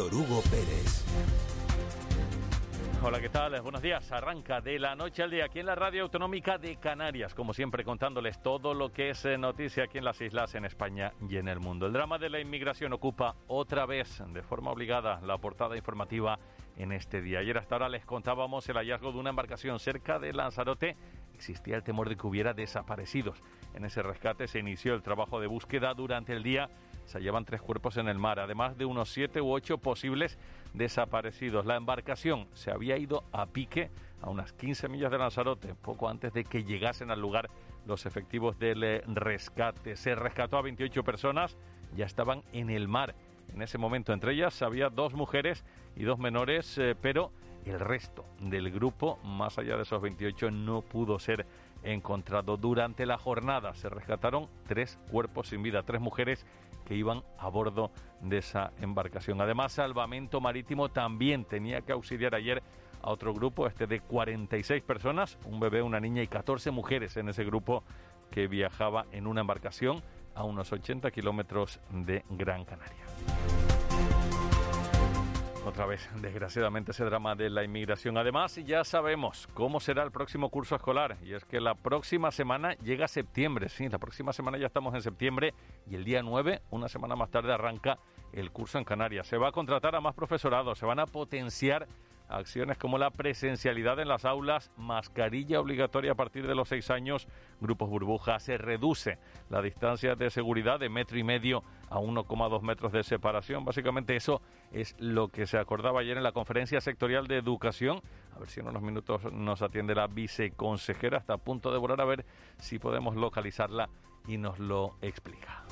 Víctor Hugo Pérez. Hola, ¿qué tal? Buenos días. Arranca de la noche al día aquí en la Radio Autonómica de Canarias, como siempre contándoles todo lo que es eh, noticia aquí en las islas, en España y en el mundo. El drama de la inmigración ocupa otra vez, de forma obligada, la portada informativa en este día. Ayer hasta ahora les contábamos el hallazgo de una embarcación cerca de Lanzarote. Existía el temor de que hubiera desaparecidos. En ese rescate se inició el trabajo de búsqueda durante el día. Se llevan tres cuerpos en el mar, además de unos siete u ocho posibles desaparecidos. La embarcación se había ido a pique a unas 15 millas de Lanzarote, poco antes de que llegasen al lugar los efectivos del eh, rescate. Se rescató a 28 personas, ya estaban en el mar. En ese momento, entre ellas había dos mujeres y dos menores, eh, pero el resto del grupo, más allá de esos 28, no pudo ser encontrado. Durante la jornada se rescataron tres cuerpos sin vida, tres mujeres que iban a bordo de esa embarcación. Además, Salvamento Marítimo también tenía que auxiliar ayer a otro grupo, este de 46 personas, un bebé, una niña y 14 mujeres en ese grupo que viajaba en una embarcación a unos 80 kilómetros de Gran Canaria. Otra vez, desgraciadamente, ese drama de la inmigración. Además, ya sabemos cómo será el próximo curso escolar. Y es que la próxima semana llega septiembre. Sí, la próxima semana ya estamos en septiembre. Y el día 9, una semana más tarde, arranca el curso en Canarias. Se va a contratar a más profesorado, se van a potenciar acciones como la presencialidad en las aulas, mascarilla obligatoria a partir de los seis años, grupos burbuja, se reduce la distancia de seguridad de metro y medio a 1,2 metros de separación. Básicamente eso es lo que se acordaba ayer en la conferencia sectorial de educación. A ver si en unos minutos nos atiende la viceconsejera, está a punto de volar a ver si podemos localizarla y nos lo explica.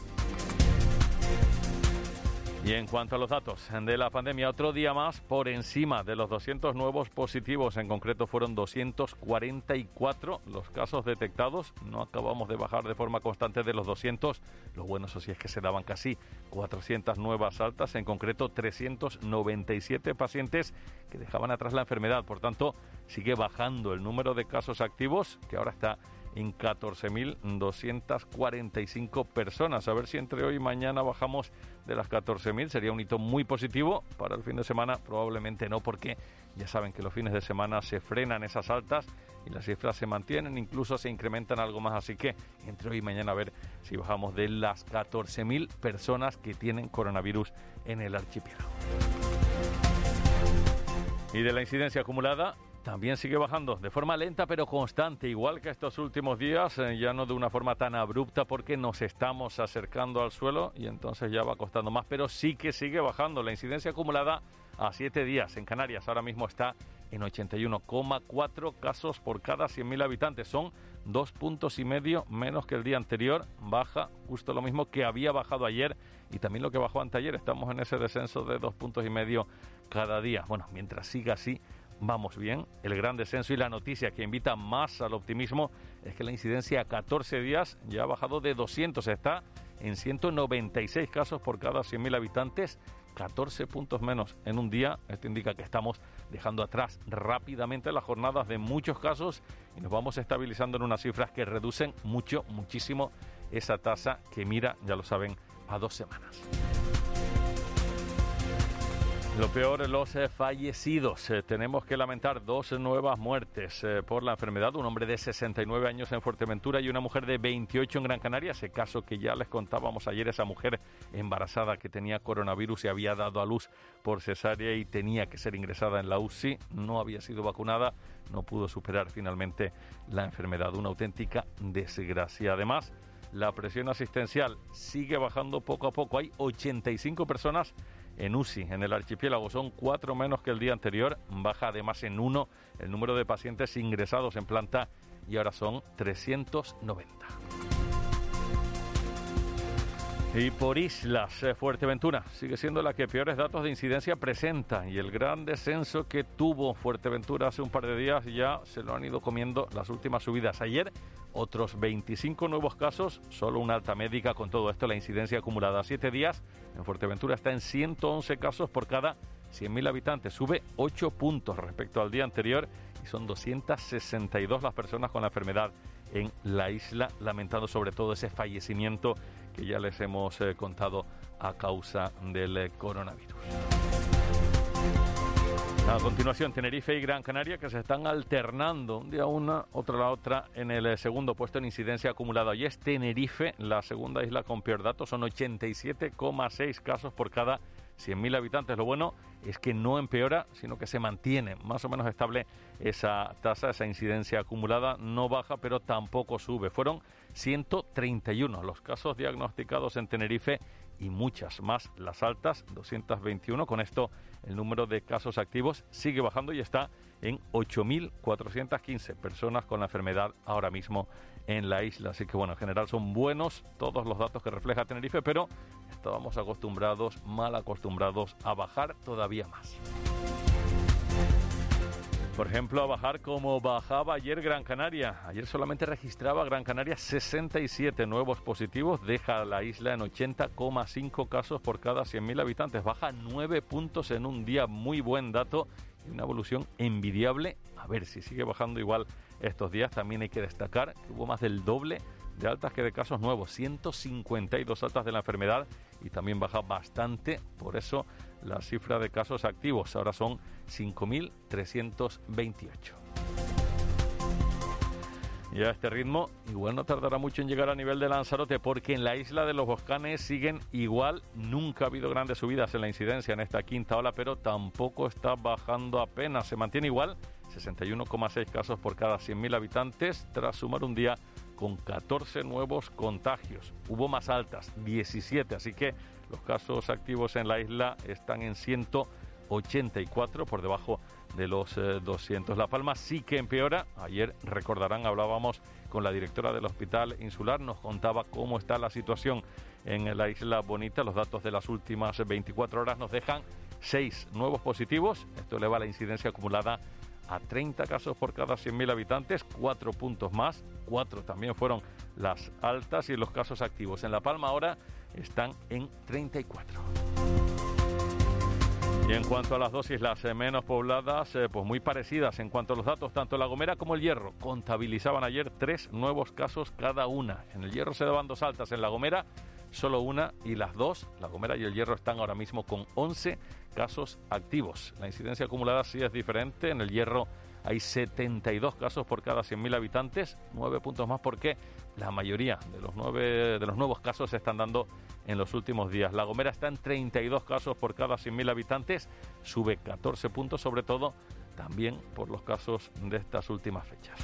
Y en cuanto a los datos de la pandemia, otro día más por encima de los 200 nuevos positivos, en concreto fueron 244 los casos detectados, no acabamos de bajar de forma constante de los 200, lo bueno eso sí es que se daban casi 400 nuevas altas, en concreto 397 pacientes que dejaban atrás la enfermedad, por tanto sigue bajando el número de casos activos, que ahora está en 14.245 personas. A ver si entre hoy y mañana bajamos de las 14.000. Sería un hito muy positivo para el fin de semana. Probablemente no, porque ya saben que los fines de semana se frenan esas altas y las cifras se mantienen, incluso se incrementan algo más. Así que entre hoy y mañana a ver si bajamos de las 14.000 personas que tienen coronavirus en el archipiélago. Y de la incidencia acumulada, también sigue bajando de forma lenta pero constante, igual que estos últimos días, eh, ya no de una forma tan abrupta porque nos estamos acercando al suelo y entonces ya va costando más, pero sí que sigue bajando. La incidencia acumulada a siete días en Canarias ahora mismo está en 81,4 casos por cada 100.000 habitantes. Son dos puntos y medio menos que el día anterior. Baja justo lo mismo que había bajado ayer y también lo que bajó anteayer. Estamos en ese descenso de dos puntos y medio cada día. Bueno, mientras siga así, vamos bien. El gran descenso y la noticia que invita más al optimismo es que la incidencia a 14 días ya ha bajado de 200, está en 196 casos por cada 100.000 habitantes, 14 puntos menos en un día. Esto indica que estamos dejando atrás rápidamente las jornadas de muchos casos y nos vamos estabilizando en unas cifras que reducen mucho, muchísimo esa tasa que mira, ya lo saben, a dos semanas. Lo peor, los eh, fallecidos. Eh, tenemos que lamentar dos nuevas muertes eh, por la enfermedad. Un hombre de 69 años en Fuerteventura y una mujer de 28 en Gran Canaria. Ese caso que ya les contábamos ayer, esa mujer embarazada que tenía coronavirus y había dado a luz por cesárea y tenía que ser ingresada en la UCI. No había sido vacunada, no pudo superar finalmente la enfermedad. Una auténtica desgracia. Además, la presión asistencial sigue bajando poco a poco. Hay 85 personas en UCI. En el archipiélago son cuatro menos que el día anterior, baja además en uno el número de pacientes ingresados en planta y ahora son 390. Y por islas, eh, Fuerteventura. Sigue siendo la que peores datos de incidencia presenta. Y el gran descenso que tuvo Fuerteventura hace un par de días ya se lo han ido comiendo las últimas subidas. Ayer otros 25 nuevos casos, solo una alta médica con todo esto, la incidencia acumulada. A 7 días en Fuerteventura está en 111 casos por cada 100.000 habitantes, sube 8 puntos respecto al día anterior y son 262 las personas con la enfermedad en la isla, lamentando sobre todo ese fallecimiento que ya les hemos eh, contado a causa del eh, coronavirus. A continuación, Tenerife y Gran Canaria que se están alternando un día una, otra la otra en el eh, segundo puesto en incidencia acumulada. Y es Tenerife, la segunda isla con peor datos, son 87,6 casos por cada 100.000 habitantes. Lo bueno es que no empeora, sino que se mantiene más o menos estable esa tasa, esa incidencia acumulada. No baja, pero tampoco sube. Fueron 131 los casos diagnosticados en Tenerife y muchas más las altas, 221. Con esto el número de casos activos sigue bajando y está en 8.415 personas con la enfermedad ahora mismo en la isla. Así que bueno, en general son buenos todos los datos que refleja Tenerife, pero estábamos acostumbrados, mal acostumbrados a bajar todavía más por ejemplo, a bajar como bajaba ayer Gran Canaria. Ayer solamente registraba Gran Canaria 67 nuevos positivos, deja la isla en 80,5 casos por cada 100.000 habitantes, baja 9 puntos en un día, muy buen dato y una evolución envidiable. A ver si sigue bajando igual estos días. También hay que destacar que hubo más del doble de altas que de casos nuevos, 152 altas de la enfermedad y también baja bastante, por eso la cifra de casos activos ahora son 5.328. Y a este ritmo, igual no tardará mucho en llegar a nivel de Lanzarote, porque en la isla de los Boscanes siguen igual. Nunca ha habido grandes subidas en la incidencia en esta quinta ola, pero tampoco está bajando apenas. Se mantiene igual, 61,6 casos por cada 100.000 habitantes, tras sumar un día con 14 nuevos contagios. Hubo más altas, 17, así que los casos activos en la isla están en 184 por debajo de los 200. Eh, la Palma sí que empeora. Ayer, recordarán, hablábamos con la directora del Hospital Insular, nos contaba cómo está la situación en la isla Bonita. Los datos de las últimas 24 horas nos dejan 6 nuevos positivos. Esto eleva la incidencia acumulada a 30 casos por cada 100.000 habitantes, 4 puntos más, 4 también fueron las altas y los casos activos en La Palma ahora están en 34. Y en cuanto a las dosis, las eh, menos pobladas, eh, pues muy parecidas en cuanto a los datos, tanto La Gomera como el Hierro contabilizaban ayer tres nuevos casos cada una. En el Hierro se daban dos altas, en La Gomera solo una y las dos, La Gomera y el Hierro, están ahora mismo con 11 casos activos. La incidencia acumulada sí es diferente, en el Hierro hay 72 casos por cada 100.000 habitantes, 9 puntos más porque la mayoría de los, nueve, de los nuevos casos se están dando en los últimos días. La Gomera está en 32 casos por cada 100.000 habitantes, sube 14 puntos, sobre todo también por los casos de estas últimas fechas.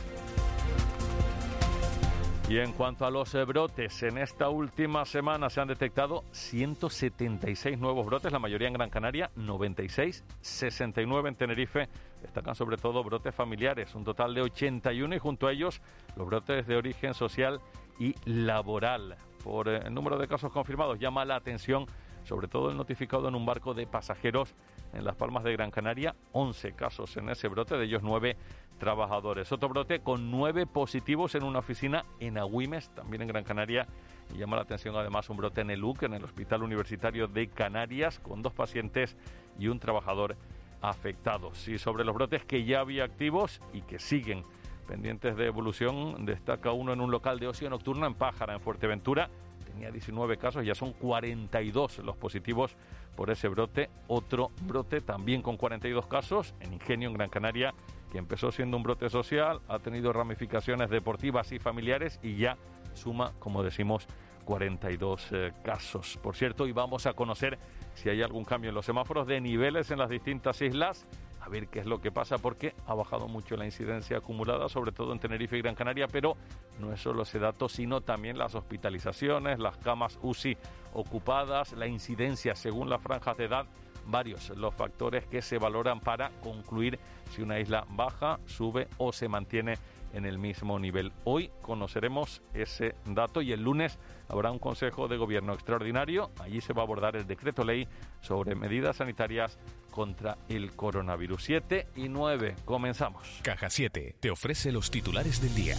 Y en cuanto a los eh, brotes, en esta última semana se han detectado 176 nuevos brotes, la mayoría en Gran Canaria, 96, 69 en Tenerife. Destacan sobre todo brotes familiares, un total de 81 y junto a ellos los brotes de origen social y laboral. Por eh, el número de casos confirmados llama la atención sobre todo el notificado en un barco de pasajeros en Las Palmas de Gran Canaria, 11 casos en ese brote, de ellos 9 trabajadores. Otro brote con 9 positivos en una oficina en Agüimes, también en Gran Canaria. Y llama la atención además un brote en el UC, en el Hospital Universitario de Canarias, con dos pacientes y un trabajador afectados. Y sobre los brotes que ya había activos y que siguen pendientes de evolución, destaca uno en un local de ocio nocturno en Pájara, en Fuerteventura, tenía 19 casos, ya son 42 los positivos por ese brote. Otro brote también con 42 casos en Ingenio, en Gran Canaria, que empezó siendo un brote social, ha tenido ramificaciones deportivas y familiares y ya suma, como decimos, 42 eh, casos. Por cierto, y vamos a conocer si hay algún cambio en los semáforos de niveles en las distintas islas a ver qué es lo que pasa porque ha bajado mucho la incidencia acumulada, sobre todo en Tenerife y Gran Canaria, pero no es solo ese dato, sino también las hospitalizaciones, las camas UCI ocupadas, la incidencia según las franjas de edad, varios los factores que se valoran para concluir si una isla baja, sube o se mantiene en el mismo nivel. Hoy conoceremos ese dato y el lunes habrá un Consejo de Gobierno extraordinario. Allí se va a abordar el decreto ley sobre medidas sanitarias contra el coronavirus. 7 y 9. Comenzamos. Caja 7 te ofrece los titulares del día.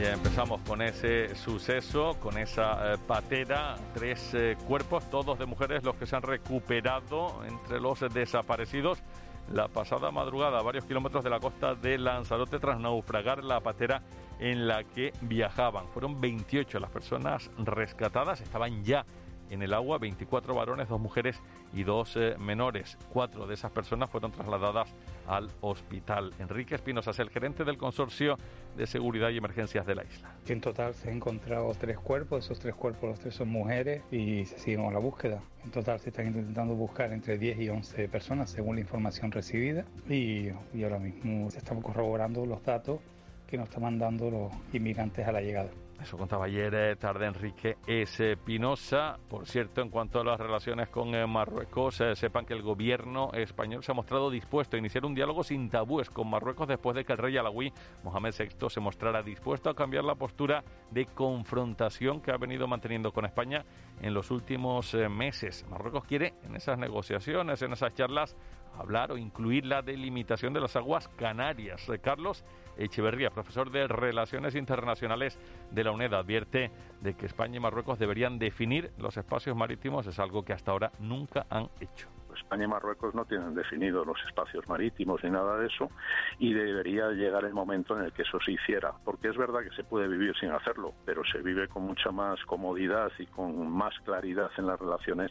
Ya empezamos con ese suceso, con esa eh, patera, tres eh, cuerpos, todos de mujeres, los que se han recuperado entre los desaparecidos la pasada madrugada a varios kilómetros de la costa de Lanzarote tras naufragar la patera en la que viajaban. Fueron 28 las personas rescatadas, estaban ya en el agua, 24 varones, dos mujeres y dos eh, menores. Cuatro de esas personas fueron trasladadas al hospital. Enrique Espinosa es el gerente del Consorcio de Seguridad y Emergencias de la isla. En total se han encontrado tres cuerpos, esos tres cuerpos, los tres son mujeres y se sigue con la búsqueda. En total se están intentando buscar entre 10 y 11 personas según la información recibida y, y ahora mismo se están corroborando los datos que nos están mandando los inmigrantes a la llegada. Eso contaba ayer eh, tarde Enrique S. Pinoza. Por cierto, en cuanto a las relaciones con eh, Marruecos, eh, sepan que el gobierno español se ha mostrado dispuesto a iniciar un diálogo sin tabúes con Marruecos después de que el rey alawí Mohamed VI se mostrara dispuesto a cambiar la postura de confrontación que ha venido manteniendo con España en los últimos meses. Marruecos quiere en esas negociaciones, en esas charlas, hablar o incluir la delimitación de las aguas canarias. Carlos Echeverría, profesor de Relaciones Internacionales de la UNED, advierte de que España y Marruecos deberían definir los espacios marítimos, es algo que hasta ahora nunca han hecho. España y Marruecos no tienen definidos los espacios marítimos ni nada de eso y debería llegar el momento en el que eso se hiciera, porque es verdad que se puede vivir sin hacerlo, pero se vive con mucha más comodidad y con más claridad en las relaciones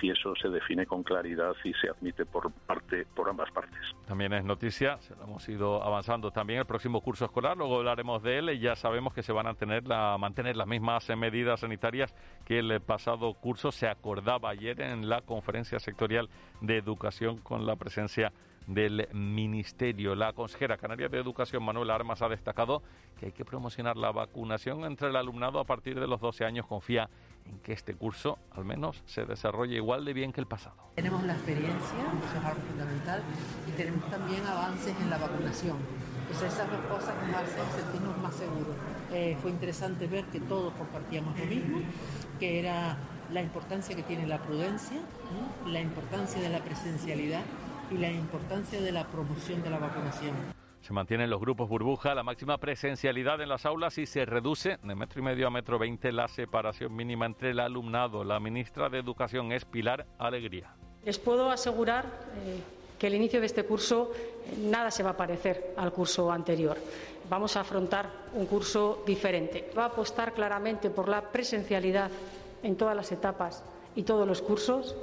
si eso se define con claridad y se admite por parte por ambas partes. También es noticia, se lo hemos ido avanzando también el próximo curso escolar, luego hablaremos de él y ya sabemos que se van a tener mantener las mismas medidas sanitarias que el pasado curso se acordaba ayer en la conferencia sectorial de Educación con la presencia del Ministerio. La consejera canaria de Educación, Manuel Armas, ha destacado que hay que promocionar la vacunación entre el alumnado a partir de los 12 años. Confía en que este curso, al menos, se desarrolle igual de bien que el pasado. Tenemos la experiencia, eso es algo fundamental, y tenemos también avances en la vacunación. Pues esas dos cosas nos hacen sentirnos más seguros. Eh, fue interesante ver que todos compartíamos lo mismo, que era la importancia que tiene la prudencia, la importancia de la presencialidad y la importancia de la promoción de la vacunación. Se mantienen los grupos burbuja, la máxima presencialidad en las aulas y se reduce de metro y medio a metro veinte la separación mínima entre el alumnado. La ministra de Educación es Pilar Alegría. Les puedo asegurar eh, que el inicio de este curso eh, nada se va a parecer al curso anterior. Vamos a afrontar un curso diferente. Va a apostar claramente por la presencialidad en todas las etapas y todos los cursos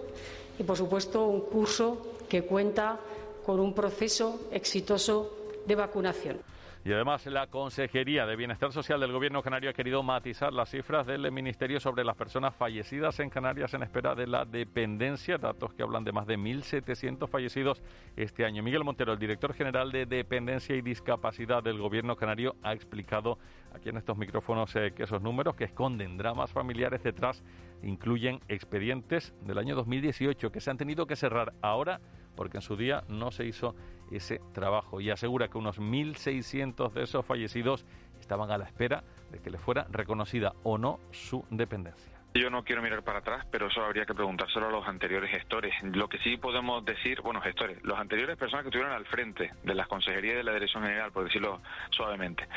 y, por supuesto, un curso que cuenta con un proceso exitoso de vacunación. Y además la Consejería de Bienestar Social del Gobierno canario ha querido matizar las cifras del Ministerio sobre las personas fallecidas en Canarias en espera de la dependencia, datos que hablan de más de 1.700 fallecidos este año. Miguel Montero, el director general de Dependencia y Discapacidad del Gobierno canario, ha explicado aquí en estos micrófonos eh, que esos números que esconden dramas familiares detrás incluyen expedientes del año 2018 que se han tenido que cerrar ahora porque en su día no se hizo ese trabajo y asegura que unos 1.600 de esos fallecidos estaban a la espera de que le fuera reconocida o no su dependencia. Yo no quiero mirar para atrás, pero eso habría que preguntárselo a los anteriores gestores. Lo que sí podemos decir, bueno, gestores, los anteriores personas que estuvieron al frente de las consejerías de la Dirección General, por decirlo suavemente.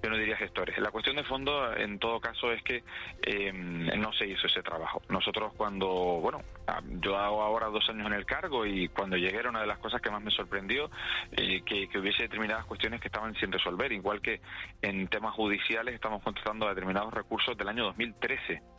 Yo no diría gestores. La cuestión de fondo, en todo caso, es que eh, no se hizo ese trabajo. Nosotros cuando, bueno, yo hago ahora dos años en el cargo y cuando llegué era una de las cosas que más me sorprendió eh, que, que hubiese determinadas cuestiones que estaban sin resolver, igual que en temas judiciales estamos contratando determinados recursos del año 2013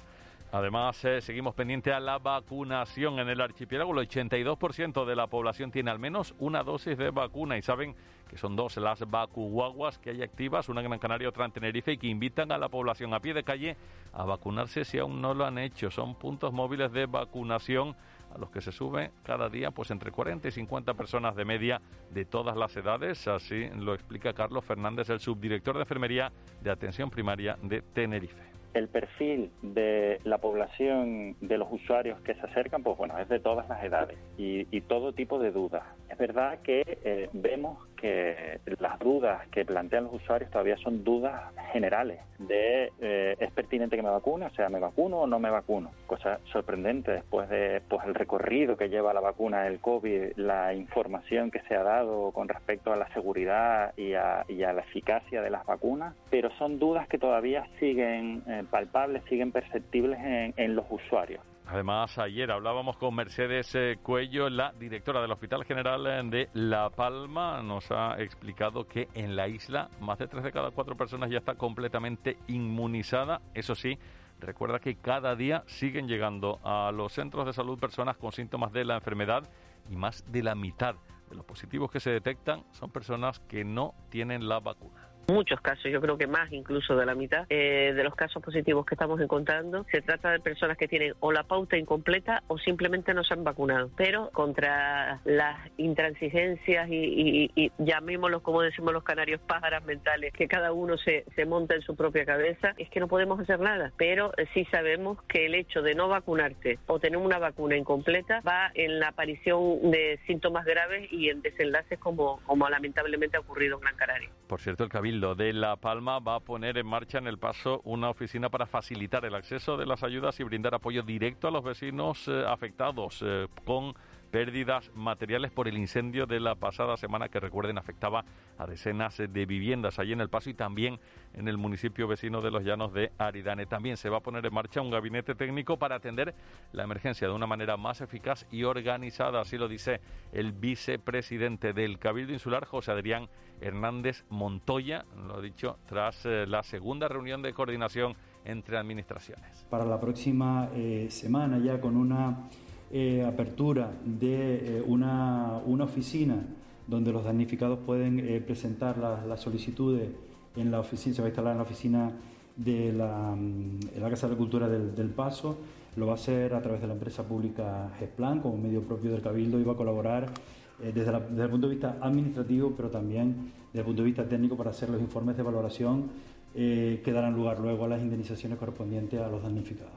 Además, eh, seguimos pendiente a la vacunación en el archipiélago. El 82% de la población tiene al menos una dosis de vacuna y saben que son dos las vacuguaguas que hay activas, una en Gran Canaria, otra en Tenerife, y que invitan a la población a pie de calle a vacunarse si aún no lo han hecho. Son puntos móviles de vacunación a los que se sube cada día pues entre 40 y 50 personas de media de todas las edades, así lo explica Carlos Fernández, el subdirector de enfermería de atención primaria de Tenerife el perfil de la población, de los usuarios que se acercan, pues bueno, es de todas las edades y, todo tipo de dudas. Es verdad que eh, vemos que las dudas que plantean los usuarios todavía son dudas generales de eh, es pertinente que me vacune, o sea, me vacuno o no me vacuno. Cosa sorprendente después de pues el recorrido que lleva la vacuna del COVID, la información que se ha dado con respecto a la seguridad y a, la eficacia de las vacunas, pero son dudas que todavía siguen eh, palpables, siguen perceptibles en los usuarios. Además, ayer hablábamos con Mercedes eh, Cuello, la directora del Hospital General eh, de La Palma. Nos ha explicado que en la isla más de tres de cada cuatro personas ya está completamente inmunizada. Eso sí, Recuerda que cada día siguen llegando a los centros de salud personas con síntomas de la enfermedad y más de la mitad de los positivos que se detectan son personas que no tienen la vacuna muchos casos, yo creo que más incluso de la mitad eh, de los casos positivos que estamos encontrando, se trata de personas que tienen o la pauta incompleta o simplemente no se han vacunado. Pero contra las intransigencias y, y, llamémoslos, como decimos los canarios, pájaras mentales, que cada uno se, se monta en su propia cabeza, es que no podemos hacer nada. Pero sí sabemos que el hecho de no vacunarte o tener una vacuna incompleta va en la aparición de síntomas graves y en desenlaces como, como lamentablemente ha ocurrido en Gran Canaria. Por cierto, el Cabildo de La Palma va a poner en marcha en el paso una oficina para facilitar el acceso de las ayudas y brindar apoyo directo a los vecinos eh, afectados eh, con pérdidas materiales por el incendio de la pasada semana que recuerden afectaba a decenas de viviendas allí en el paso y también en el municipio vecino de los Llanos de Aridane. También se va a poner en marcha un gabinete técnico para atender la emergencia de una manera más eficaz y organizada, así lo dice el vicepresidente del Cabildo Insular, José Adrián Hernández Montoya, lo ha dicho tras eh, la segunda reunión de coordinación entre administraciones. Para la próxima eh, semana ya con una eh, apertura de eh, una, una, oficina donde los damnificados pueden eh, presentar las solicitudes en la oficina, se va a instalar en la oficina de la, mm, la Casa de la Cultura del, Paso, lo va a hacer a través de la empresa pública GESPLAN como medio propio del Cabildo y va a colaborar desde, el punto de vista administrativo, pero también desde el punto de vista técnico para hacer los informes de valoración que darán lugar luego a las indemnizaciones correspondientes a los damnificados.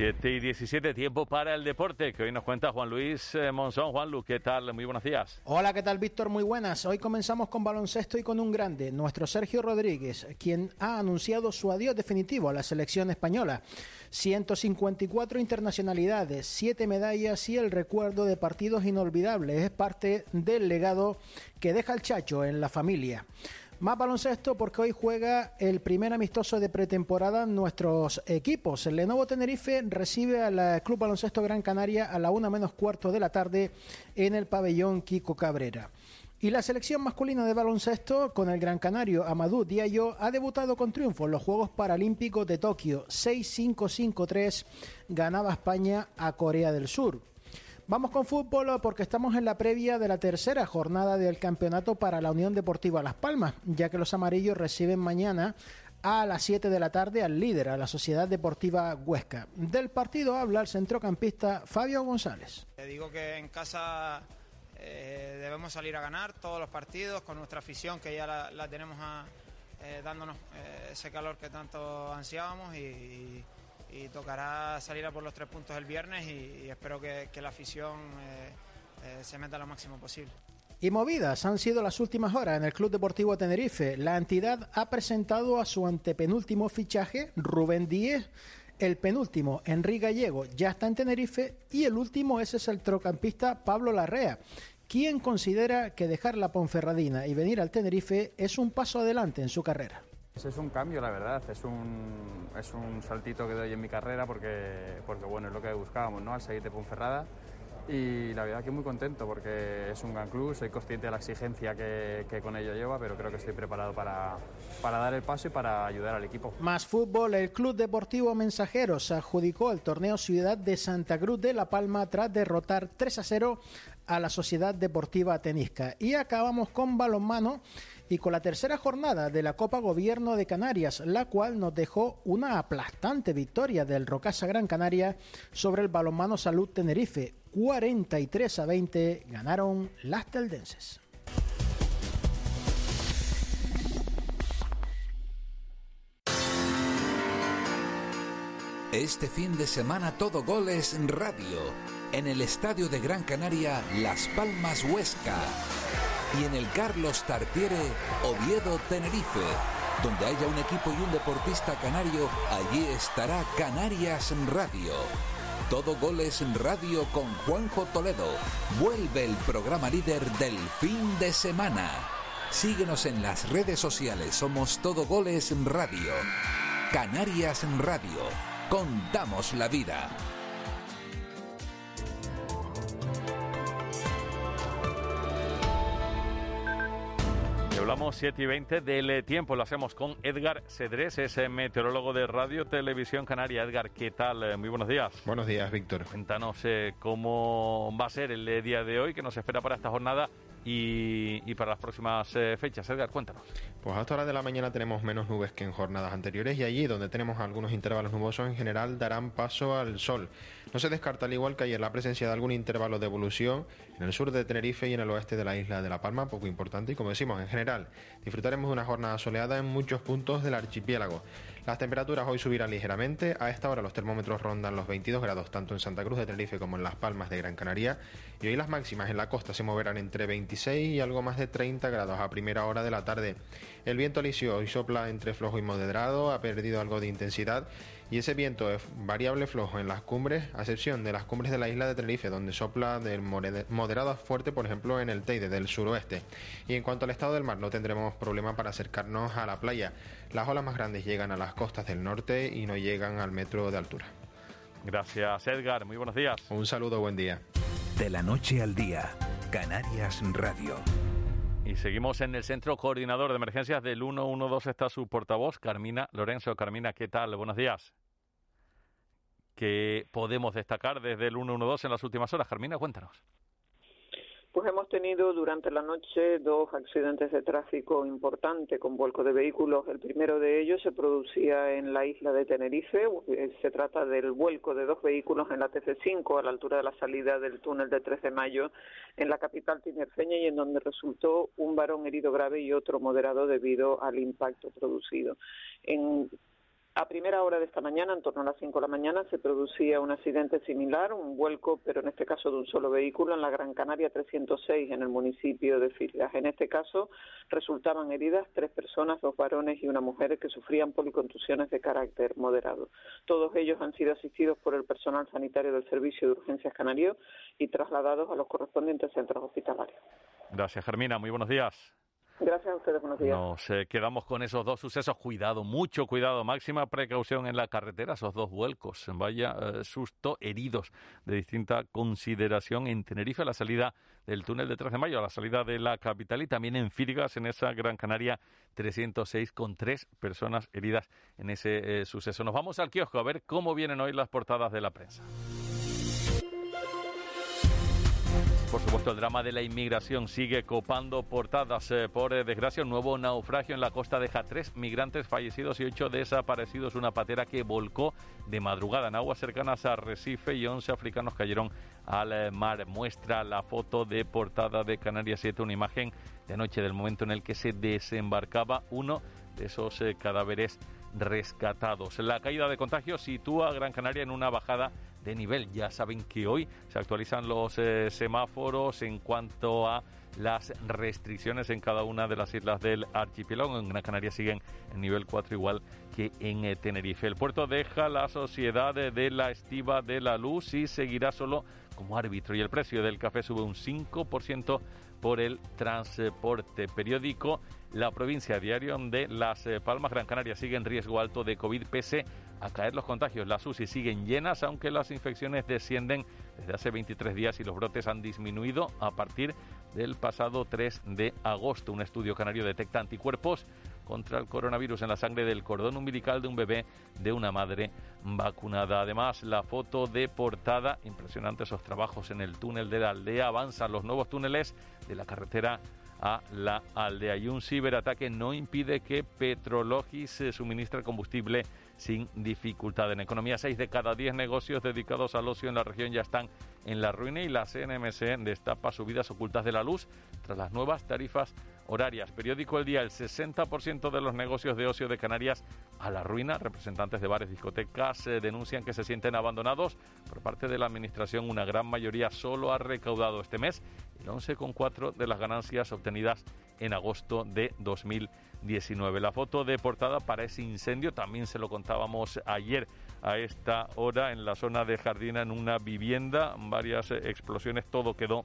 7 y 17, tiempo para el deporte, que hoy nos cuenta Juan Luis eh, Monzón. Juan Luis, ¿qué tal? Muy buenos días. Hola, ¿qué tal, Víctor? Muy buenas. Hoy comenzamos con baloncesto y con un grande, nuestro Sergio Rodríguez, quien ha anunciado su adiós definitivo a la selección española. 154 internacionalidades, 7 medallas y el recuerdo de partidos inolvidables. Es parte del legado que deja el Chacho en la familia. Más baloncesto porque hoy juega el primer amistoso de pretemporada nuestros equipos. El Lenovo Tenerife recibe al Club Baloncesto Gran Canaria a la una menos cuarto de la tarde en el pabellón Kiko Cabrera. Y la selección masculina de baloncesto con el Gran Canario Amadou Diallo ha debutado con triunfo en los Juegos Paralímpicos de Tokio. 6-5-5-3 ganaba España a Corea del Sur. Vamos con fútbol porque estamos en la previa de la tercera jornada del campeonato para la Unión Deportiva Las Palmas, ya que los amarillos reciben mañana a las 7 de la tarde al líder, a la Sociedad Deportiva Huesca. Del partido habla el centrocampista Fabio González. Te digo que en casa eh, debemos salir a ganar todos los partidos con nuestra afición que ya la, tenemos eh, dándonos eh, ese calor que tanto ansiábamos y y tocará salir a por los tres puntos el viernes y, espero que, la afición eh, eh, se meta lo máximo posible. Y movidas han sido las últimas horas en el Club Deportivo Tenerife. La entidad ha presentado a su antepenúltimo fichaje, Rubén Díez. El penúltimo, Enrique Gallego, ya está en Tenerife. Y el último ese es el trocampista Pablo Larrea, quien considera que dejar la Ponferradina y venir al Tenerife es un paso adelante en su carrera. Es un cambio, la verdad, es un, es un saltito que doy en mi carrera porque, porque bueno, es lo que buscábamos, ¿no? Al seguir de Ponferrada y la verdad que muy contento porque es un gran club, soy consciente de la exigencia que, que con ello lleva, pero creo que estoy preparado para, para, dar el paso y para ayudar al equipo. Más fútbol, el Club Deportivo Mensajeros adjudicó el torneo Ciudad de Santa Cruz de La Palma tras derrotar 3 a 0 a la Sociedad Deportiva Tenisca. Y acabamos con balonmano y con la tercera jornada de la Copa Gobierno de Canarias, la cual nos dejó una aplastante victoria del Rocasa Gran Canaria sobre el Balonmano Salud Tenerife. 43 a 20 ganaron las teldenses. Este fin de semana todo goles radio en el Estadio de Gran Canaria Las Palmas Huesca y en el Carlos Tartiere Oviedo Tenerife. Donde haya un equipo y un deportista canario, allí estará Canarias Radio. Todo Goles Radio con Juanjo Toledo. Vuelve el programa líder del fin de semana. Síguenos en las redes sociales. Somos Todo Goles Radio. Canarias Radio. Contamos la vida. Hablamos 7 y 20 del eh, tiempo. Lo hacemos con Edgar Cedrés, es eh, meteorólogo de Radio Televisión Canaria. Edgar, ¿qué tal? Eh, muy buenos días. Buenos días, Víctor. Cuéntanos cómo va a ser el día de hoy, que nos espera para esta jornada y, para las próximas fechas. Edgar, cuéntanos. Pues hasta hora de la mañana tenemos menos nubes que en jornadas anteriores y allí donde tenemos algunos intervalos nubosos en general darán paso al sol. No se descarta, al igual que ayer, la presencia de algún intervalo de evolución en el sur de Tenerife y en el oeste de la isla de La Palma, poco importante. Y como decimos, en general, disfrutaremos de una jornada soleada en muchos puntos del archipiélago. Las temperaturas hoy subirán ligeramente. A esta hora los termómetros rondan los 22 grados tanto en Santa Cruz de Tenerife como en Las Palmas de Gran Canaria. Y hoy las máximas en la costa se moverán entre 26 y algo más de 30 grados a primera hora de la tarde. El viento alisio hoy sopla entre flojo y moderado, ha perdido algo de intensidad y ese viento es variable flojo en las cumbres, a excepción de las cumbres de la isla de Tenerife, donde sopla del moderado a fuerte, por ejemplo, en el Teide del suroeste. Y en cuanto al estado del mar, no tendremos problema para acercarnos a la playa. Las olas más grandes llegan a las costas del norte y no llegan al metro de altura. Gracias, Edgar. Muy buenos días. Un saludo, buen día. De la noche al día, Canarias Radio. Y seguimos en el Centro Coordinador de Emergencias del 112. Está su portavoz, Carmina Lorenzo. Carmina, ¿qué tal? Buenos días. ¿Qué podemos destacar desde el 112 en las últimas horas? Carmina, cuéntanos. Pues hemos tenido durante la noche dos accidentes de tráfico importantes con vuelco de vehículos. El primero de ellos se producía en la isla de Tenerife. Eh, se trata del vuelco de dos vehículos en la TC5 a la altura de la salida del túnel de 13 de mayo en la capital tinerfeña y en donde resultó un varón herido grave y otro moderado debido al impacto producido. En a primera hora de esta mañana, en torno a las 5 de la mañana, se producía un accidente similar, un vuelco, pero en este caso de un solo vehículo, en la Gran Canaria 306, en el municipio de Filgas. En este caso resultaban heridas tres personas, dos varones y una mujer, que sufrían policontusiones de carácter moderado. Todos ellos han sido asistidos por el personal sanitario del Servicio de Urgencias Canario y trasladados a los correspondientes centros hospitalarios. Gracias, Germina. Muy buenos días. Gracias a ustedes, buenos días. Nos eh, quedamos con esos dos sucesos. Cuidado, mucho cuidado, máxima precaución en la carretera, esos dos vuelcos. Vaya eh, susto, heridos de distinta consideración en Tenerife, a la salida del túnel de 3 de mayo, a la salida de la capital y también en Firgas, en esa Gran Canaria 306, con tres personas heridas en ese eh, suceso. Nos vamos al kiosco a ver cómo vienen hoy las portadas de la prensa. Por supuesto, el drama de la inmigración sigue copando portadas. Eh, por eh, desgracia, un nuevo naufragio en la costa deja tres migrantes fallecidos y ocho desaparecidos. Una patera que volcó de madrugada en aguas cercanas a Recife y once africanos cayeron al eh, mar. Muestra la foto de portada de Canarias 7, una imagen de noche del momento en el que se desembarcaba uno de esos cadáveres rescatados. La caída de contagios sitúa a Gran Canaria en una bajada de nivel. Ya saben que hoy se actualizan los eh, semáforos en cuanto a las restricciones en cada una de las islas del archipiélago. En Gran Canaria siguen en nivel 4 igual que en eh, Tenerife. El puerto deja la sociedad de la estiva de la luz y seguirá solo como árbitro y el precio del café sube un 5% por el transporte. Periódico La Provincia Diario de Las eh, Palmas, Gran Canaria sigue en riesgo alto de COVID pese a caer los contagios. Las UCI siguen llenas, aunque las infecciones descienden desde hace 23 días y los brotes han disminuido a partir del pasado 3 de agosto. Un estudio canario detecta anticuerpos contra el coronavirus en la sangre del cordón umbilical de un bebé de una madre vacunada. Además, la foto de portada, impresionante esos trabajos en el túnel de la aldea, avanzan los nuevos túneles de la carretera a la aldea. Y un ciberataque no impide que Petrologis suministre combustible sin dificultad. En economía, seis de cada diez negocios dedicados al ocio en la región ya están en la ruina y la CNMC destapa subidas ocultas de la luz tras las nuevas tarifas horarias. Periódico El Día, el 60% de los negocios de ocio de Canarias a la ruina. Representantes de bares, discotecas eh, denuncian que se sienten abandonados por parte de la Administración. Una gran mayoría solo ha recaudado este mes el 11,4% de las ganancias obtenidas en agosto de 2019. La foto de portada para ese incendio también se lo contábamos ayer a esta hora en la zona de Jardina en una vivienda, varias eh, explosiones, todo quedó,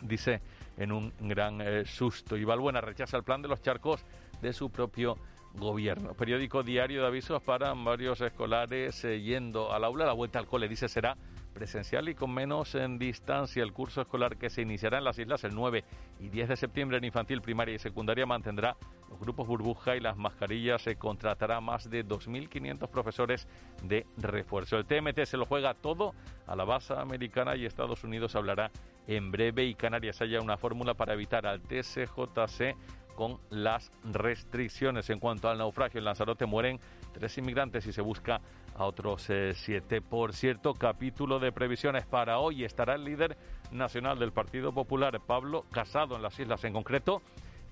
dice, en un gran eh, susto. Y Valbuena rechaza el plan de los charcos de su propio gobierno. Periódico diario de avisos para varios escolares eh, yendo al aula. La vuelta al cole, dice, será presencial y con menos en distancia. El curso escolar que se iniciará en las islas el 9 y 10 de septiembre en infantil, primaria y secundaria mantendrá los grupos burbuja y las mascarillas. Se contratará más de 2.500 profesores de refuerzo. El TMT se lo juega todo a la base americana y Estados Unidos hablará en breve y Canarias haya una fórmula para evitar al TCJC con las restricciones. En cuanto al naufragio en Lanzarote mueren tres inmigrantes y se busca a otros eh, siete. Por cierto, capítulo de previsiones para hoy estará el líder nacional del Partido Popular, Pablo Casado, en las islas en concreto.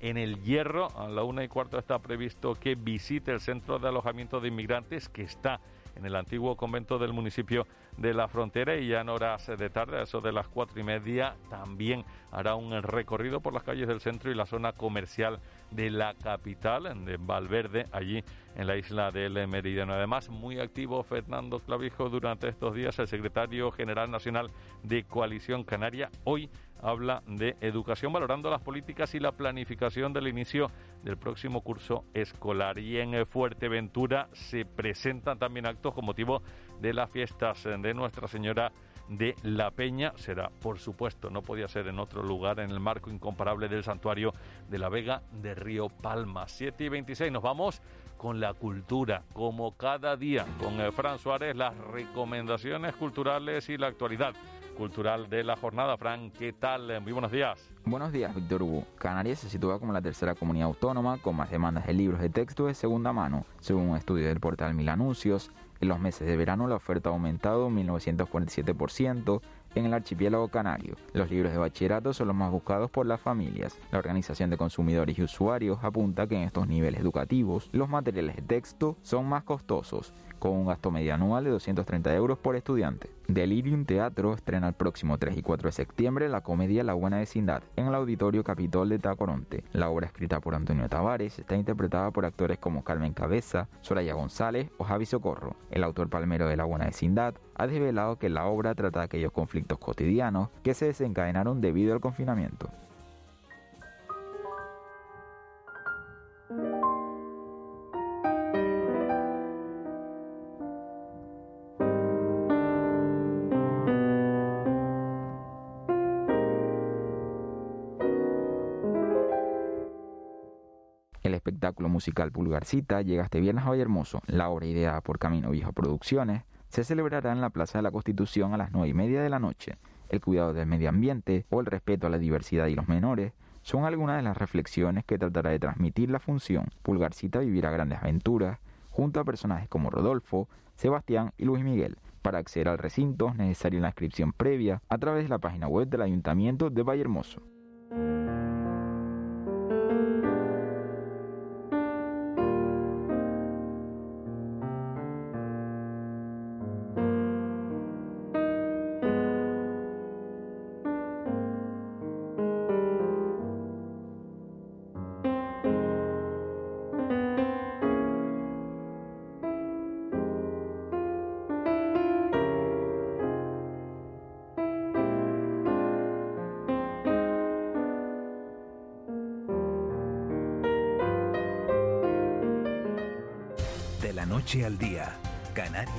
En el Hierro, a la una y cuarto está previsto que visite el centro de alojamiento de inmigrantes que está en el antiguo convento del municipio de la frontera y ya en horas de tarde, a eso de las cuatro y media, también hará un recorrido por las calles del centro y la zona comercial de la capital, de Valverde, allí en la isla del Meridiano. Además, muy activo Fernando Clavijo durante estos días, el secretario general nacional de Coalición Canaria, hoy habla de educación, valorando las políticas y la planificación del inicio del próximo curso escolar. Y en Fuerteventura se presentan también actos con motivo de las fiestas de Nuestra Señora de la Peña. Será, por supuesto, no podía ser en otro lugar, en el marco incomparable del santuario de la Vega de Río Palma. 7 y 26, nos vamos con la cultura, como cada día, con Fran Suárez, las recomendaciones culturales y la actualidad cultural de la jornada. Fran, ¿qué tal? Muy buenos días. Buenos días, Víctor Hugo. Canarias se sitúa como la tercera comunidad autónoma con más demandas de libros de texto de segunda mano, según un estudio del portal Mil Anuncios. En los meses de verano la oferta ha aumentado un 1947% en el archipiélago canario. Los libros de bachillerato son los más buscados por las familias. La Organización de Consumidores y Usuarios apunta que en estos niveles educativos los materiales de texto son más costosos con un gasto medio anual de 230 euros por estudiante. Delirium Teatro estrena el próximo 3 y 4 de septiembre la comedia La Buena Vecindad en el Auditorio Capitol de Tacoronte. La obra escrita por Antonio Tavares está interpretada por actores como Carmen Cabeza, Soraya González o Javi Socorro. El autor palmero de La Buena Vecindad ha desvelado que la obra trata aquellos conflictos cotidianos que se desencadenaron debido al confinamiento. Espectáculo musical Pulgarcita llega este viernes a Vallehermoso. La obra ideada por Camino Viejo Producciones se celebrará en la Plaza de la Constitución a las nueve y media de la noche. El cuidado del medio ambiente o el respeto a la diversidad y los menores son algunas de las reflexiones que tratará de transmitir la función. Pulgarcita vivirá grandes aventuras junto a personajes como Rodolfo, Sebastián y Luis Miguel. Para acceder al recinto es necesaria una inscripción previa a través de la página web del Ayuntamiento de Vallehermoso.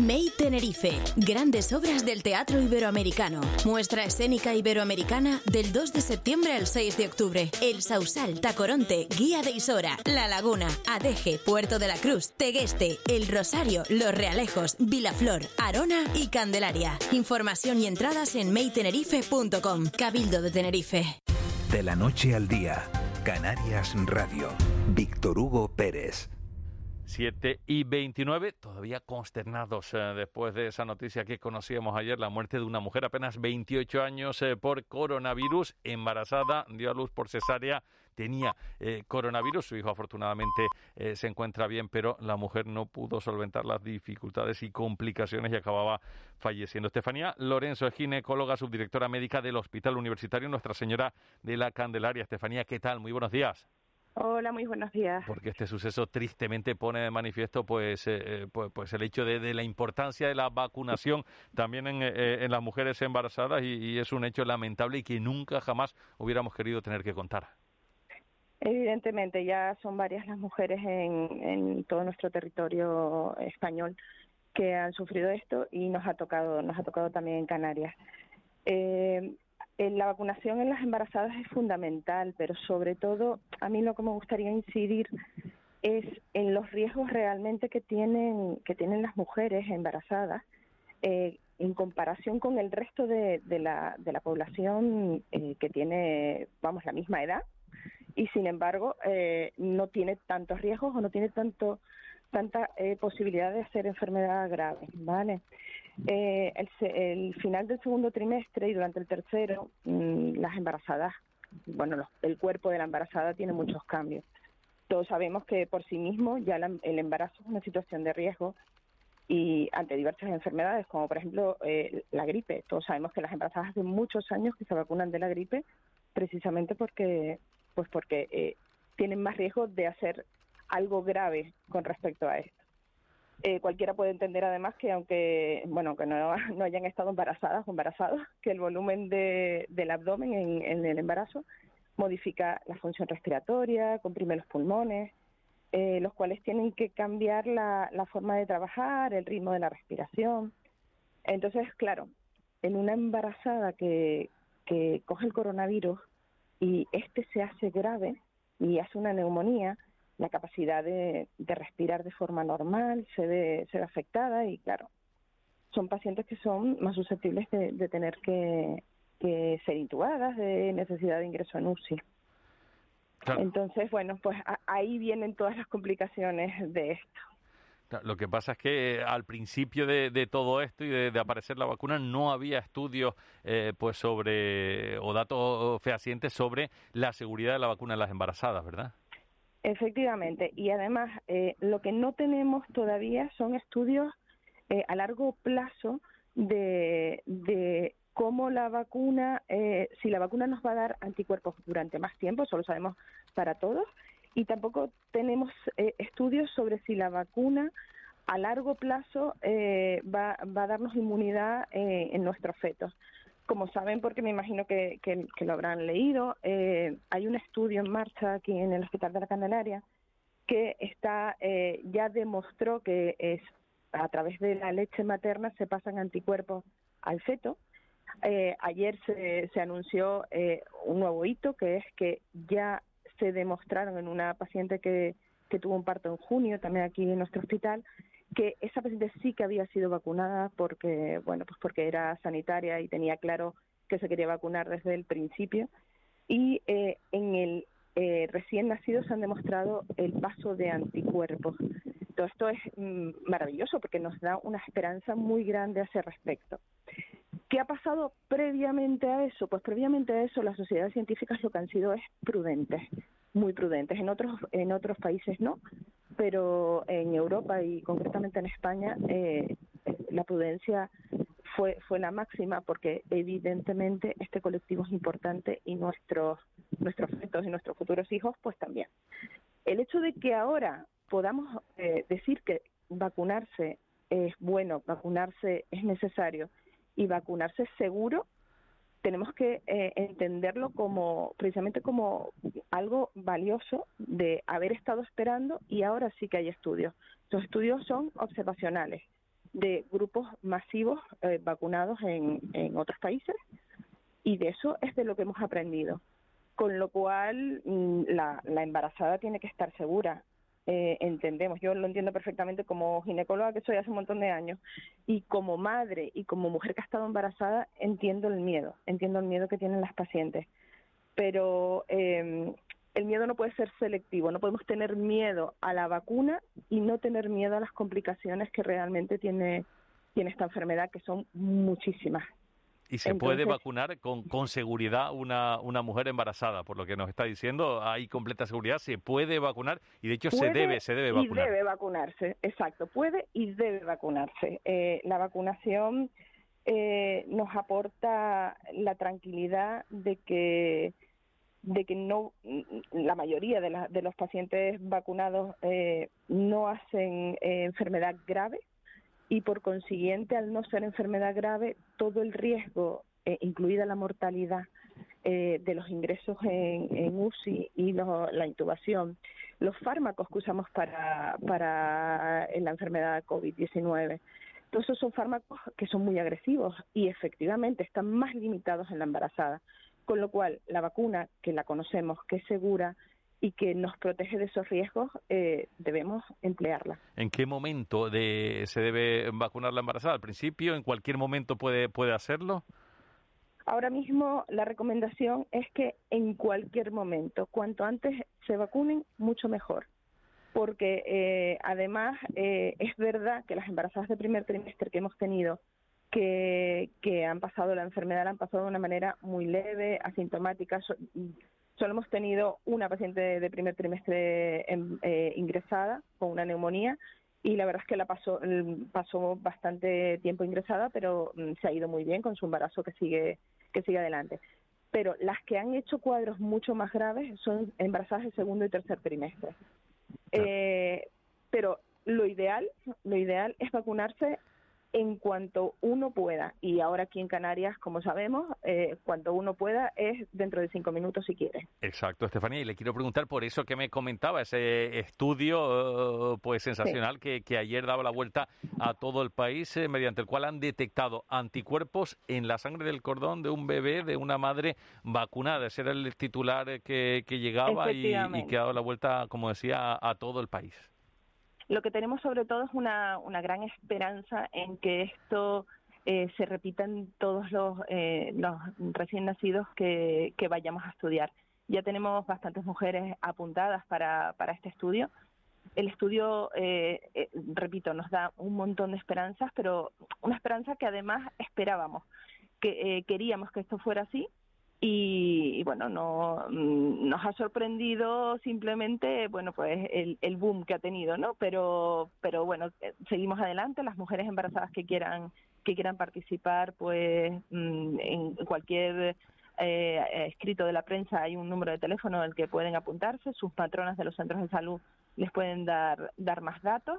May Tenerife, grandes obras del teatro iberoamericano. Muestra escénica iberoamericana del 2 de septiembre al 6 de octubre. El Sausal, Tacoronte, Guía de Isora, La Laguna, Adeje, Puerto de la Cruz, Tegueste, El Rosario, Los Realejos, Vilaflor, Arona y Candelaria. Información y entradas en maytenerife.com. Cabildo de Tenerife. De la noche al día, Canarias Radio. Víctor Hugo Pérez. 7 y 29, todavía consternados eh, después de esa noticia que conocíamos ayer, la muerte de una mujer apenas 28 años eh, por coronavirus, embarazada, dio a luz por cesárea, tenía eh, coronavirus, su hijo afortunadamente se encuentra bien, pero la mujer no pudo solventar las dificultades y complicaciones y acababa falleciendo. Estefanía Lorenzo es ginecóloga, subdirectora médica del Hospital Universitario Nuestra Señora de la Candelaria. Estefanía, ¿qué tal? Muy buenos días. Hola, muy buenos días. Porque este suceso tristemente pone de manifiesto pues, eh, eh, pues, pues, el hecho de, la importancia de la vacunación también en, eh, las mujeres embarazadas y, es un hecho lamentable y que nunca jamás hubiéramos querido tener que contar. Evidentemente, ya son varias las mujeres en, en todo nuestro territorio español que han sufrido esto y nos ha tocado, nos ha tocado también en Canarias. Eh, eh, la vacunación en las embarazadas es fundamental, pero sobre todo a mí lo que me gustaría incidir es en los riesgos realmente que tienen que tienen las mujeres embarazadas eh, en comparación con el resto de, la, de la población eh, que tiene, vamos, la misma edad y sin embargo no tiene tantos riesgos o no tiene tanto tanta posibilidad de hacer enfermedad grave, ¿vale? Eh, el, final del segundo trimestre y durante el tercero, mm, las embarazadas, bueno, el cuerpo de la embarazada tiene muchos cambios. Todos sabemos que por sí mismo ya el embarazo es una situación de riesgo y ante diversas enfermedades, como por ejemplo eh, la gripe. Todos sabemos que las embarazadas hace muchos años que se vacunan de la gripe precisamente porque, pues porque eh, tienen más riesgo de hacer algo grave con respecto a esto. Eh, cualquiera puede entender además que aunque bueno que no, no hayan estado embarazadas o embarazados, que el volumen de, del abdomen en, el embarazo modifica la función respiratoria, comprime los pulmones, eh, los cuales tienen que cambiar la, la forma de trabajar, el ritmo de la respiración. Entonces, claro, en una embarazada que, que coge el coronavirus y este se hace grave y hace una neumonía, la capacidad de, respirar de forma normal se ve, se ve afectada y claro, son pacientes que son más susceptibles de, tener que, ser intubadas, de necesidad de ingreso en UCI. Entonces, bueno, pues ahí vienen todas las complicaciones de esto. Lo que pasa es que al principio de, todo esto y de, aparecer la vacuna no había estudios eh, pues sobre o datos fehacientes sobre la seguridad de la vacuna en las embarazadas, ¿verdad? Efectivamente, y además eh, lo que no tenemos todavía son estudios eh, a largo plazo de, de cómo la vacuna, eh, si la vacuna nos va a dar anticuerpos durante más tiempo, eso lo sabemos para todos, y tampoco tenemos estudios sobre si la vacuna a largo plazo va, va, a darnos inmunidad en nuestros fetos. Como saben, porque me imagino que, lo habrán leído, eh, hay un estudio en marcha aquí en el Hospital de la Candelaria que está eh, ya demostró que es a través de la leche materna se pasan anticuerpos al feto. Eh, ayer se, se anunció un nuevo hito que es que ya se demostraron en una paciente que, que tuvo un parto en junio, también aquí en nuestro hospital, que esa paciente sí que había sido vacunada porque, bueno, pues porque era sanitaria y tenía claro que se quería vacunar desde el principio. Y eh, en el eh, recién nacido se han demostrado el paso de anticuerpos. Todo esto es mm, maravilloso porque nos da una esperanza muy grande a ese respecto. ¿Qué ha pasado previamente a eso? Pues previamente a eso las sociedades científicas lo que han sido es prudentes, muy prudentes. En otros, en otros países no, pero en Europa y concretamente en España eh, la prudencia fue, fue la máxima porque evidentemente este colectivo es importante y nuestros, nuestros fetos y nuestros futuros hijos pues también. El hecho de que ahora podamos eh, decir que vacunarse es bueno, vacunarse es necesario y vacunarse es seguro, tenemos que eh, entenderlo como precisamente como algo valioso de haber estado esperando y ahora sí que hay estudios. Los estudios son observacionales de grupos masivos eh, vacunados en, otros países y de eso es de lo que hemos aprendido. Con lo cual, mm, la, la embarazada tiene que estar segura eh, entendemos. Yo lo entiendo perfectamente como ginecóloga que soy hace un montón de años y como madre y como mujer que ha estado embarazada entiendo el miedo, entiendo el miedo que tienen las pacientes. Pero eh, el miedo no puede ser selectivo, no podemos tener miedo a la vacuna y no tener miedo a las complicaciones que realmente tiene, tiene esta enfermedad, que son muchísimas. Y se puede vacunar con, con seguridad una, una mujer embarazada, por lo que nos está diciendo, hay completa seguridad, se puede vacunar y de hecho se debe, se debe vacunar. Y debe vacunarse, exacto, puede y debe vacunarse. Eh, la vacunación eh, nos aporta la tranquilidad de que de que no la mayoría de, de los pacientes vacunados eh, no hacen enfermedad grave y por consiguiente, al no ser enfermedad grave, todo el riesgo, eh, incluida la mortalidad eh, de los ingresos en, UCI y la intubación, los fármacos que usamos para, para la enfermedad COVID-19, todos esos son fármacos que son muy agresivos y efectivamente están más limitados en la embarazada. Con lo cual, la vacuna, que la conocemos, que es segura, y que nos protege de esos riesgos, eh, debemos emplearla. ¿En qué momento de, se debe vacunar la embarazada? ¿Al principio? ¿En cualquier momento puede, puede hacerlo? Ahora mismo la recomendación es que en cualquier momento, cuanto antes se vacunen, mucho mejor. Porque eh, además eh, es verdad que las embarazadas de primer trimestre que hemos tenido, que, que han pasado la enfermedad, la han pasado de una manera muy leve, asintomática, Solo hemos tenido una paciente de primer trimestre eh, ingresada con una neumonía y la verdad es que la pasó, pasó bastante tiempo ingresada, pero mm, se ha ido muy bien con su embarazo que sigue, que sigue adelante. Pero las que han hecho cuadros mucho más graves son embarazadas de segundo y tercer trimestre. Eh, pero lo ideal, lo ideal es vacunarse en cuanto uno pueda. Y ahora aquí en Canarias, como sabemos, eh, cuanto uno pueda es dentro de cinco minutos si quiere. Exacto, Estefanía. Y le quiero preguntar por eso que me comentaba, ese estudio eh, pues sensacional que, que, ayer daba la vuelta a todo el país, eh, mediante el cual han detectado anticuerpos en la sangre del cordón de un bebé de una madre vacunada. Ese era el titular que, que llegaba y, y, que ha dado la vuelta, como decía, a todo el país. Lo que tenemos sobre todo es una, una gran esperanza en que esto eh, se repita en todos los, eh, los recién nacidos que, que, vayamos a estudiar. Ya tenemos bastantes mujeres apuntadas para, para este estudio. El estudio, eh, eh repito, nos da un montón de esperanzas, pero una esperanza que además esperábamos, que eh, queríamos que esto fuera así y, bueno no mm, nos ha sorprendido simplemente bueno pues el, el boom que ha tenido no pero pero bueno eh, seguimos adelante. Las mujeres embarazadas que quieran que quieran participar pues mm, en cualquier eh, escrito de la prensa hay un número de teléfono al que pueden apuntarse. Sus patronas de los centros de salud les pueden dar dar más datos.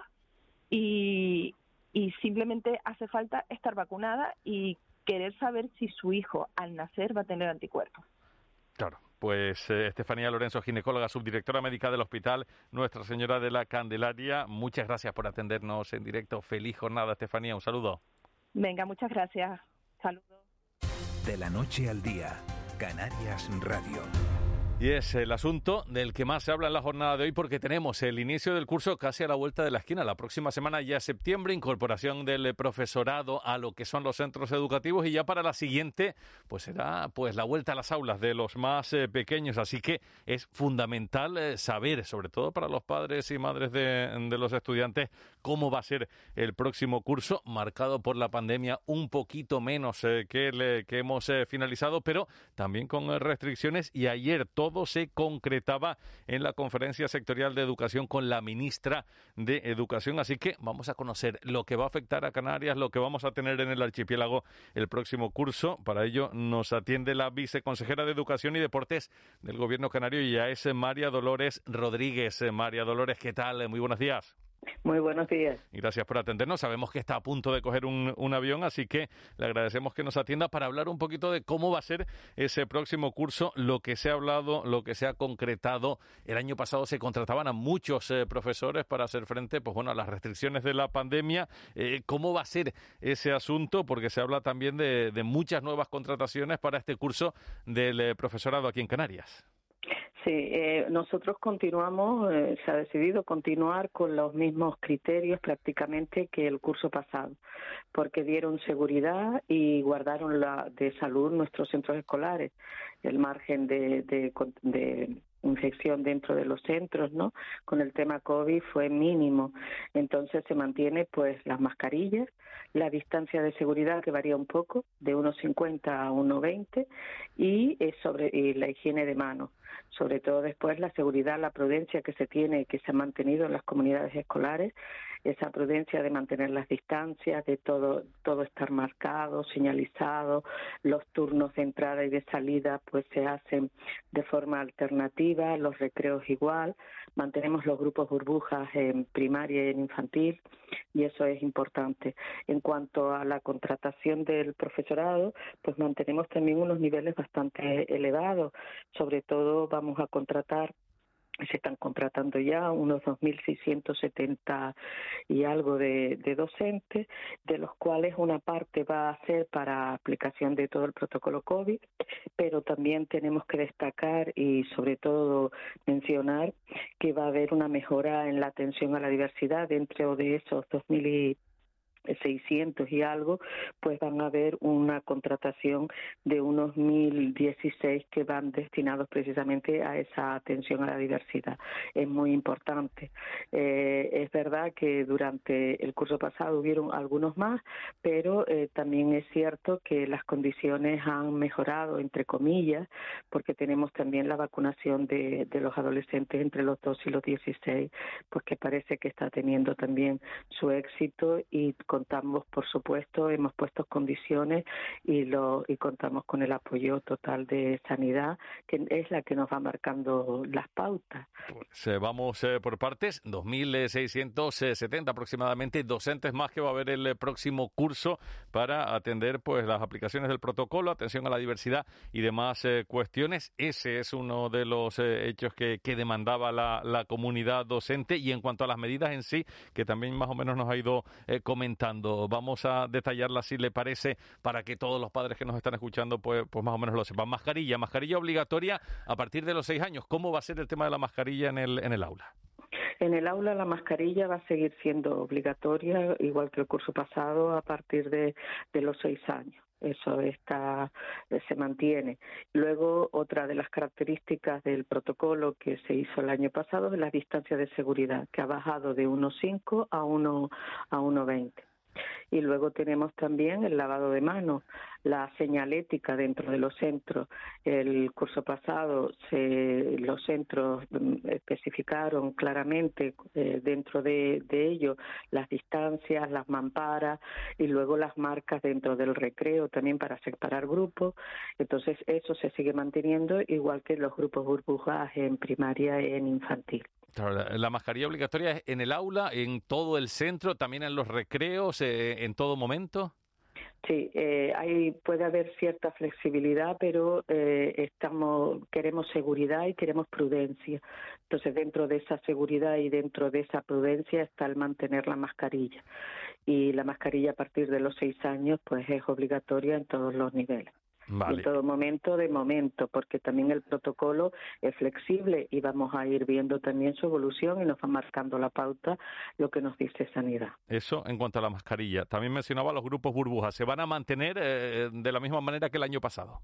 Y y simplemente hace falta estar vacunada y querer saber si su hijo al nacer va a tener anticuerpos. Claro. Pues eh, Estefanía Lorenzo, ginecóloga, subdirectora médica del Hospital Nuestra Señora de la Candelaria, muchas gracias por atendernos en directo. Feliz jornada, Estefanía. Un saludo. Venga, muchas gracias. Saludos. De la noche al día, Canarias Radio. Y es el asunto del que más se habla en la jornada de hoy porque tenemos el inicio del curso casi a la vuelta de la esquina. La próxima semana ya septiembre, incorporación del profesorado a lo que son los centros educativos y ya para la siguiente pues será pues la vuelta a las aulas de los más eh, pequeños. Así que es fundamental eh, saber, sobre todo para los padres y madres de los estudiantes, cómo va a ser el próximo curso, marcado por la pandemia un poquito menos eh, que el que hemos finalizado, pero también con restricciones y ayer todo se concretaba en la conferencia sectorial de educación con la ministra de Educación. Así que vamos a conocer lo que va a afectar a Canarias, lo que vamos a tener en el archipiélago el próximo curso. Para ello nos atiende la viceconsejera de Educación y Deportes del Gobierno Canario y ya es María Dolores Rodríguez. María Dolores, ¿qué tal? Muy buenos días. Muy buenos días. Gracias por atendernos. Sabemos que está a punto de coger un, avión, así que le agradecemos que nos atienda para hablar un poquito de cómo va a ser ese próximo curso, lo que se ha hablado, lo que se ha concretado. El año pasado se contrataban a muchos eh, profesores para hacer frente pues bueno, a las restricciones de la pandemia. Eh, ¿Cómo va a ser ese asunto? Porque se habla también de, de muchas nuevas contrataciones para este curso del eh, profesorado aquí en Canarias. Sí, eh, nosotros continuamos, eh, se ha decidido continuar con los mismos criterios prácticamente que el curso pasado, porque dieron seguridad y guardaron la de salud nuestros centros escolares, el margen de, de, infección dentro de los centros, ¿no? Con el tema COVID fue mínimo. Entonces se mantiene pues las mascarillas, la distancia de seguridad que varía un poco, de 1,50 a 1,20 y, eh, sobre, y la higiene de manos. Sobre todo después la seguridad, la prudencia que se tiene y que se ha mantenido en las comunidades escolares esa prudencia de mantener las distancias, de todo, todo estar marcado, señalizado, los turnos de entrada y de salida pues se hacen de forma alternativa, los recreos igual, mantenemos los grupos burbujas en primaria y en infantil y eso es importante. En cuanto a la contratación del profesorado, pues mantenemos también unos niveles bastante elevados, sobre todo vamos a contratar se están contratando ya unos 2.670 y algo de, docentes, de los cuales una parte va a ser para aplicación de todo el protocolo COVID, pero también tenemos que destacar y sobre todo mencionar que va a haber una mejora en la atención a la diversidad dentro de esos 2.000 600 y algo, pues van a haber una contratación de unos 1.016 que van destinados precisamente a esa atención a la diversidad. Es muy importante. Eh, es verdad que durante el curso pasado hubieron algunos más, pero eh, también es cierto que las condiciones han mejorado, entre comillas, porque tenemos también la vacunación de, de los adolescentes entre los 2 y los 16, pues que parece que está teniendo también su éxito y contamos, por supuesto, hemos puesto condiciones y, lo, y contamos con el apoyo total de sanidad, que es la que nos va marcando las pautas. Pues eh, vamos eh, por partes, 2.670 aproximadamente docentes más que va a haber el eh, próximo curso para atender pues las aplicaciones del protocolo, atención a la diversidad y demás cuestiones. Ese es uno de los hechos que, que demandaba la, la, comunidad docente y en cuanto a las medidas en sí, que también más o menos nos ha ido comentando Vamos a detallarla si le parece para que todos los padres que nos están escuchando pues, pues más o menos lo sepan. Mascarilla, mascarilla obligatoria a partir de los seis años. ¿Cómo va a ser el tema de la mascarilla en el, en el aula? En el aula la mascarilla va a seguir siendo obligatoria, igual que el curso pasado, a partir de, los seis años eso está se mantiene. Luego, otra de las características del protocolo que se hizo el año pasado es la distancia de seguridad, que ha bajado de 1,5 a 1 a 1,20. Y luego tenemos también el lavado de manos, la señalética dentro de los centros. El curso pasado se, los centros mm, especificaron claramente eh, dentro de, de las distancias, las mamparas y luego las marcas dentro del recreo también para separar grupos. Entonces eso se sigue manteniendo igual que los grupos burbujas en primaria y en infantil la, mascarilla obligatoria es en el aula, en todo el centro, también en los recreos, eh, en todo momento. Sí, eh, hay, puede haber cierta flexibilidad, pero eh, estamos, queremos seguridad y queremos prudencia. Entonces, dentro de esa seguridad y dentro de esa prudencia está el mantener la mascarilla. Y la mascarilla a partir de los seis años, pues es obligatoria en todos los niveles. En todo momento, de momento, porque también el protocolo es flexible y vamos a ir viendo también su evolución y nos va marcando la pauta lo que nos dice Sanidad. Eso en cuanto a la mascarilla. También mencionaba los grupos burbujas. ¿Se van a mantener eh, de la misma manera que el año pasado?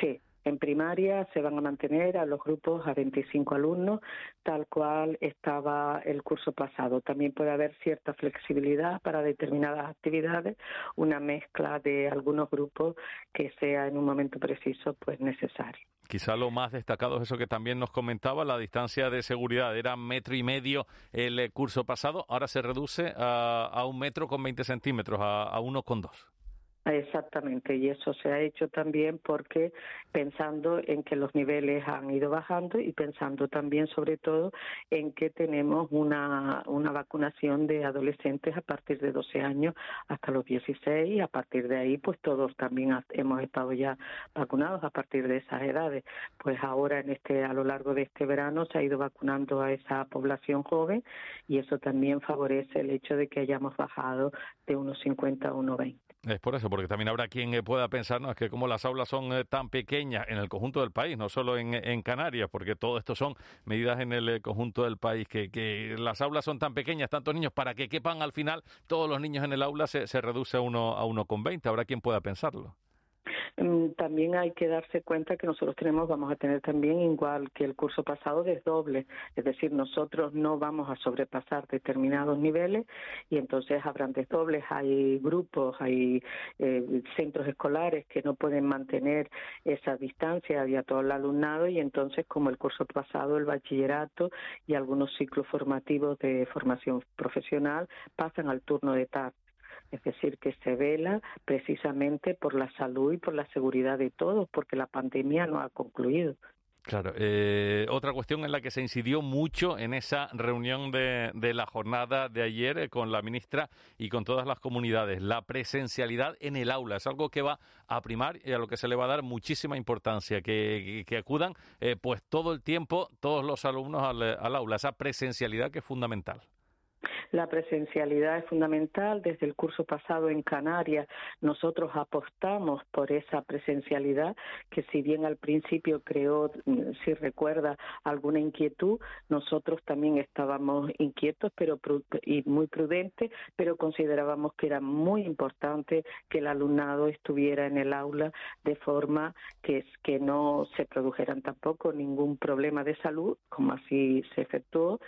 Sí, en primaria se van a mantener a los grupos a 25 alumnos, tal cual estaba el curso pasado. También puede haber cierta flexibilidad para determinadas actividades, una mezcla de algunos grupos que sea en un momento preciso pues necesario. Quizá lo más destacado es eso que también nos comentaba, la distancia de seguridad. Era metro y medio el curso pasado, ahora se reduce a, un metro con 20 centímetros, a uno con dos. Exactamente, y eso se ha hecho también porque pensando en que los niveles han ido bajando y pensando también sobre todo en que tenemos una, una vacunación de adolescentes a partir de 12 años hasta los 16 y a partir de ahí pues todos también hemos estado ya vacunados a partir de esas edades. Pues ahora en este a lo largo de este verano se ha ido vacunando a esa población joven y eso también favorece el hecho de que hayamos bajado de unos 50 a unos 20. Es por eso, porque también habrá quien eh, pueda pensar, no, es que como las aulas son eh, tan pequeñas en el conjunto del país, no solo en, Canarias, porque todo esto son medidas en el eh, conjunto del país, que, que, las aulas son tan pequeñas, tantos niños, para que quepan al final todos los niños en el aula se, se reduce a uno a uno con veinte. Habrá quien pueda pensarlo. Mm, también hay que darse cuenta que nosotros tenemos, vamos a tener también, igual que el curso pasado, desdoble. Es decir, nosotros no vamos a sobrepasar determinados niveles y entonces habrán desdobles. Hay grupos, hay eh, centros escolares que no pueden mantener esa distancia había todo el alumnado y entonces, como el curso pasado, el bachillerato y algunos ciclos formativos de formación profesional pasan al turno de tarde es decir, que se vela precisamente por la salud y por la seguridad de todos, porque la pandemia no ha concluido. Claro. Eh, otra cuestión en la que se incidió mucho en esa reunión de, la jornada de ayer eh, con la ministra y con todas las comunidades, la presencialidad en el aula. Es algo que va a primar y a lo que se le va a dar muchísima importancia, que, acudan eh, pues todo el tiempo todos los alumnos al aula, esa presencialidad que es fundamental. La presencialidad es fundamental. Desde el curso pasado en Canarias nosotros apostamos por esa presencialidad que si bien al principio creó, mm, si recuerda, alguna inquietud, nosotros también estábamos inquietos pero y muy prudentes, pero considerábamos que era muy importante que el alumnado estuviera en el aula de forma que, que no se produjeran tampoco ningún problema de salud, como así se efectuó,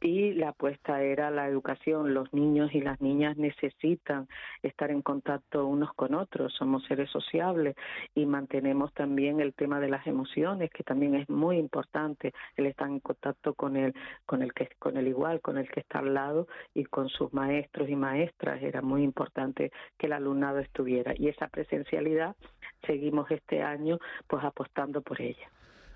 y la apuesta era la educación. Los niños y las niñas necesitan estar en contacto unos con otros, somos seres sociables y mantenemos también el tema de las emociones, que también es muy importante, el estar en contacto con el, con el que con el igual, con el que está al lado y con sus maestros y maestras, era muy importante que el alumnado estuviera y esa presencialidad seguimos este año pues apostando por ella.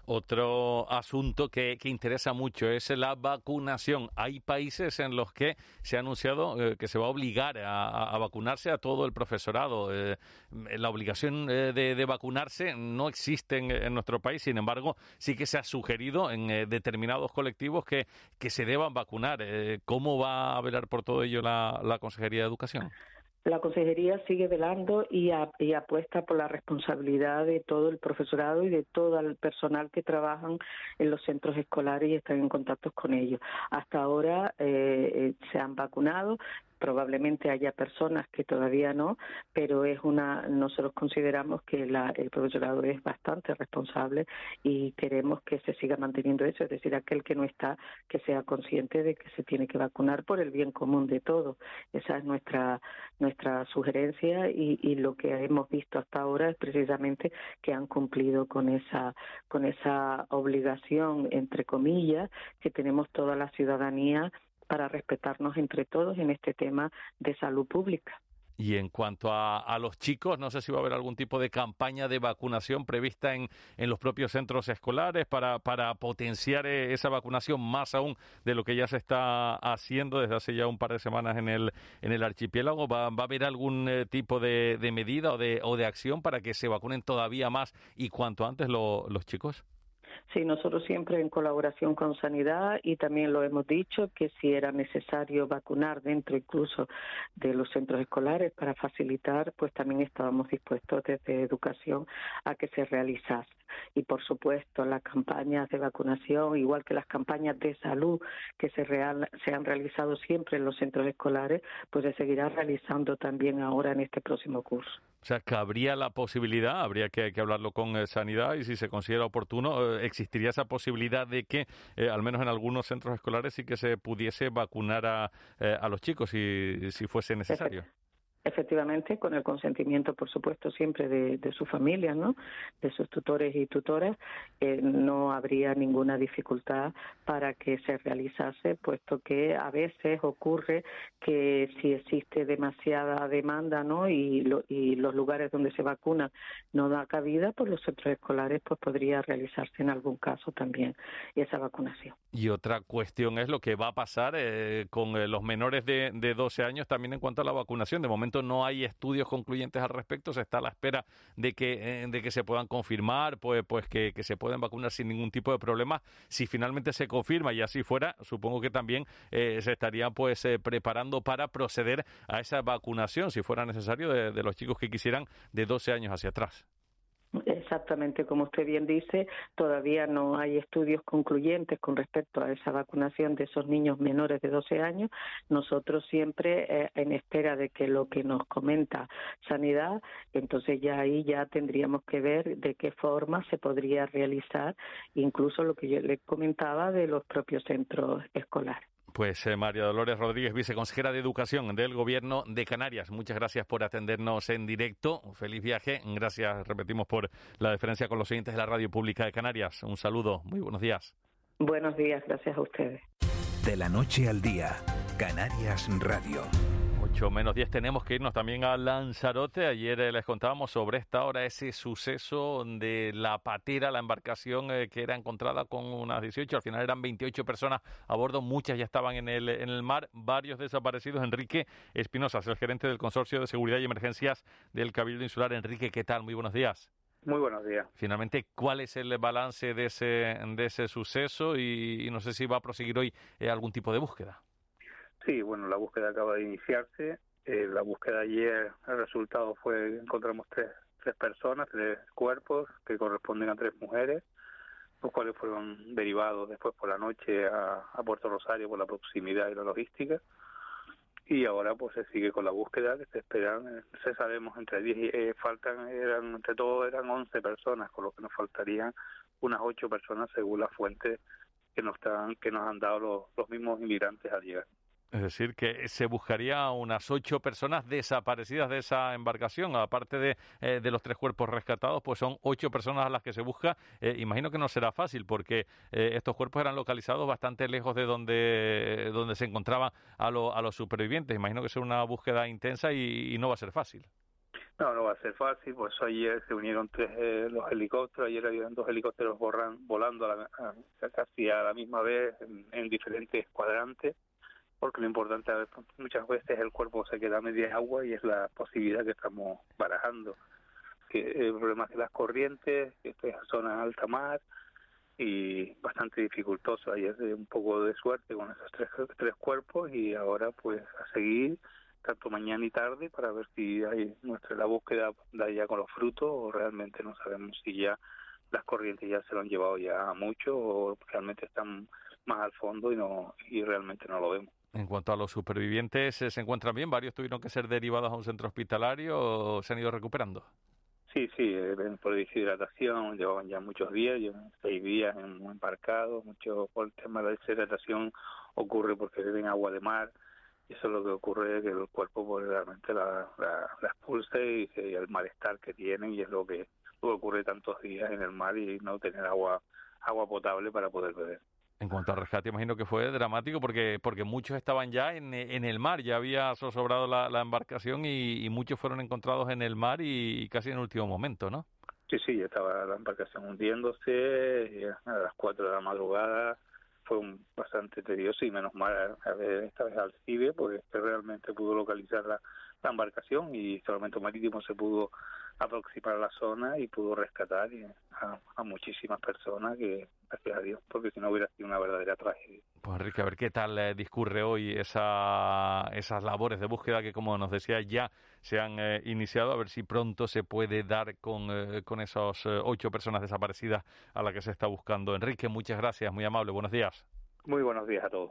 Otro asunto que, interesa mucho es la vacunación. Hay países en los que se ha anunciado eh, que se va a obligar a, vacunarse a todo el profesorado. Eh, la obligación eh, de, vacunarse no existe en, nuestro país, sin embargo, sí que se ha sugerido en determinados colectivos que, que se deban vacunar. ¿Cómo va a velar por todo ello la Consejería de Educación? La consejería sigue velando y, apuesta por la responsabilidad de todo el profesorado y de todo el personal que trabajan en los centros escolares y están en contacto con ellos. Hasta ahora eh, eh, se han vacunado, probablemente haya personas que todavía no, pero es una nosotros consideramos que el profesorado es bastante responsable y queremos que se siga manteniendo eso, es decir, aquel que no está que sea consciente de que se tiene que vacunar por el bien común de todos. Esa es nuestra nuestra sugerencia y, y lo que hemos visto hasta ahora es precisamente que han cumplido con esa con esa obligación entre comillas que tenemos toda la ciudadanía para respetarnos entre todos en este tema de salud pública. Y en cuanto a, los chicos, no sé si va a haber algún tipo de campaña de vacunación prevista en, en los propios centros escolares para, para potenciar eh, esa vacunación más aún de lo que ya se está haciendo desde hace ya un par de semanas en el, en el archipiélago. ¿Va, va a haber algún eh, tipo de, de, medida o de, o de acción para que se vacunen todavía más y cuanto antes los chicos? Sí, nosotros siempre en colaboración con Sanidad y también lo hemos dicho que si era necesario vacunar dentro incluso de los centros escolares para facilitar, pues también estábamos dispuestos desde Educación a que se realizase. Y por supuesto las campañas de vacunación, igual que las campañas de salud que se, se han realizado siempre en los centros escolares, pues se seguirá realizando también ahora en este próximo curso. O sea, que habría la posibilidad, habría que, hablarlo con eh, Sanidad y si se considera oportuno, eh, existiría esa posibilidad de que, eh, al menos en algunos centros escolares, sí que se pudiese vacunar a, a los chicos si, si fuese necesario. Efectivamente, con el consentimiento, por supuesto, siempre de, de su familia, ¿no? De sus tutores y tutoras, eh, no habría ninguna dificultad para que se realizase, puesto que a veces ocurre que si existe demasiada demanda, ¿no? Y, y los lugares donde se vacuna no da cabida, pues los centros escolares, pues podría realizarse en algún caso también esa vacunación. Y otra cuestión es lo que va a pasar eh, con eh, los menores de, de 12 años también en cuanto a la vacunación. De momento no hay estudios concluyentes al respecto, se está a la espera de que, eh, de que se puedan confirmar, pues, pues que, se pueden vacunar sin ningún tipo de problema. Si finalmente se confirma y así fuera, supongo que también eh, se estarían pues eh, preparando para proceder a esa vacunación, si fuera necesario, de, de los chicos que quisieran de 12 años hacia atrás. Exactamente como usted bien dice, todavía no hay estudios concluyentes con respecto a esa vacunación de esos niños menores de 12 años. Nosotros siempre eh, en espera de que lo que nos comenta Sanidad, entonces ya ahí ya tendríamos que ver de qué forma se podría realizar incluso lo que yo le comentaba de los propios centros escolares. Pues eh, María Dolores Rodríguez, viceconsejera de Educación del Gobierno de Canarias. Muchas gracias por atendernos en directo. Un feliz viaje. Gracias, repetimos, por la diferencia con los oyentes de la Radio Pública de Canarias. Un saludo. Muy buenos días. Buenos días. Gracias a ustedes. De la noche al día, Canarias Radio. 8 menos 10 tenemos que irnos también a Lanzarote. Ayer eh, les contábamos sobre esta hora ese suceso de la patera, la embarcación eh, que era encontrada con unas 18, al final eran 28 personas a bordo, muchas ya estaban en el, en el mar, varios desaparecidos. Enrique Espinosa, el gerente del Consorcio de Seguridad y Emergencias del Cabildo Insular. Enrique, ¿qué tal? Muy buenos días. Muy buenos días. Finalmente, ¿cuál es el balance de ese, de ese suceso? Y, no sé si va a proseguir hoy eh, algún tipo de búsqueda. Sí, bueno, la búsqueda acaba de iniciarse. Eh, la búsqueda ayer, el resultado fue, encontramos tres, tres personas, tres cuerpos que corresponden a tres mujeres, los cuales fueron derivados después por la noche a, Puerto Rosario por la proximidad y la logística. Y ahora pues se sigue con la búsqueda que se esperan, se sabemos entre 10 y eh, faltan, eran, entre todos eran 11 personas, con lo que nos faltarían unas 8 personas según la fuente que nos, están, que nos han dado los, los mismos inmigrantes al llegar. Es decir, que se buscaría unas ocho personas desaparecidas de esa embarcación, aparte de, eh, de los tres cuerpos rescatados, pues son ocho personas a las que se busca. Eh, imagino que no será fácil, porque eh, estos cuerpos eran localizados bastante lejos de donde, donde se encontraban a, a los supervivientes. Imagino que será una búsqueda intensa y, no va a ser fácil. No, no va a ser fácil, pues ayer se unieron tres los helicópteros, ayer habían dos helicópteros volando a casi a la misma vez en diferentes cuadrantes porque lo importante muchas veces el cuerpo se queda a media agua y es la posibilidad que estamos barajando. Que el problema es que las corrientes, que es zona alta mar y bastante dificultoso. Ayer un poco de suerte con esos tres, tres cuerpos y ahora pues a seguir tanto mañana y tarde para ver si hay nuestra la búsqueda da ya con los frutos o realmente no sabemos si ya las corrientes ya se lo han llevado ya mucho o realmente están más al fondo y no y realmente no lo vemos. En cuanto a los supervivientes, eh, ¿se encuentran bien? ¿Varios tuvieron que ser derivados a un centro hospitalario o se han ido recuperando? Sí, sí, eh, por deshidratación, llevaban ya muchos días, llevan seis días embarcados, mucho por el tema de la deshidratación ocurre porque beben agua de mar, y eso es lo que ocurre, que el cuerpo pues, realmente la, la, expulse y, el malestar que tienen, y es lo que ocurre tantos días en el mar y no tener agua agua potable para poder beber. En cuanto al rescate, imagino que fue dramático porque porque muchos estaban ya en, en el mar, ya había sobrado la, la embarcación y, muchos fueron encontrados en el mar y, casi en el último momento, ¿no? Sí, sí, estaba la embarcación hundiéndose y a las 4 de la madrugada fue un, bastante tedioso y menos mal ver esta vez al CIBE porque realmente pudo localizar la, la embarcación y el Salvamento Marítimo se pudo aproximar a la zona y pudo rescatar a, muchísimas personas que, gracias a Dios, porque si no hubiera sido una verdadera tragedia. Pues Enrique, a ver qué tal eh, discurre hoy esa, esas labores de búsqueda que, como nos decía, ya se han eh, iniciado, a ver si pronto se puede dar con, eh, con esas ocho personas desaparecidas a las que se está buscando. Enrique, muchas gracias, muy amable, buenos días. Muy buenos días a todos.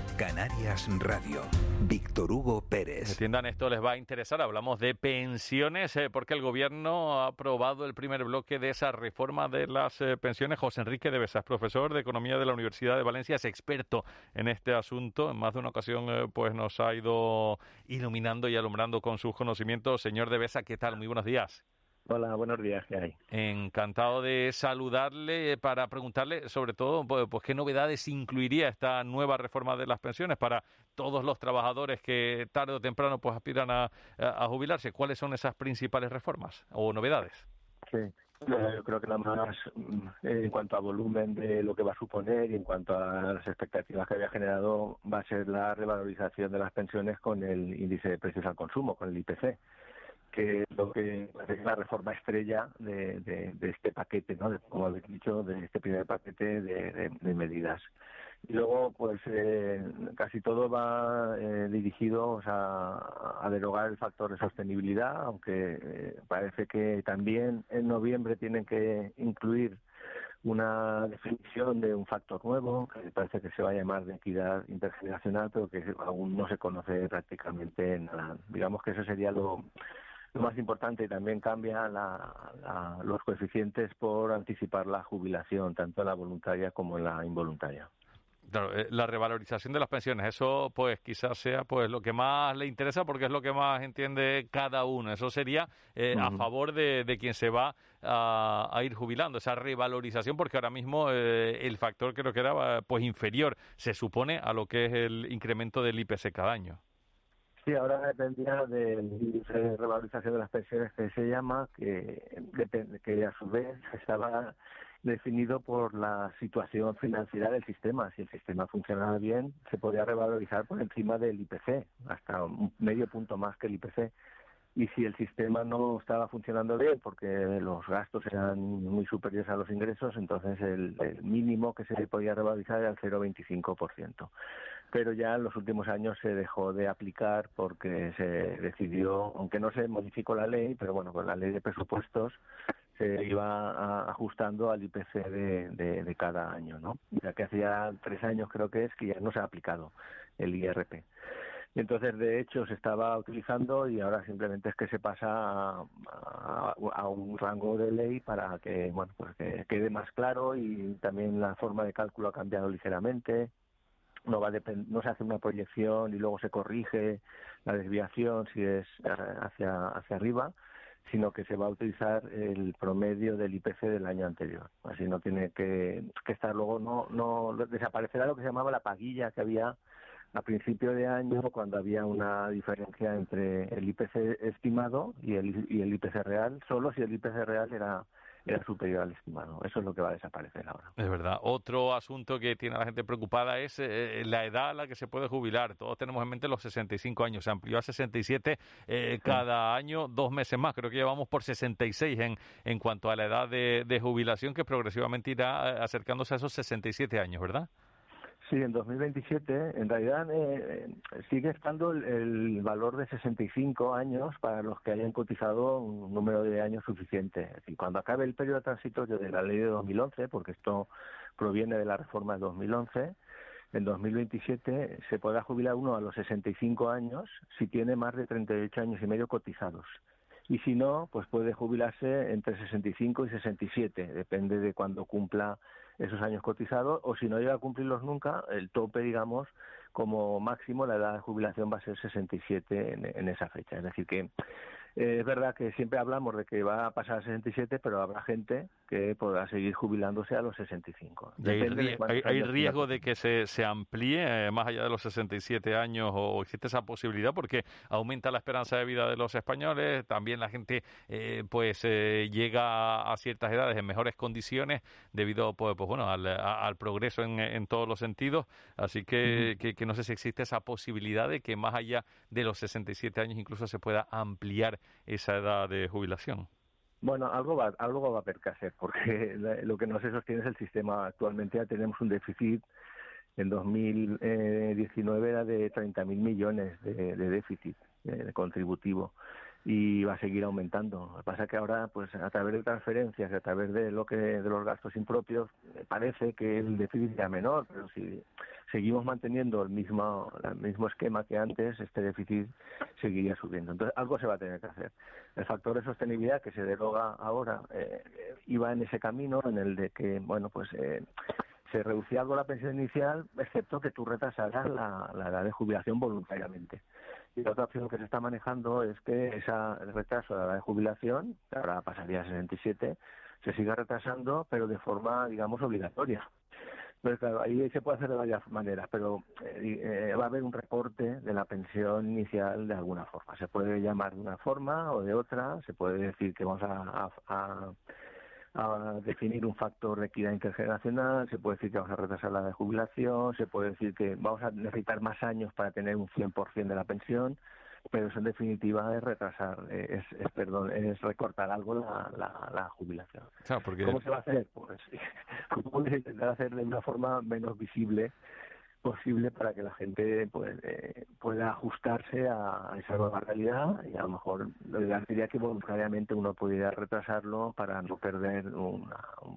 Canarias Radio. Víctor Hugo Pérez. Entiendan, esto les va a interesar. Hablamos de pensiones eh, porque el gobierno ha aprobado el primer bloque de esa reforma de las eh, pensiones. José Enrique de Besas, profesor de Economía de la Universidad de Valencia, es experto en este asunto. En más de una ocasión eh, pues nos ha ido iluminando y alumbrando con sus conocimientos. Señor de Besa, ¿qué tal? Muy buenos días. Hola, buenos días, ¿qué hay? Encantado de saludarle para preguntarle sobre todo pues, qué novedades incluiría esta nueva reforma de las pensiones para todos los trabajadores que tarde o temprano pues aspiran a, jubilarse. ¿Cuáles son esas principales reformas o novedades? Sí, yo creo que la más, mm, en cuanto a volumen de lo que va a suponer y en cuanto a las expectativas que había generado, va a ser la revalorización de las pensiones con el índice de precios al consumo, con el IPC, que lo que es la reforma estrella de, de, este paquete, ¿no? como habéis dicho, de este primer paquete de medidas. Y luego, pues eh, casi todo va eh, dirigido a, derogar el factor de sostenibilidad, aunque eh, parece que también en noviembre tienen que incluir una definición de un factor nuevo, que parece que se va a llamar de equidad intergeneracional, pero que aún no se conoce prácticamente nada. Digamos que eso sería lo, lo más importante y también cambia la, los coeficientes por anticipar la jubilación, tanto en la voluntaria como en la involuntaria. Claro, eh, la revalorización de las pensiones, eso pues quizás sea pues lo que más le interesa porque es lo que más entiende cada uno. Eso sería eh, a favor de, de, quien se va a, ir jubilando, esa revalorización, porque ahora mismo eh, el factor creo que era pues inferior, se supone, a lo que es el incremento del IPC cada año. Sí, ahora dependía del de revalorización de las pensiones que se llama, que, que a su vez estaba definido por la situación financiera del sistema. Si el sistema funcionaba bien, se podía revalorizar por encima del IPC, hasta un medio punto más que el IPC. Y si el sistema no estaba funcionando bien porque los gastos eran muy superiores a los ingresos, entonces el, mínimo que se podía revalorizar era el 0,25%. Pero ya en los últimos años se dejó de aplicar porque se decidió, aunque no se modificó la ley, pero bueno, con la ley de presupuestos se iba ajustando al IPC de, cada año, ¿no? Ya que hacía tres años creo que es que ya no se ha aplicado el IRP. Entonces, de hecho, se estaba utilizando y ahora simplemente es que se pasa a, un rango de ley para que, bueno, pues que quede más claro y también la forma de cálculo ha cambiado ligeramente. No, va no se hace una proyección y luego se corrige la desviación si es hacia, hacia arriba, sino que se va a utilizar el promedio del IPC del año anterior. Así no tiene que, estar luego, no, no desaparecerá lo que se llamaba la paguilla que había a principio de año cuando había una diferencia entre el IPC estimado y el, y el IPC real, solo si el IPC real era era superior al estimado. Eso es lo que va a desaparecer ahora. Es verdad. Otro asunto que tiene a la gente preocupada es eh, la edad a la que se puede jubilar. Todos tenemos en mente los 65 años. Se amplió a 67 eh, cada año, dos meses más. Creo que llevamos por 66 en, en cuanto a la edad de, de jubilación, que progresivamente irá eh, acercándose a esos 67 años, ¿verdad? Sí, en 2027 en realidad eh, sigue estando el, valor de 65 años para los que hayan cotizado un número de años suficiente. Es decir, cuando acabe el periodo transitorio de la ley de 2011, porque esto proviene de la reforma de 2011, en 2027 se podrá jubilar uno a los 65 años si tiene más de 38 años y medio cotizados. Y si no, pues puede jubilarse entre 65 y 67, depende de cuando cumpla esos años cotizados, o si no llega a cumplirlos nunca, el tope, digamos, como máximo la edad de jubilación va a ser 67 en, en esa fecha. Es decir, que eh, es verdad que siempre hablamos de que va a pasar a 67, pero habrá gente que podrá seguir jubilándose a los 65. ¿Hay, riesgo de que se, se amplíe eh, más allá de los 67 años o existe esa posibilidad? Porque aumenta la esperanza de vida de los españoles, también la gente eh, pues llega a, ciertas edades en mejores condiciones debido pues, pues bueno al, al progreso en, en, todos los sentidos. Así que, que, que no sé si existe esa posibilidad de que más allá de los 67 años incluso se pueda ampliar esa edad de jubilación? Bueno, algo va, algo va a haber que hacer, porque lo que no se sostiene es el sistema. Actualmente ya tenemos un déficit, en 2019 era de 30.000 millones de, déficit eh, contributivo y va a seguir aumentando. Lo que pasa es que ahora, pues a través de transferencias, a través de lo que de los gastos impropios, parece que el déficit sea menor, pero si seguimos manteniendo el mismo el mismo esquema que antes, este déficit seguiría subiendo. Entonces, algo se va a tener que hacer. El factor de sostenibilidad que se deroga ahora eh, iba en ese camino en el de que, bueno, pues eh, se reducía algo la pensión inicial, excepto que tú retrasaras la, la edad de jubilación voluntariamente. Y la otra opción que se está manejando es que ese retraso de la edad de jubilación, que ahora pasaría a 67, se siga retrasando, pero de forma, digamos, obligatoria. Pues claro, ahí se puede hacer de varias maneras, pero eh, eh, va a haber un recorte de la pensión inicial de alguna forma. Se puede llamar de una forma o de otra, se puede decir que vamos a, a definir un factor de equidad intergeneracional, se puede decir que vamos a retrasar la de jubilación, se puede decir que vamos a necesitar más años para tener un 100% de la pensión, pero eso en definitiva es retrasar, es, es perdón, es recortar algo la, la, jubilación. ¿Cómo se va a hacer? Pues ¿cómo se intentar hacer de una forma menos visible posible para que la gente pues, eh, pueda ajustarse a esa nueva realidad y a lo mejor lo ideal sería que voluntariamente uno pudiera retrasarlo para no perder un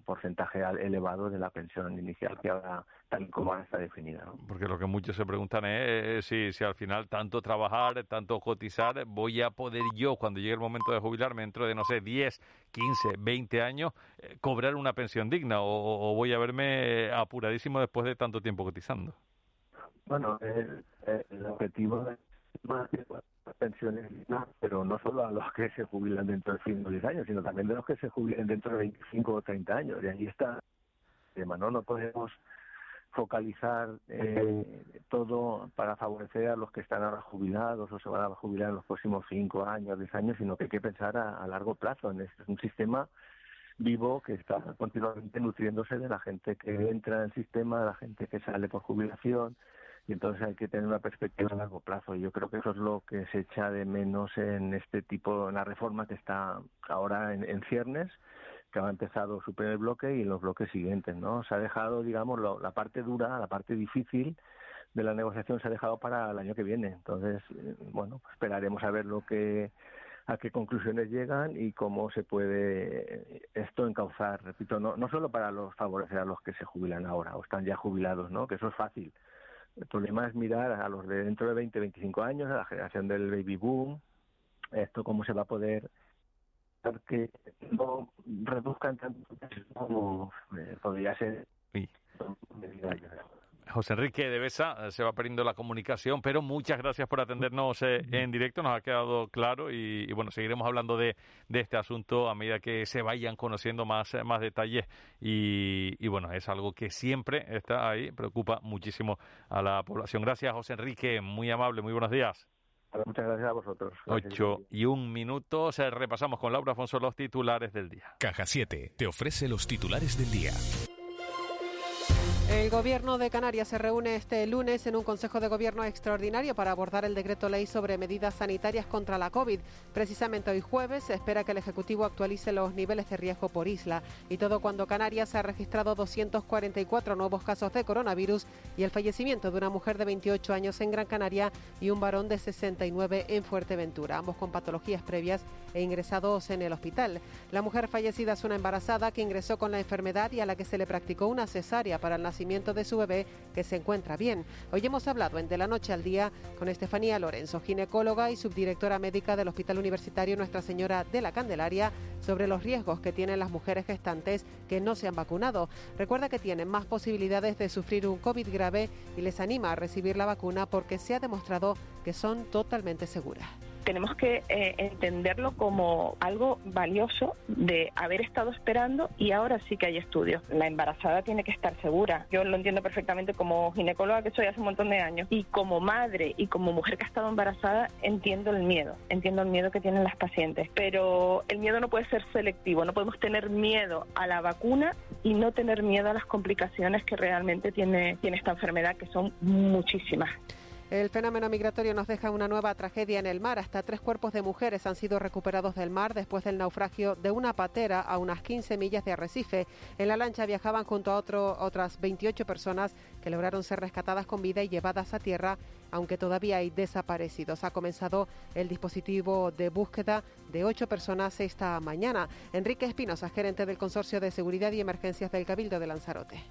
porcentaje elevado de la pensión inicial que ahora tal como ahora está definida. Porque lo que muchos se preguntan es si, si al final tanto trabajar, tanto cotizar, voy a poder yo cuando llegue el momento de jubilarme dentro de, no sé, 10, 15, 20 años, eh, cobrar una pensión digna o, o voy a verme apuradísimo después de tanto tiempo cotizando. Bueno, el, el objetivo es más de pensiones pero no solo a los que se jubilan dentro de 5 o 10 años, sino también de los que se jubilen dentro de 25 o 30 años. Y ahí está el tema, ¿no? No podemos focalizar eh, todo para favorecer a los que están ahora jubilados o se van a jubilar en los próximos 5 años, 10 años, sino que hay que pensar a, largo plazo. En este, un sistema vivo que está continuamente nutriéndose de la gente que entra en el sistema, de la gente que sale por jubilación, y entonces hay que tener una perspectiva a largo plazo. Y yo creo que eso es lo que se echa de menos en este tipo, en la reforma que está ahora en, ciernes, que ha empezado su primer bloque y en los bloques siguientes, ¿no? Se ha dejado, digamos, la parte dura, la parte difícil de la negociación se ha dejado para el año que viene. Entonces, eh, bueno, esperaremos a ver lo que a qué conclusiones llegan y cómo se puede esto encauzar, repito, no, no solo para los favorecer a los que se jubilan ahora o están ya jubilados, ¿no? Que eso es fácil, el problema es mirar a los de dentro de 20, 25 años, a la generación del baby boom, esto cómo se va a poder que no reduzcan tanto como eh, podría ser. José Enrique de Besa, eh, se va perdiendo la comunicación, pero muchas gracias por atendernos eh, en directo, nos ha quedado claro y, bueno, seguiremos hablando de, este asunto a medida que se vayan conociendo más, más detalles y, bueno, es algo que siempre está ahí, preocupa muchísimo a la población. Gracias, José Enrique, muy amable, muy buenos días. Muchas gracias a vosotros. Ocho y un minuto. Repasamos con Laura Afonso los titulares del día. Caja 7 te ofrece los titulares del día. El Gobierno de Canarias se reúne este lunes en un Consejo de Gobierno extraordinario para abordar el decreto ley sobre medidas sanitarias contra la COVID. Precisamente hoy jueves se espera que el Ejecutivo actualice los niveles de riesgo por isla. Y todo cuando Canarias ha registrado 244 nuevos casos de coronavirus y el fallecimiento de una mujer de 28 años en Gran Canaria y un varón de 69 en Fuerteventura, ambos con patologías previas e ingresados en el hospital. La mujer fallecida es una embarazada que ingresó con la enfermedad y a la que se le practicó una cesárea para el nacimiento de su bebé que se encuentra bien. Hoy hemos hablado en De la Noche al Día con Estefanía Lorenzo, ginecóloga y subdirectora médica del Hospital Universitario Nuestra Señora de la Candelaria, sobre los riesgos que tienen las mujeres gestantes que no se han vacunado. Recuerda que tienen más posibilidades de sufrir un COVID grave y les anima a recibir la vacuna porque se ha demostrado que son totalmente seguras tenemos que eh, entenderlo como algo valioso de haber estado esperando y ahora sí que hay estudios. La embarazada tiene que estar segura. Yo lo entiendo perfectamente como ginecóloga que soy hace un montón de años y como madre y como mujer que ha estado embarazada entiendo el miedo, entiendo el miedo que tienen las pacientes, pero el miedo no puede ser selectivo, no podemos tener miedo a la vacuna y no tener miedo a las complicaciones que realmente tiene, tiene esta enfermedad, que son muchísimas. El fenómeno migratorio nos deja una nueva tragedia en el mar. Hasta tres cuerpos de mujeres han sido recuperados del mar después del naufragio de una patera a unas 15 millas de Arrecife. En la lancha viajaban junto a otras 28 personas que lograron ser rescatadas con vida y llevadas a tierra, aunque todavía hay desaparecidos. Ha comenzado el dispositivo de búsqueda de ocho personas esta mañana. Enrique Espinosa, gerente del Consorcio de Seguridad y Emergencias del Cabildo de Lanzarote.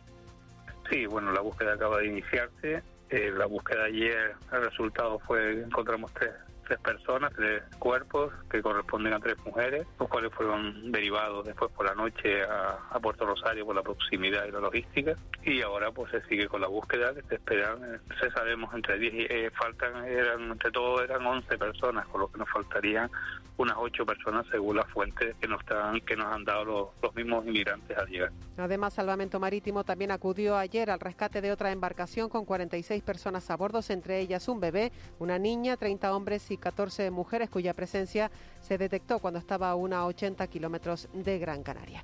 Sí, bueno, la búsqueda acaba de iniciarse eh, la búsqueda ayer, el resultado fue encontramos tres tres personas, tres cuerpos que corresponden a tres mujeres, los cuales fueron derivados después por la noche a, Puerto Rosario por la proximidad y la logística. Y ahora pues se sigue con la búsqueda que se esperan, se sabemos entre 10 eh, faltan, eran, entre todo eran 11 personas, con lo que nos faltarían unas 8 personas según las fuentes que nos, están, que nos han dado los, los mismos inmigrantes al llegar. Además, Salvamento Marítimo también acudió ayer al rescate de otra embarcación con 46 personas a bordo, entre ellas un bebé, una niña, 30 hombres y 14 mujeres cuya presencia se detectó cuando estaba a unos 80 kilómetros de Gran Canaria.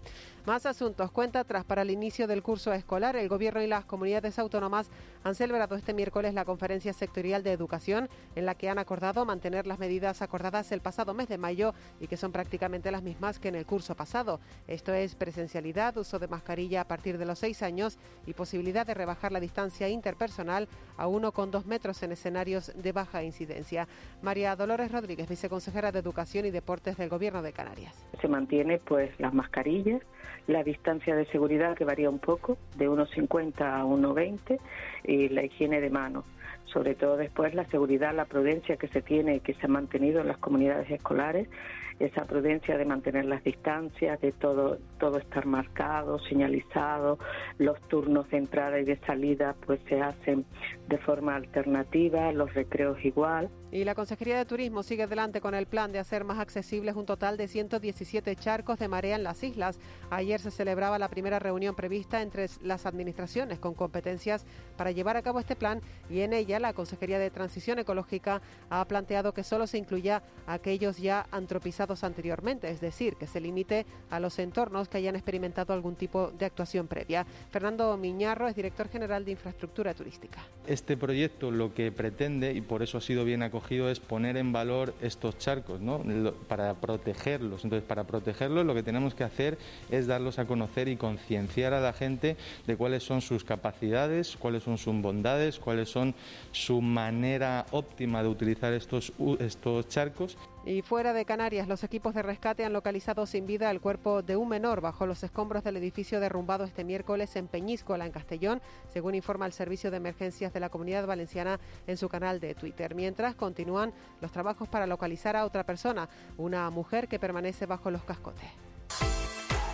Más asuntos. Cuenta atrás para el inicio del curso escolar. El Gobierno y las comunidades autónomas han celebrado este miércoles la conferencia sectorial de educación en la que han acordado mantener las medidas acordadas el pasado mes de mayo y que son prácticamente las mismas que en el curso pasado. Esto es presencialidad, uso de mascarilla a partir de los seis años y posibilidad de rebajar la distancia interpersonal a 1,2 metros en escenarios de baja incidencia. María Dolores Rodríguez, viceconsejera de Educación y Deportes del Gobierno de Canarias. Se mantiene pues las mascarillas la distancia de seguridad que varía un poco, de 1,50 a 1,20, y la higiene de manos. Sobre todo después la seguridad, la prudencia que se tiene y que se ha mantenido en las comunidades escolares, esa prudencia de mantener las distancias, de todo, todo estar marcado, señalizado, los turnos de entrada y de salida pues se hacen de forma alternativa, los recreos igual. Y la Consejería de Turismo sigue adelante con el plan de hacer más accesibles un total de 117 charcos de marea en las islas. Ayer se celebraba la primera reunión prevista entre las administraciones con competencias para llevar a cabo este plan y en ella la Consejería de Transición Ecológica ha planteado que solo se incluya aquellos ya antropizados anteriormente, es decir, que se limite a los entornos que hayan experimentado algún tipo de actuación previa. Fernando Miñarro es director general de Infraestructura Turística. Este proyecto lo que pretende, y por eso ha sido bien acogido, es poner en valor estos charcos, ¿no? para protegerlos. Entonces, para protegerlos lo que tenemos que hacer es darlos a conocer y concienciar a la gente de cuáles son sus capacidades, cuáles son sus bondades, cuáles son su manera óptima de utilizar estos, estos charcos. Y fuera de Canarias, los equipos de rescate han localizado sin vida el cuerpo de un menor bajo los escombros del edificio derrumbado este miércoles en Peñíscola, en Castellón, según informa el Servicio de Emergencias de la Comunidad Valenciana en su canal de Twitter. Mientras continúan los trabajos para localizar a otra persona, una mujer que permanece bajo los cascotes.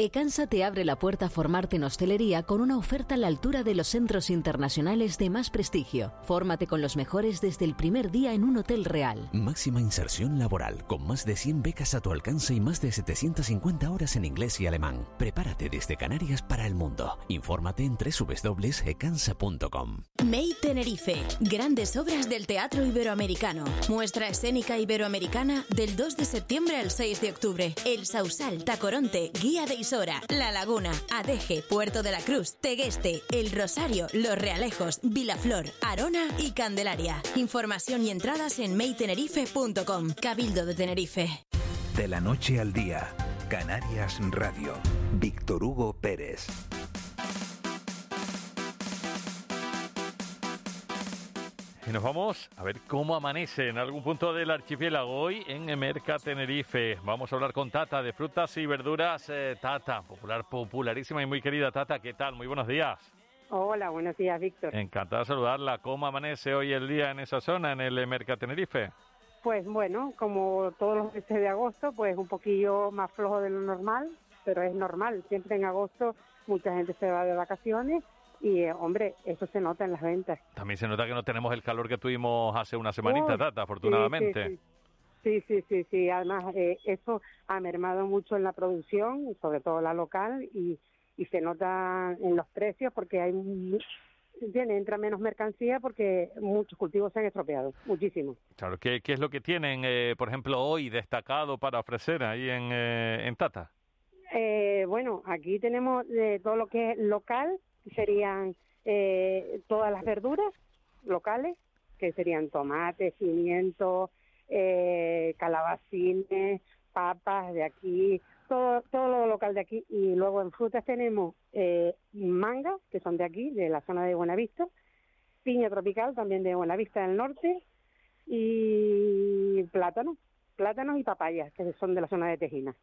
Ecansa te abre la puerta a formarte en hostelería con una oferta a la altura de los centros internacionales de más prestigio. Fórmate con los mejores desde el primer día en un hotel real. Máxima inserción laboral, con más de 100 becas a tu alcance y más de 750 horas en inglés y alemán. Prepárate desde Canarias para el mundo. Infórmate en www.ecansa.com. May Tenerife. Grandes obras del teatro iberoamericano. Muestra escénica iberoamericana del 2 de septiembre al 6 de octubre. El Sausal, Tacoronte, Guía de la Laguna, Adeje, Puerto de la Cruz, Tegueste, El Rosario, Los Realejos, Vilaflor, Arona y Candelaria. Información y entradas en maytenerife.com. Cabildo de Tenerife. De la noche al día, Canarias Radio. Víctor Hugo Pérez. Y nos vamos a ver cómo amanece en algún punto del archipiélago hoy en Emerca Tenerife. Vamos a hablar con Tata de frutas y verduras. Eh, Tata, popular, popularísima y muy querida Tata, ¿qué tal? Muy buenos días. Hola, buenos días, Víctor. Encantada de saludarla. ¿Cómo amanece hoy el día en esa zona, en el Emerca Tenerife? Pues bueno, como todos los meses de agosto, pues un poquillo más flojo de lo normal, pero es normal. Siempre en agosto mucha gente se va de vacaciones y eh, hombre, eso se nota en las ventas. También se nota que no tenemos el calor que tuvimos hace una semanita, Tata, afortunadamente. Sí, sí, sí, sí, además eh, eso ha mermado mucho en la producción, sobre todo la local, y, y se nota en los precios porque hay tiene, entra menos mercancía porque muchos cultivos se han estropeado, muchísimo. Claro, ¿qué, qué es lo que tienen, eh, por ejemplo, hoy destacado para ofrecer ahí en, en Tata? bueno, aquí tenemos de todo lo que es local, serían eh, todas las verduras locales, que serían tomates, pimientos, eh, calabacines, papas de aquí, todo, todo lo local de aquí. Y luego en frutas tenemos eh, manga, que son de aquí, de la zona de Buenavista, piña tropical, también de Buenavista del Norte, y plátano, plátanos y papayas, que son de la zona de Tejina.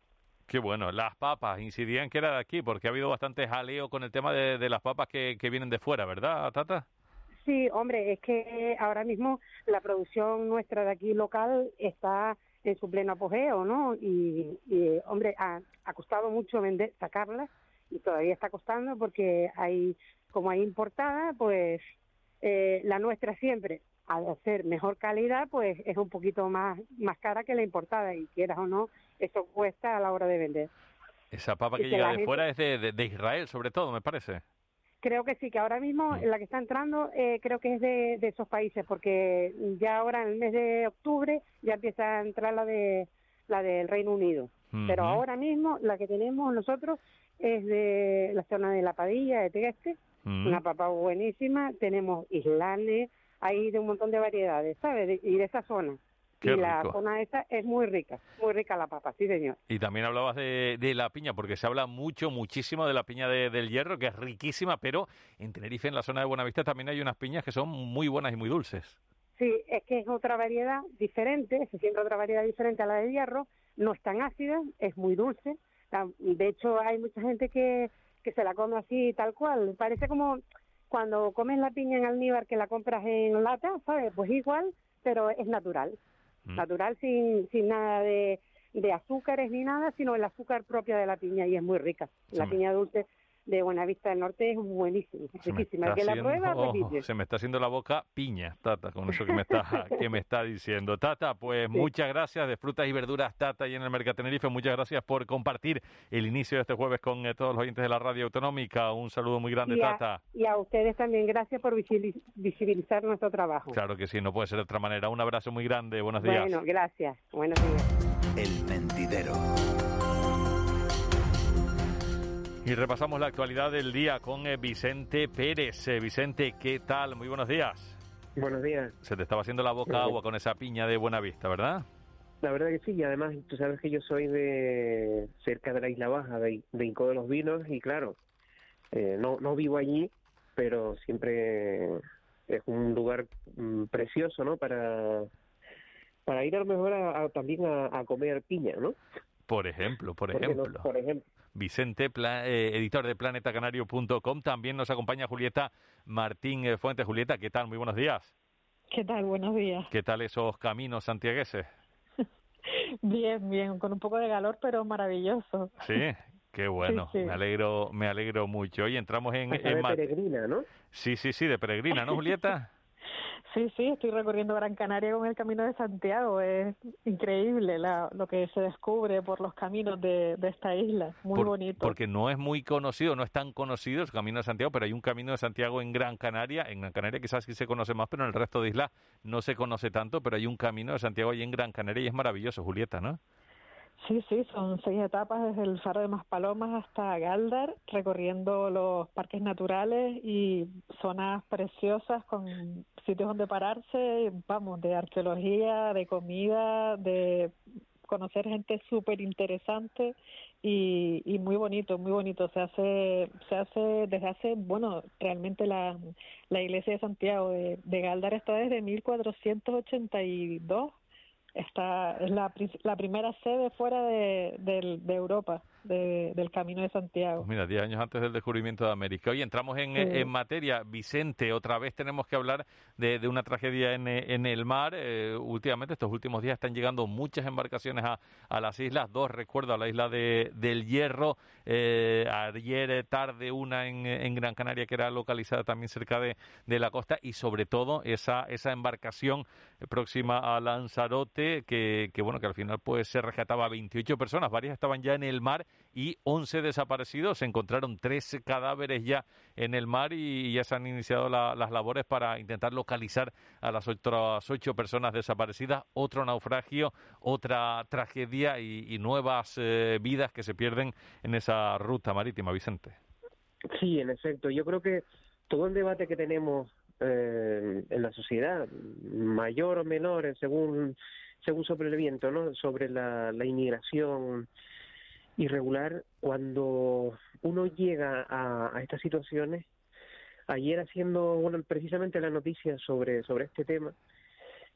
Qué bueno. Las papas, incidían que era de aquí, porque ha habido bastante jaleo con el tema de, las papas que, vienen de fuera, ¿verdad, Tata? Sí, hombre, es que ahora mismo la producción nuestra de aquí local está en su pleno apogeo, ¿no? Y, hombre, ha, costado mucho vender, sacarla y todavía está costando porque hay, como hay importada, pues eh, la nuestra siempre al hacer mejor calidad, pues es un poquito más, más cara que la importada y quieras o no, eso cuesta a la hora de vender. Esa papa Y que llega de gente- fuera es de, de- de Israel, sobre todo, me parece. Creo que sí, que ahora mismo Mm. la que está entrando eh, creo que es de, de esos países, porque ya ahora en el mes de octubre ya empieza a entrar la de la del Reino Unido. Pero ahora mismo la que tenemos nosotros es de la zona de La Padilla, de Tegueste, Mm. una papa buenísima. Tenemos islanes, hay de un montón de variedades, ¿sabes? De- y de esa zona. Qué y la zona esa es muy rica, muy rica la papa, sí señor. Y también hablabas de, de la piña, porque se habla mucho, muchísimo de la piña de- del hierro, que es riquísima, pero en Tenerife, en la zona de Buenavista, también hay unas piñas que son muy buenas y muy dulces. Sí, es que es otra variedad diferente, se siente otra variedad diferente a la de hierro, no es tan ácida, es muy dulce. De hecho, hay mucha gente que, que se la come así, tal cual. Parece como cuando comes la piña en almíbar que la compras en lata, ¿sabes? Pues igual, pero es natural. Natural sin, sin nada de, de azúcares ni nada, sino el azúcar propia de la piña y es muy rica. La piña dulce de Buenavista del Norte es buenísima, es Se me riquísima. El está que la haciendo- prueba, oh, se me está haciendo la boca piña, Tata, con eso que me está, que me está diciendo. Tata, pues Sí. muchas gracias de frutas y verduras Tata y en el Mercado Tenerife. Muchas gracias por compartir el inicio de este jueves con eh, todos los oyentes de la radio autonómica. Un saludo muy grande, y, a, Tata. y a ustedes también, gracias por visibilizar nuestro trabajo. Claro que sí, no puede ser de otra manera. Un abrazo muy grande. Buenos días. Bueno, gracias. Buenos días. El mentidero. Y repasamos la actualidad del día con eh, Vicente Pérez. Eh, Vicente, ¿qué tal? Muy buenos días. Buenos días. Se te estaba haciendo la boca agua con esa piña de Buenavista, ¿verdad? La verdad que sí, y además tú sabes que yo soy de cerca de la Isla Baja, de, de Inco de los Vinos, y claro, eh, no, no vivo allí, pero siempre es un lugar mm, precioso, ¿no? Para, para ir a lo mejor a, a- también a, a comer piña, ¿no? Por ejemplo, por ejemplo. Por ejemplo. Vicente, pla- eh, editor de planetacanario.com. También nos acompaña Julieta Martín eh, Fuentes. Julieta, ¿qué tal? Muy buenos días. ¿Qué tal? Buenos días. ¿Qué tal esos caminos santiagueses? Bien, bien, con un poco de calor, pero maravilloso. Sí, qué bueno. Sí, sí. Me alegro, me alegro mucho. Hoy entramos en, en de peregrina, ¿no? Sí, sí, sí, de peregrina, ¿no, Julieta? Sí, sí, estoy recorriendo Gran Canaria con el Camino de Santiago. Es increíble la, lo que se descubre por los caminos de, de esta isla. Muy Por- bonito. Porque no es muy conocido, no es tan conocido el Camino de Santiago, pero hay un Camino de Santiago en Gran Canaria. En Gran Canaria quizás sí se conoce más, pero en el resto de islas no se conoce tanto, pero hay un Camino de Santiago ahí en Gran Canaria y es maravilloso, Julieta, ¿no? Sí, sí, son seis etapas desde el Faro de Maspalomas hasta Galdar, recorriendo los parques naturales y zonas preciosas con sitios donde pararse, vamos, de arqueología, de comida, de conocer gente súper interesante y, y muy bonito, muy bonito. Se hace, se hace desde hace, bueno, realmente la, la iglesia de Santiago de, de Galdar está desde 1482 Esta es la, la primera sede fuera de, de Europa, de- del Camino de Santiago. Pues mira, 10 años antes del descubrimiento de América. Hoy entramos en, Sí. en materia. Vicente, otra vez tenemos que hablar de, de una tragedia en, en el mar. Eh, últimamente, estos últimos días están llegando muchas embarcaciones a, a las islas. Dos, recuerdo, a la isla de, del Hierro. Eh, ayer eh, tarde una en, en Gran Canaria que era localizada también cerca de, de la costa. Y sobre todo esa, esa embarcación próxima a Lanzarote que, que, bueno, que al final pues se rescataba a 28 personas. Varias estaban ya en el mar y 11 desaparecidos. Se encontraron 13 cadáveres ya en el mar y ya se han iniciado la- las labores para intentar localizar a las otras ocho personas desaparecidas. Otro naufragio, otra tragedia y, y nuevas eh, vidas que se pierden en esa ruta marítima, Vicente. Sí, en efecto. Yo creo que todo el debate que tenemos eh, en la sociedad, mayor o menor, eh, según según sobre el viento, ¿no? Sobre la, la inmigración irregular, cuando uno llega a, estas situaciones, ayer haciendo bueno, precisamente la noticia sobre sobre este tema,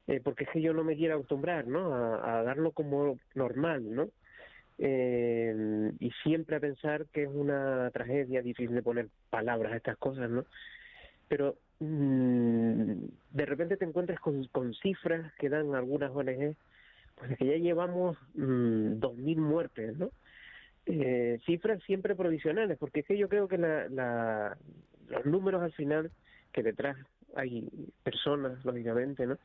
eh, porque es que yo no me quiero acostumbrar, ¿no? A, darlo como normal, ¿no? Eh, y siempre a pensar que es una tragedia, difícil de poner palabras a estas cosas, ¿no? Pero mm, de repente te encuentras con, cifras que dan algunas ONG, pues que ya llevamos mm, 2.000 muertes, ¿no? Eh, cifras siempre provisionales, porque es que yo creo que la, la, los números al final, que detrás hay personas, lógicamente, ¿no?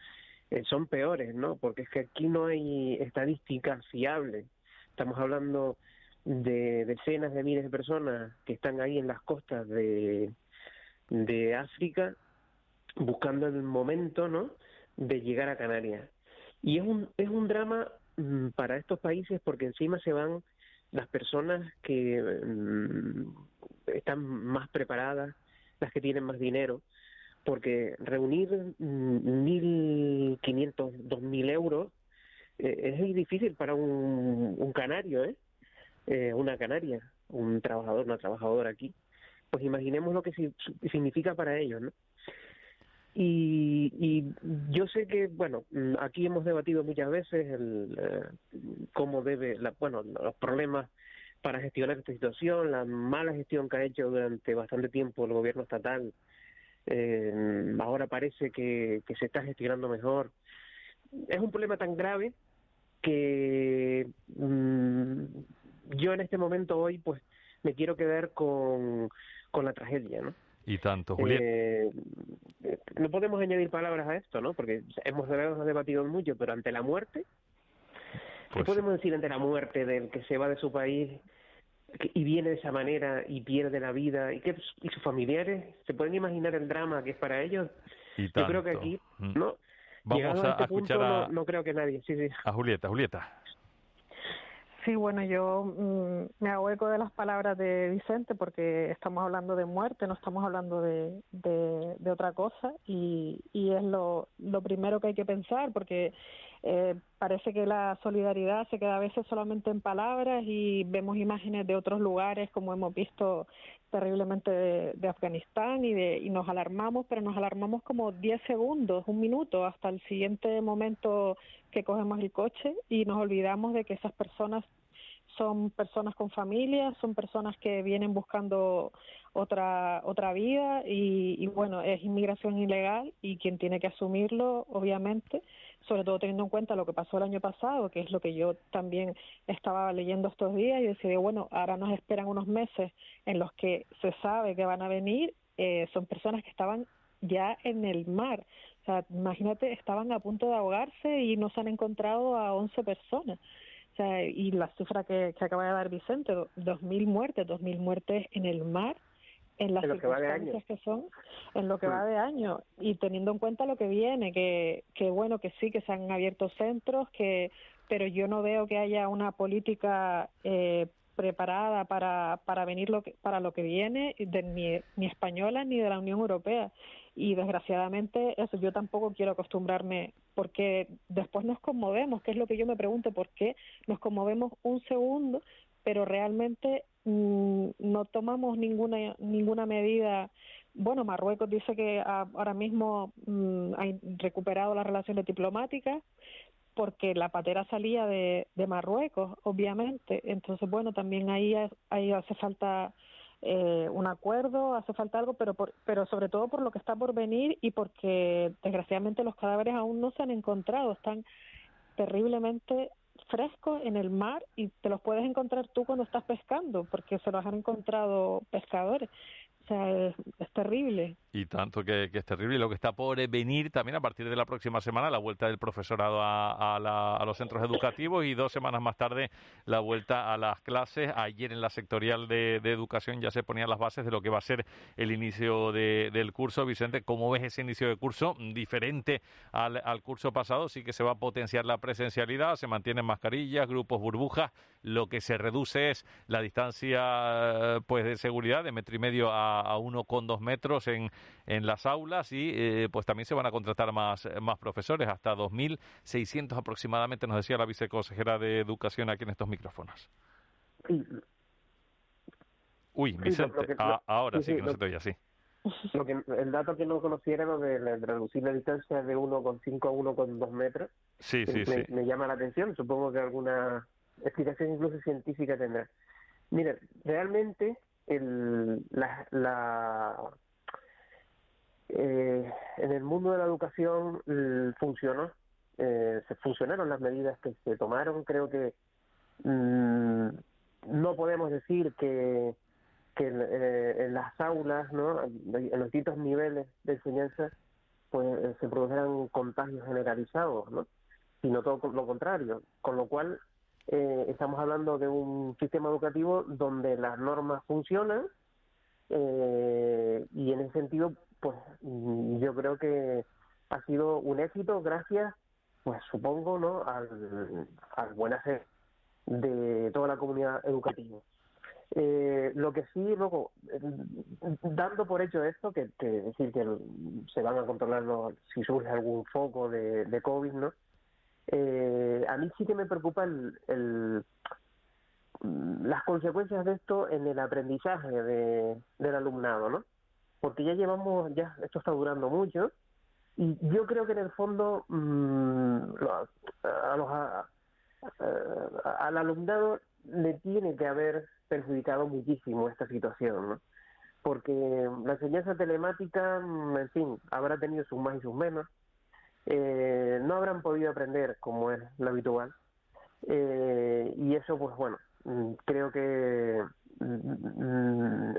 Eh, son peores, ¿no? Porque es que aquí no hay estadísticas fiables. Estamos hablando de decenas de miles de personas que están ahí en las costas de, de África buscando el momento, ¿no? De llegar a Canarias. Y es un, es un drama mm, para estos países porque encima se van las personas que mm, están más preparadas, las que tienen más dinero, porque reunir 1.500, mm, 2.000 euros eh, es difícil para un, canario, ¿eh? ¿eh? Una canaria, un trabajador, una trabajadora aquí. Pues imaginemos lo que significa para ellos, ¿no? Y, y, yo sé que, bueno, mm, aquí hemos debatido muchas veces el, eh, cómo debe, la, bueno, los problemas para gestionar esta situación, la mala gestión que ha hecho durante bastante tiempo el gobierno estatal. Eh, ahora parece que, que se está gestionando mejor. Es un problema tan grave que mm, yo en este momento hoy, pues, me quiero quedar con, con la tragedia, ¿no? Y tanto, Julián. Eh, no podemos añadir palabras a esto, ¿no? Porque hemos debatido mucho, pero ante la muerte, ¿qué pues podemos decir ante la muerte del que se va de su país y viene de esa manera y pierde la vida y que y sus familiares se pueden imaginar el drama que es para ellos? Yo creo que aquí, mm. ¿no? Vamos a, este escuchar a, no, creo que nadie. Sí, sí. A Julieta, Julieta. Sí, bueno, yo mm, me hago eco de las palabras de Vicente porque estamos hablando de muerte, no estamos hablando de, de, otra cosa y, y es lo, lo primero que hay que pensar porque eh, parece que la solidaridad se queda a veces solamente en palabras y vemos imágenes de otros lugares como hemos visto terriblemente de, de Afganistán y, de, y nos alarmamos, pero nos alarmamos como 10 segundos, un minuto, hasta el siguiente momento que cogemos el coche y nos olvidamos de que esas personas son personas con familias, son personas que vienen buscando otra otra vida y, bueno, es inmigración ilegal y quien tiene que asumirlo, obviamente, sobre todo teniendo en cuenta lo que pasó el año pasado, que es lo que yo también estaba leyendo estos días y decía, bueno, ahora nos esperan unos meses en los que se sabe que van a venir, eh, son personas que estaban ya en el mar, o sea, imagínate, estaban a punto de ahogarse y nos han encontrado a 11 personas. O sea, y la cifra que, que acaba de dar Vicente, 2.000 muertes, 2.000 muertes en el mar, en las circunstancias que, son, en lo que va de año, y teniendo en cuenta lo que viene, que, que bueno, que sí, que se han abierto centros, que pero yo no veo que haya una política eh, preparada para, para venir lo que, para lo que viene, de, ni, ni española ni de la Unión Europea y desgraciadamente eso yo tampoco quiero acostumbrarme porque después nos conmovemos, que es lo que yo me pregunto, ¿por qué nos conmovemos un segundo, pero realmente mm, no tomamos ninguna ninguna medida? Bueno, Marruecos dice que ahora mismo mm, ha recuperado las relaciones diplomáticas porque la patera salía de, de Marruecos, obviamente. Entonces, bueno, también ahí, ahí hace falta eh, un acuerdo, hace falta algo, pero, pero sobre todo por lo que está por venir y porque desgraciadamente los cadáveres aún no se han encontrado, están terriblemente frescos en el mar y te los puedes encontrar tú cuando estás pescando, porque se los han encontrado pescadores. O sea, es, terrible. Y tanto que, es terrible. Lo que está por venir también a partir de la próxima semana, la vuelta del profesorado a, a, los centros educativos y dos semanas más tarde la vuelta a las clases. Ayer en la sectorial de, educación ya se ponían las bases de lo que va a ser el inicio del curso. Vicente, ¿cómo ves ese inicio de curso? Diferente al, al curso pasado, sí que se va a potenciar la presencialidad, se mantienen mascarillas, grupos burbujas. Lo que se reduce es la distancia pues de seguridad de metro y medio a a, uno con dos metros en, en las aulas y eh, pues también se van a contratar más, más profesores, hasta 2.600 aproximadamente, nos decía la viceconsejera de Educación aquí en estos micrófonos. Uy, Vicente, ahora sí, que no se te oye así. Lo que, el dato que no conociera lo de, reducir la distancia de 1,5 a 1,2 metros. Sí, sí, me, sí. me llama la atención. Supongo que alguna explicación incluso científica tendrá. Mira, realmente el, la, la eh, en el mundo de la educación funcionó, eh, se funcionaron las medidas que se tomaron. Creo que mm, no podemos decir que, que en, eh, las aulas, ¿no? en los distintos niveles de enseñanza, pues se produjeran contagios generalizados, ¿no? sino todo lo contrario, con lo cual eh, estamos hablando de un sistema educativo donde las normas funcionan eh, y en ese sentido, pues mm, yo creo que ha sido un éxito gracias, pues supongo, ¿no? al, al buen hacer de toda la comunidad educativa. Eh, lo que sí, luego, dando por hecho esto, que, decir que se van a controlar si surge algún foco de, de COVID, ¿no? Eh, a mí sí que me preocupa el, las consecuencias de esto en el aprendizaje de, del alumnado, ¿no? Porque ya llevamos, ya esto está durando mucho y yo creo que en el fondo mm, a los, al alumnado le tiene que haber perjudicado muchísimo esta situación, ¿no? Porque la enseñanza telemática, mm, en fin, habrá tenido sus más y sus menos, eh, no habrán podido aprender como es lo habitual. Eh, y eso, pues bueno, mm, creo que mm,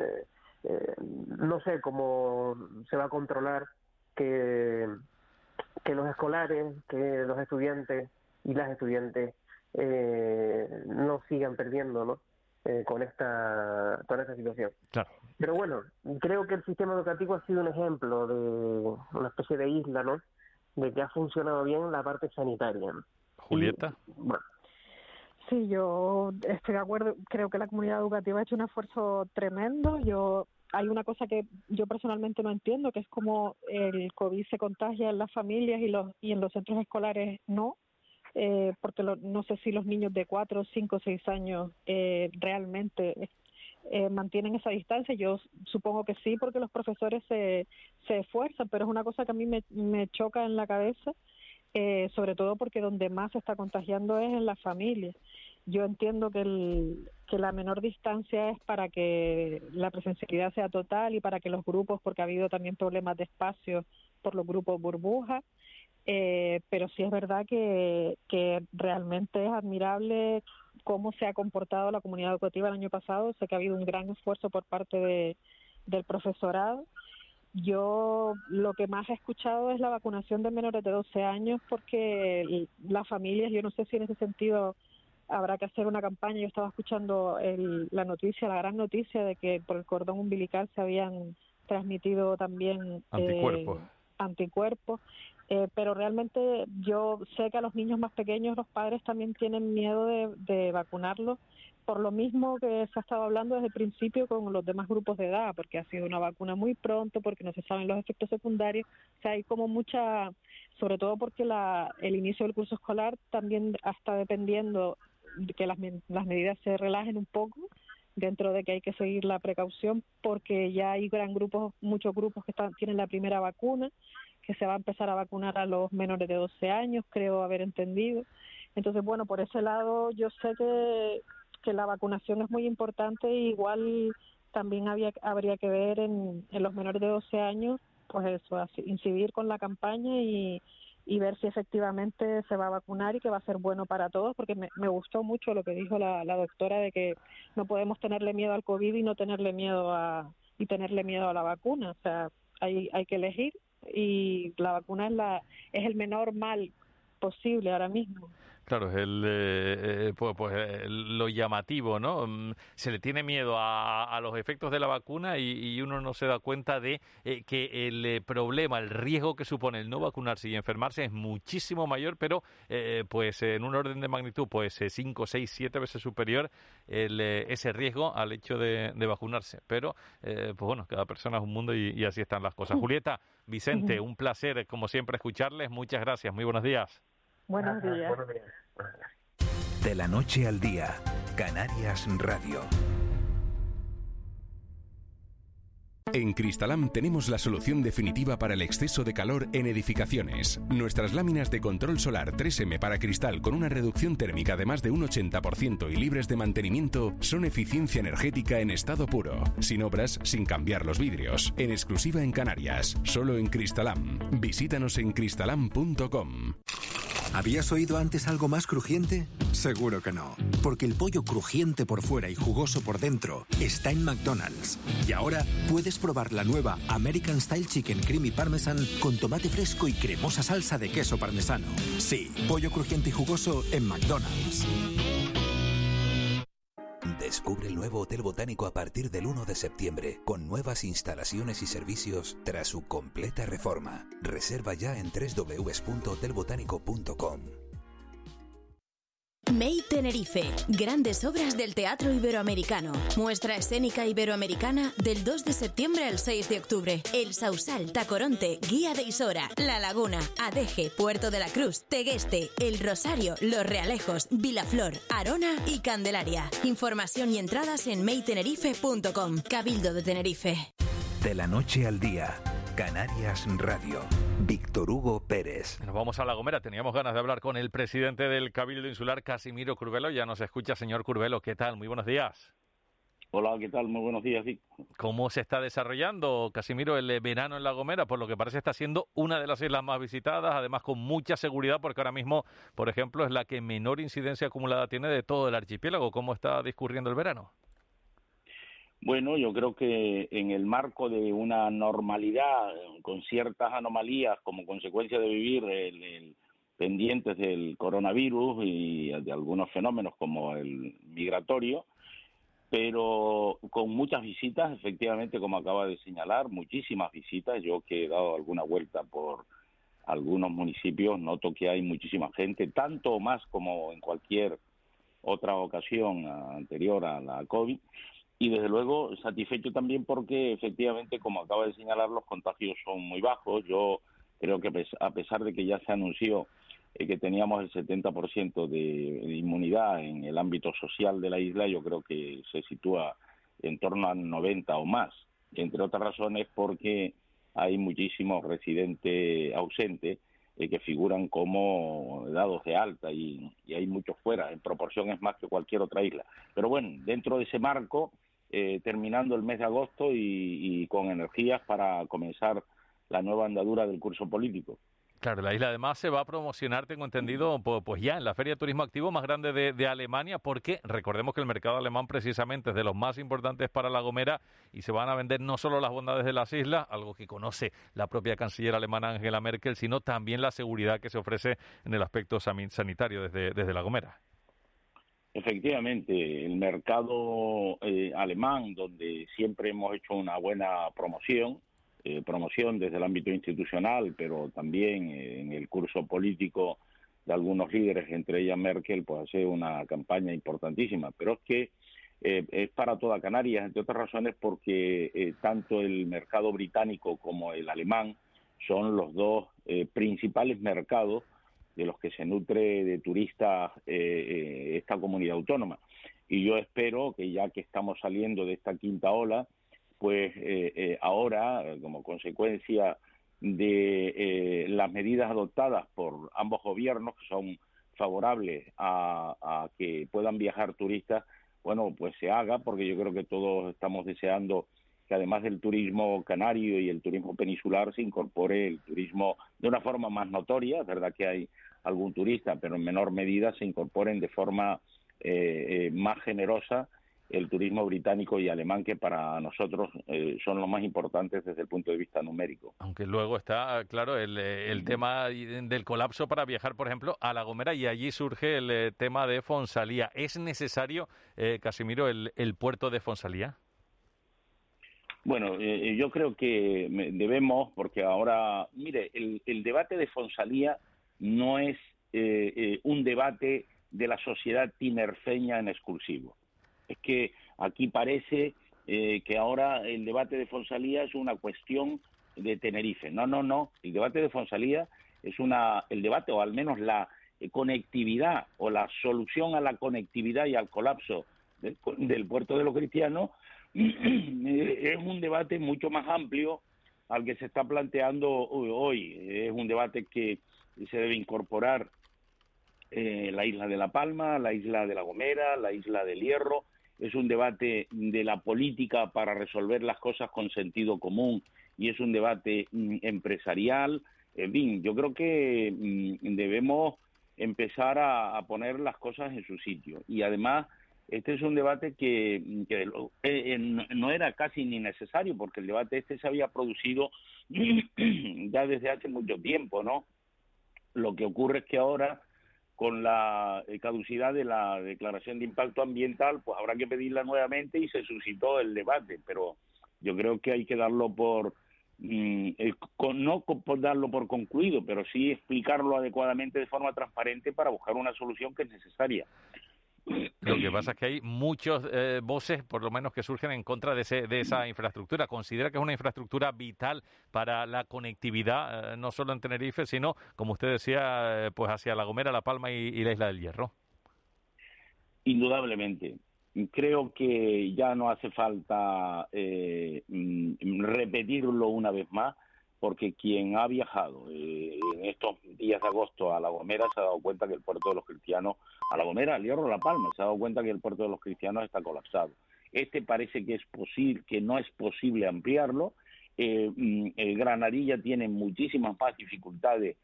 eh, no sé cómo se va a controlar que, que los escolares, que los estudiantes y las estudiantes no sigan perdiendo, ¿no? con esta con esta situación. Pero bueno, creo que el sistema educativo ha sido un ejemplo de una especie de isla, ¿no? De que ha funcionado bien la parte sanitaria. Julieta. bueno. Sí, yo estoy de acuerdo. Creo que la comunidad educativa ha hecho un esfuerzo tremendo. Yo hay una cosa que yo personalmente no entiendo, que es como el COVID se contagia en las familias y los y en los centros escolares no. Eh, porque no sé si los niños de cuatro, cinco, seis años eh, realmente eh, mantienen esa distancia. Yo supongo que sí, porque los profesores se, se esfuerzan, pero es una cosa que a mí me, me choca en la cabeza, eh, sobre todo porque donde más se está contagiando es en la familia. Yo entiendo que, el, que la menor distancia es para que la presencialidad sea total y para que los grupos, porque ha habido también problemas de espacio por los grupos burbuja, eh, pero sí es verdad que, que realmente es admirable cómo se ha comportado la comunidad educativa el año pasado. Sé que ha habido un gran esfuerzo por parte de, del profesorado. Yo lo que más he escuchado es la vacunación de menores de 12 años porque las familias, yo no sé si en ese sentido habrá que hacer una campaña. Yo estaba escuchando el, la noticia, la gran noticia de que por el cordón umbilical se habían transmitido también anticuerpos. Eh, anticuerpos eh, pero realmente yo sé que a los niños más pequeños los padres también tienen miedo de, vacunarlos por lo mismo que se ha estado hablando desde el principio con los demás grupos de edad, porque ha sido una vacuna muy pronto, porque no se saben los efectos secundarios, o sea, hay como mucha, sobre todo porque la, el inicio del curso escolar también está dependiendo de que las, las medidas se relajen un poco, dentro de que hay que seguir la precaución, porque ya hay gran grupos, muchos grupos que están, tienen la primera vacuna, que se va a empezar a vacunar a los menores de 12 años, creo haber entendido. Entonces, bueno, por ese lado yo sé que, que la vacunación es muy importante y igual también había, habría que ver en, en los menores de 12 años, pues eso, incidir con la campaña y, y ver si efectivamente se va a vacunar y que va a ser bueno para todos, porque me, me gustó mucho lo que dijo la, la, doctora de que no podemos tenerle miedo al COVID y no tenerle miedo a y tenerle miedo a la vacuna, o sea, hay, hay que elegir y la vacuna es, la, es el menor mal posible ahora mismo. Claro, es el, eh, eh, pues, pues lo llamativo, ¿no? Mm, se le tiene miedo a, a los efectos de la vacuna y, y, uno no se da cuenta de eh, que el eh, problema, el riesgo que supone el no vacunarse y enfermarse es muchísimo mayor, pero eh, pues en un orden de magnitud, pues cinco, seis, siete veces superior el, ese riesgo al hecho de, de vacunarse. Pero, pues bueno, cada persona es un mundo y, y así están las cosas. Julieta, Vicente, un placer, como siempre, escucharles. Muchas gracias. Muy buenos días. Buenos días. De la noche al día, Canarias Radio. En Cristalam tenemos la solución definitiva para el exceso de calor en edificaciones. Nuestras láminas de control solar 3M para cristal con una reducción térmica de más de un 80% y libres de mantenimiento son eficiencia energética en estado puro, sin obras, sin cambiar los vidrios, en exclusiva en Canarias, solo en Cristalam. Visítanos en cristalam.com. ¿Habías oído antes algo más crujiente? Seguro que no, porque el pollo crujiente por fuera y jugoso por dentro está en McDonald's. Y ahora puedes probar la nueva American Style Chicken Creamy Parmesan con tomate fresco y cremosa salsa de queso parmesano. Sí, pollo crujiente y jugoso en McDonald's. Descubre el nuevo Hotel Botánico a partir del 1 de septiembre, con nuevas instalaciones y servicios tras su completa reforma. Reserva ya en www.hotelbotánico.com. May Tenerife, grandes obras del teatro iberoamericano. Muestra escénica iberoamericana del 2 de septiembre al 6 de octubre. El Sausal, Tacoronte, Guía de Isora, La Laguna, Adeje, Puerto de la Cruz, Tegueste, El Rosario, Los Realejos, Vilaflor, Arona y Candelaria. Información y entradas en maytenerife.com. Cabildo de Tenerife. De la noche al día, Canarias Radio. Víctor Hugo Pérez. Nos vamos a La Gomera. Teníamos ganas de hablar con el presidente del Cabildo Insular, Casimiro Curvelo. Ya nos escucha, señor Curvelo. ¿Qué tal? Muy buenos días. Hola, ¿qué tal? Muy buenos días, Vic. ¿Cómo se está desarrollando, Casimiro, el verano en La Gomera? Por lo que parece está siendo una de las islas más visitadas, además con mucha seguridad, porque ahora mismo, por ejemplo, es la que menor incidencia acumulada tiene de todo el archipiélago. ¿Cómo está discurriendo el verano? Bueno, yo creo que en el marco de una normalidad con ciertas anomalías como consecuencia de vivir el, pendientes del coronavirus y de algunos fenómenos como el migratorio, pero con muchas visitas, efectivamente, como acaba de señalar, muchísimas visitas. Yo que he dado alguna vuelta por algunos municipios, noto que hay muchísima gente, tanto o más como en cualquier otra ocasión anterior a la COVID y desde luego satisfecho también porque efectivamente, como acaba de señalar, los contagios son muy bajos. Yo creo que a pesar de que ya se anunció eh, que teníamos el 70% de, inmunidad en el ámbito social de la isla, yo creo que se sitúa en torno al 90 o más, entre otras razones porque hay muchísimos residentes ausentes eh, que figuran como dados de alta y, hay muchos fuera, en proporción es más que cualquier otra isla. Pero bueno, dentro de ese marco eh, terminando el mes de agosto y, con energías para comenzar la nueva andadura del curso político. Claro, la isla además se va a promocionar, tengo entendido, pues ya en la Feria de Turismo Activo más grande de, de, Alemania, porque recordemos que el mercado alemán precisamente es de los más importantes para La Gomera y se van a vender no solo las bondades de las islas, algo que conoce la propia canciller alemana Angela Merkel, sino también la seguridad que se ofrece en el aspecto sanitario desde, desde La Gomera. Efectivamente, el mercado eh, alemán, donde siempre hemos hecho una buena promoción, eh, promoción desde el ámbito institucional, pero también eh, en el curso político de algunos líderes, entre ellas Merkel, pues hace una campaña importantísima. Pero es que es para toda Canarias, entre otras razones porque tanto el mercado británico como el alemán son los dos principales mercados de los que se nutre de turistas eh, eh, esta comunidad autónoma. Y yo espero que ya que estamos saliendo de esta quinta ola, pues eh, ahora, como consecuencia de las medidas adoptadas por ambos gobiernos, que son favorables a, a, que puedan viajar turistas, bueno, pues se haga, porque yo creo que todos estamos deseando que además del turismo canario y el turismo peninsular se incorpore el turismo de una forma más notoria, verdad que hay algún turista, pero en menor medida se incorporen de forma eh, eh, más generosa el turismo británico y alemán, que para nosotros eh, son los más importantes desde el punto de vista numérico. Aunque luego está, claro, el, el tema del colapso para viajar, por ejemplo, a La Gomera y allí surge el tema de Fonsalía. ¿Es necesario, Casimiro, el, el puerto de Fonsalía? Bueno, eh, yo creo que debemos, porque ahora, mire, el, el debate de Fonsalía no es eh, eh, un debate de la sociedad tinerfeña en exclusivo. Es que aquí parece eh, que ahora el debate de Fonsalía es una cuestión de Tenerife. No, no, no. El debate de Fonsalía es una, el debate, o al menos la conectividad o la solución a la conectividad y al colapso del, del puerto de los cristianos es un debate mucho más amplio al que se está planteando hoy. Es un debate que se debe incorporar eh, la isla de La Palma, la isla de La Gomera, la isla del Hierro. Es un debate de la política para resolver las cosas con sentido común y es un debate mm, empresarial. En fin, yo creo que mm, debemos empezar a, poner las cosas en su sitio. Y además, este es un debate que, eh, eh, no era casi ni necesario, porque el debate este se había producido ya desde hace mucho tiempo, ¿no? Lo que ocurre es que ahora, con la eh, caducidad de la declaración de impacto ambiental, pues habrá que pedirla nuevamente y se suscitó el debate, pero yo creo que hay que darlo por Mm, no por darlo por concluido, pero sí explicarlo adecuadamente de forma transparente para buscar una solución que es necesaria. Lo que pasa es que hay muchas eh, voces, por lo menos, que surgen en contra de, de, esa infraestructura. Considera que es una infraestructura vital para la conectividad, eh, no solo en Tenerife, sino, como usted decía, eh, pues hacia La Gomera, La Palma y la Isla del Hierro. Indudablemente creo que ya no hace falta eh, mm, repetirlo una vez más, porque quien ha viajado eh, en estos días de agosto a La Gomera se ha dado cuenta que el puerto de los cristianos, a La Gomera, al Hierro, La Palma, se ha dado cuenta que el puerto de los cristianos está colapsado. Este parece que es posible, que no es posible ampliarlo. Eh, mm, Granadilla tiene muchísimas más dificultades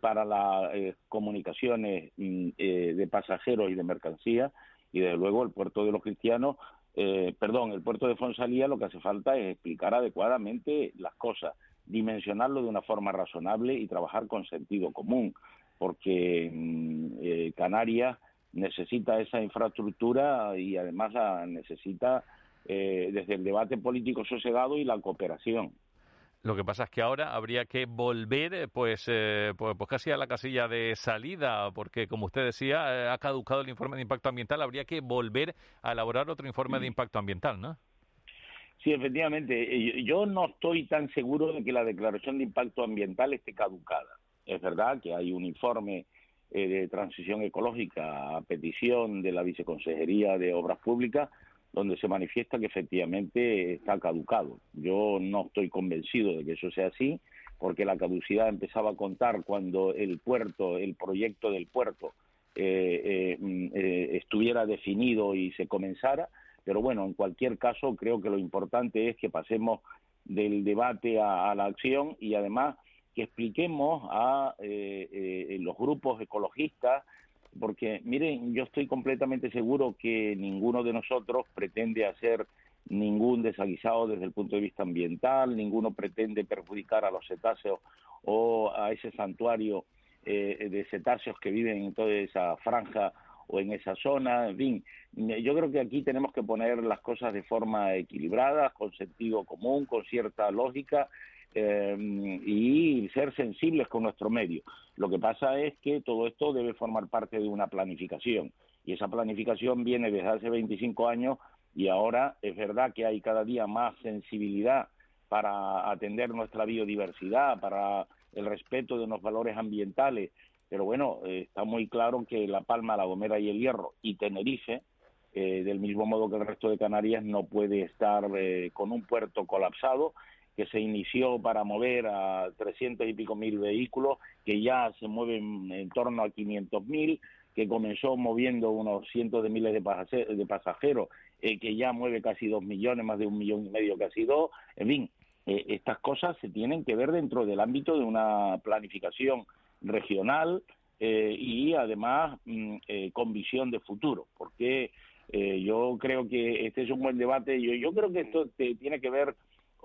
para las comunicaciones mm, de pasajeros y de mercancías y desde luego el puerto de los cristianos, eh, perdón, el puerto de Fonsalía lo que hace falta es explicar adecuadamente las cosas, dimensionarlo de una forma razonable y trabajar con sentido común, porque mm, eh, Canarias necesita esa infraestructura y además necesita eh, desde el debate político sosegado y la cooperación. Lo que pasa es que ahora habría que volver, eh, pues, eh, pues, pues, casi a la casilla de salida, porque como usted decía, eh, ha caducado el informe de impacto ambiental, habría que volver a elaborar otro informe de impacto ambiental, ¿no? Sí, efectivamente. Yo no estoy tan seguro de que la declaración de impacto ambiental esté caducada. Es verdad que hay un informe de transición ecológica a petición de la Viceconsejería de Obras Públicas donde se manifiesta que efectivamente está caducado. Yo no estoy convencido de que eso sea así, porque la caducidad empezaba a contar cuando el puerto, el proyecto del puerto eh, eh, mm, eh, estuviera definido y se comenzara. Pero bueno, en cualquier caso, creo que lo importante es que pasemos del debate a, la acción y además que expliquemos a los grupos ecologistas porque miren, yo estoy completamente seguro que ninguno de nosotros pretende hacer ningún desaguisado desde el punto de vista ambiental, ninguno pretende perjudicar a los cetáceos o a ese santuario eh, de cetáceos que viven en toda esa franja o en esa zona, en fin, yo creo que aquí tenemos que poner las cosas de forma equilibrada, con sentido común, con cierta lógica eh, y ser sensibles con nuestro medio. Lo que pasa es que todo esto debe formar parte de una planificación y esa planificación viene desde hace 25 años y ahora es verdad que hay cada día más sensibilidad para atender nuestra biodiversidad, para el respeto de los valores ambientales, pero bueno, eh, está muy claro que La Palma, La Gomera y El Hierro y Tenerife, eh, del mismo modo que el resto de Canarias, no puede estar con un puerto colapsado que se inició para mover a 300 y pico mil vehículos, que ya se mueven en torno a 500 mil, que comenzó moviendo unos cientos de miles de pasajeros, eh, que ya mueve casi dos millones, más de un millón y medio, casi dos. En fin, eh, estas cosas se tienen que ver dentro del ámbito de una planificación regional eh, y además mm, con visión de futuro, porque yo creo que este es un buen debate. Yo, yo creo que esto tiene que ver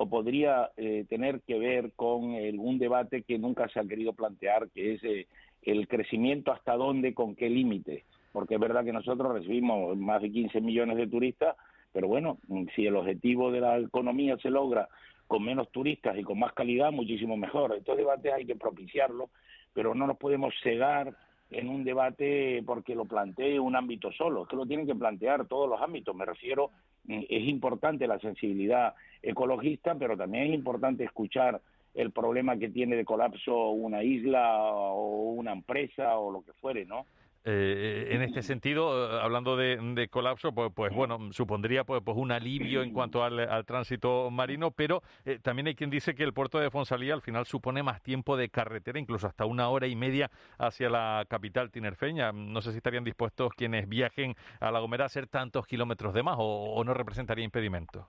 o podría eh, tener que ver con un debate que nunca se ha querido plantear, que es eh, el crecimiento hasta dónde, con qué límite. Porque es verdad que nosotros recibimos más de 15 millones de turistas, pero bueno, si el objetivo de la economía se logra con menos turistas y con más calidad, muchísimo mejor. Estos debates hay que propiciarlos, pero no nos podemos cegar en un debate porque lo plantee un ámbito solo, es que lo tienen que plantear todos los ámbitos. Me refiero, mm, es importante la sensibilidad ecologista, pero también es importante escuchar el problema que tiene de colapso una isla o una empresa o lo que fuere, ¿no? Eh, en este sentido, eh, hablando de, colapso, pues, pues, bueno, supondría pues, pues un alivio en cuanto al, tránsito marino, pero eh, también hay quien dice que el puerto de Fonsalía al final supone más tiempo de carretera, incluso hasta una hora y media hacia la capital tinerfeña. No sé si estarían dispuestos quienes viajen a La Gomera a hacer tantos kilómetros de más o no representaría impedimento.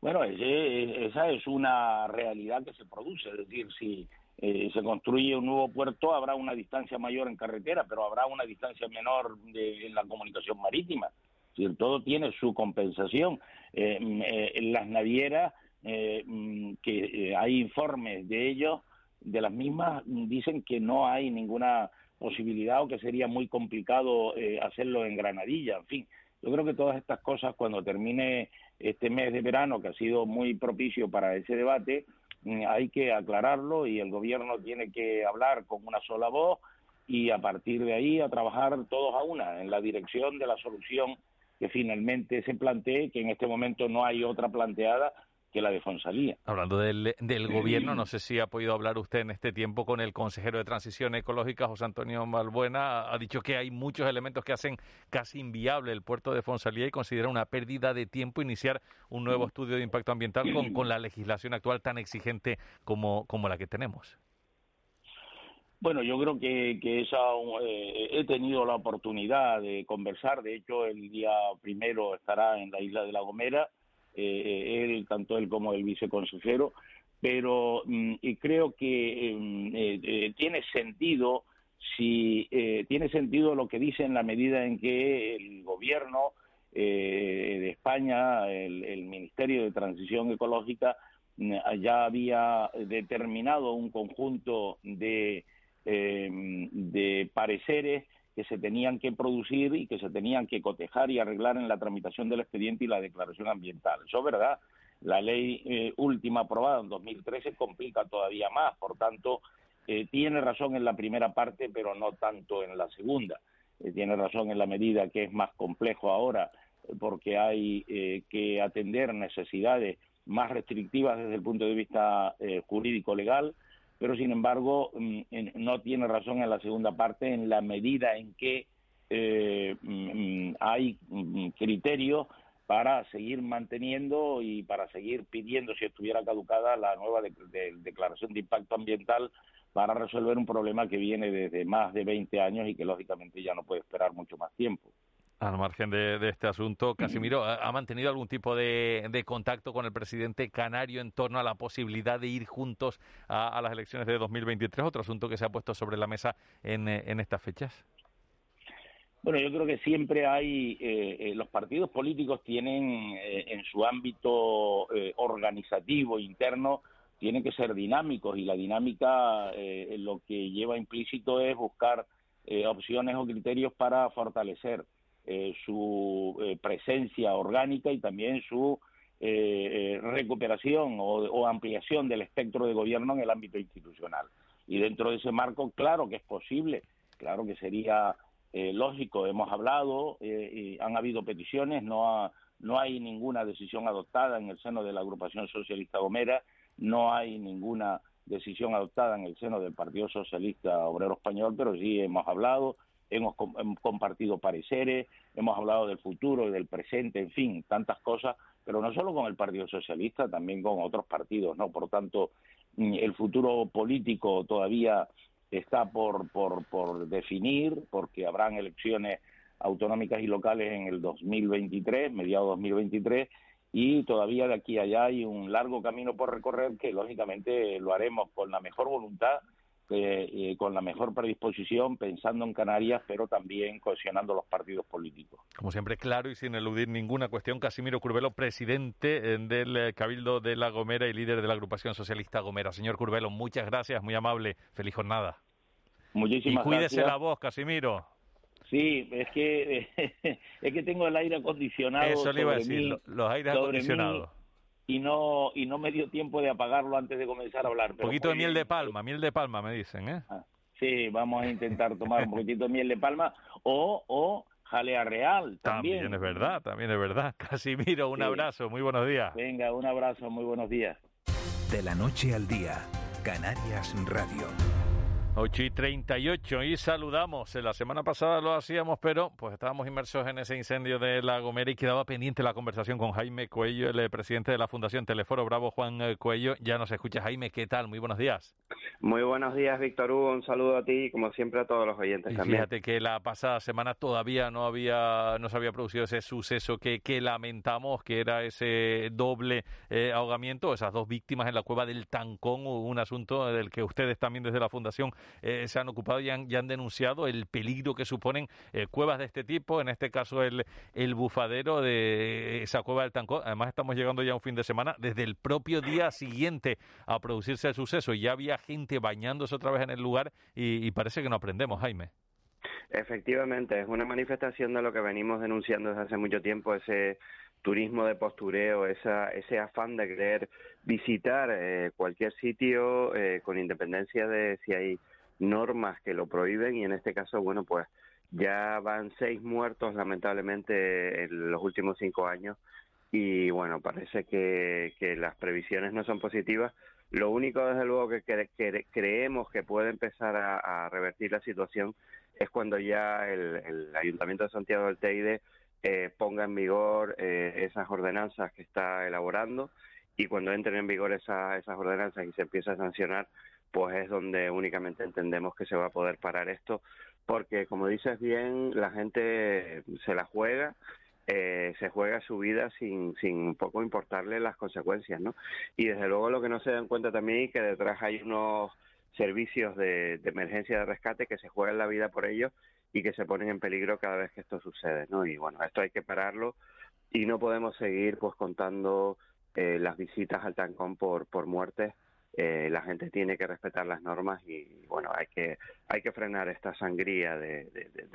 Bueno, esa es una realidad que se produce, es decir, si eh, se construye un nuevo puerto, habrá una distancia mayor en carretera, pero habrá una distancia menor en la comunicación marítima. Todo tiene su compensación. Eh, mm, eh, las navieras, mm, que hay informes de ellos, de las mismas, dicen que no hay ninguna posibilidad o que sería muy complicado hacerlo en Granadilla. En fin, yo creo que todas estas cosas, cuando termine este mes de verano, que ha sido muy propicio para ese debate, Mm, hay que aclararlo y el gobierno tiene que hablar con una sola voz y a partir de ahí a trabajar todos a una en la dirección de la solución que finalmente se plantee, que en este momento no hay otra planteada que la de Fonsalía. Hablando del, del gobierno, no sé si ha podido hablar usted en este tiempo con el consejero de Transición Ecológica, José Antonio Malbuena. Ha dicho que hay muchos elementos que hacen casi inviable el puerto de Fonsalía y considera una pérdida de tiempo iniciar un nuevo estudio de impacto ambiental con, con la legislación actual tan exigente como, como la que tenemos. Bueno, yo creo que, que esa, eh, he tenido la oportunidad de conversar. De hecho, el día primero estará en la isla de La Gomera eh, él, tanto él como el viceconsejero, pero mm, y creo que mm, eh, eh, tiene sentido si tiene sentido lo que dice en la medida en que el gobierno de España, el, Ministerio de Transición Ecológica, mm, ya había determinado un conjunto de, de pareceres que se tenían que producir y que se tenían que cotejar y arreglar en la tramitación del expediente y la declaración ambiental. Eso es verdad. La ley eh, última aprobada en 2013 complica todavía más, por tanto, eh, tiene razón en la primera parte, pero no tanto en la segunda. Eh, tiene razón en la medida que es más complejo ahora, porque hay que atender necesidades más restrictivas desde el punto de vista jurídico-legal, pero sin embargo mm, no tiene razón en la segunda parte en la medida en que eh, mm, hay mm, criterios para seguir manteniendo y para seguir pidiendo, si estuviera caducada, la nueva declaración de impacto ambiental para resolver un problema que viene desde más de 20 años y que lógicamente ya no puede esperar mucho más tiempo. Al margen de, este asunto, Casimiro, ¿ha mantenido algún tipo de, contacto con el presidente canario en torno a la posibilidad de ir juntos a, las elecciones de 2023? Otro asunto que se ha puesto sobre la mesa en, estas fechas. Bueno, yo creo que siempre hay, eh, eh, los partidos políticos tienen eh, en su ámbito organizativo interno, tienen que ser dinámicos y la dinámica lo que lleva implícito es buscar opciones o criterios para fortalecer eh, su eh, presencia orgánica y también su eh, recuperación o, ampliación del espectro de gobierno en el ámbito institucional. Y dentro de ese marco, claro que es posible, claro que sería lógico. Hemos hablado, y han habido peticiones, no, no hay ninguna decisión adoptada en el seno de la agrupación socialista Gomera, no hay ninguna decisión adoptada en el seno del Partido Socialista Obrero Español, pero sí hemos hablado, hemos, compartido pareceres, hemos hablado del futuro y del presente, en fin, tantas cosas, pero no solo con el Partido Socialista, también con otros partidos, ¿no? Por tanto, mm, el futuro político todavía está por, por, por definir, porque habrán elecciones autonómicas y locales en el 2023, mediados 2023, y todavía de aquí a allá hay un largo camino por recorrer que lógicamente lo haremos con la mejor voluntad eh, con la mejor predisposición, pensando en Canarias, pero también cohesionando los partidos políticos. Como siempre, claro y sin eludir ninguna cuestión, Casimiro Curvelo, presidente eh, del eh, Cabildo de La Gomera y líder de la agrupación socialista Gomera. Señor Curvelo, muchas gracias, muy amable, feliz jornada. Muchísimas y cuídese la voz, Casimiro. Sí, es que es que tengo el aire acondicionado. Eso le iba a decir, los aires acondicionados y no y no me dio tiempo de apagarlo antes de comenzar a hablar. Un poquito de miel de palma, miel de palma me dicen, ¿eh? Ah, sí, vamos a intentar tomar un poquitito de miel de palma o, o jalea real también. También es verdad, también es verdad. Casimiro, un abrazo, muy buenos días. Venga, un abrazo, muy buenos días. De la noche al día, Canarias Radio. 8 y 38 y saludamos. La semana pasada lo hacíamos, pero pues estábamos inmersos en ese incendio de La Gomera y quedaba pendiente la conversación con Jaime Cuello, el eh, presidente de la Fundación Teleforo Bravo, Juan eh, Cuello. Ya nos escucha Jaime, ¿qué tal? Muy buenos días. Muy buenos días, Víctor Hugo. Un saludo a ti y como siempre a todos los oyentes y también. Fíjate que la pasada semana todavía no había no se había producido ese suceso que, que lamentamos, que era ese doble eh, ahogamiento, esas dos víctimas en la cueva del Tancón, un asunto del que ustedes también desde la Fundación eh, se han ocupado y han, han, denunciado el peligro que suponen eh, cuevas de este tipo, en este caso el, el bufadero de esa cueva del Tancón. Además estamos llegando ya a un fin de semana, desde el propio día siguiente a producirse el suceso, ya había gente bañándose otra vez en el lugar y, y parece que no aprendemos, Jaime. Efectivamente, es una manifestación de lo que venimos denunciando desde hace mucho tiempo, ese turismo de postureo, esa, ese afán de querer visitar eh, cualquier sitio eh, con independencia de si hay normas que lo prohíben y en este caso, bueno, pues ya van seis muertos lamentablemente en los últimos cinco años y bueno, parece que, que las previsiones no son positivas. Lo único, desde luego, que, creemos que puede empezar a, revertir la situación es cuando ya el, el Ayuntamiento de Santiago del Teide eh, ponga en vigor eh, esas ordenanzas que está elaborando y cuando entren en vigor esa, esas ordenanzas y se empiece a sancionar, pues es donde únicamente entendemos que se va a poder parar esto, porque como dices bien, la gente se la juega, eh, se juega su vida sin, sin poco importarle las consecuencias, ¿no? Y desde luego lo que no se dan cuenta también es que detrás hay unos servicios de, de emergencia de rescate que se juegan la vida por ellos y que se ponen en peligro cada vez que esto sucede, ¿no? Y bueno, esto hay que pararlo y no podemos seguir pues contando eh, las visitas al tancón por, por muertes eh, la gente tiene que respetar las normas y bueno hay que hay que frenar esta sangría de,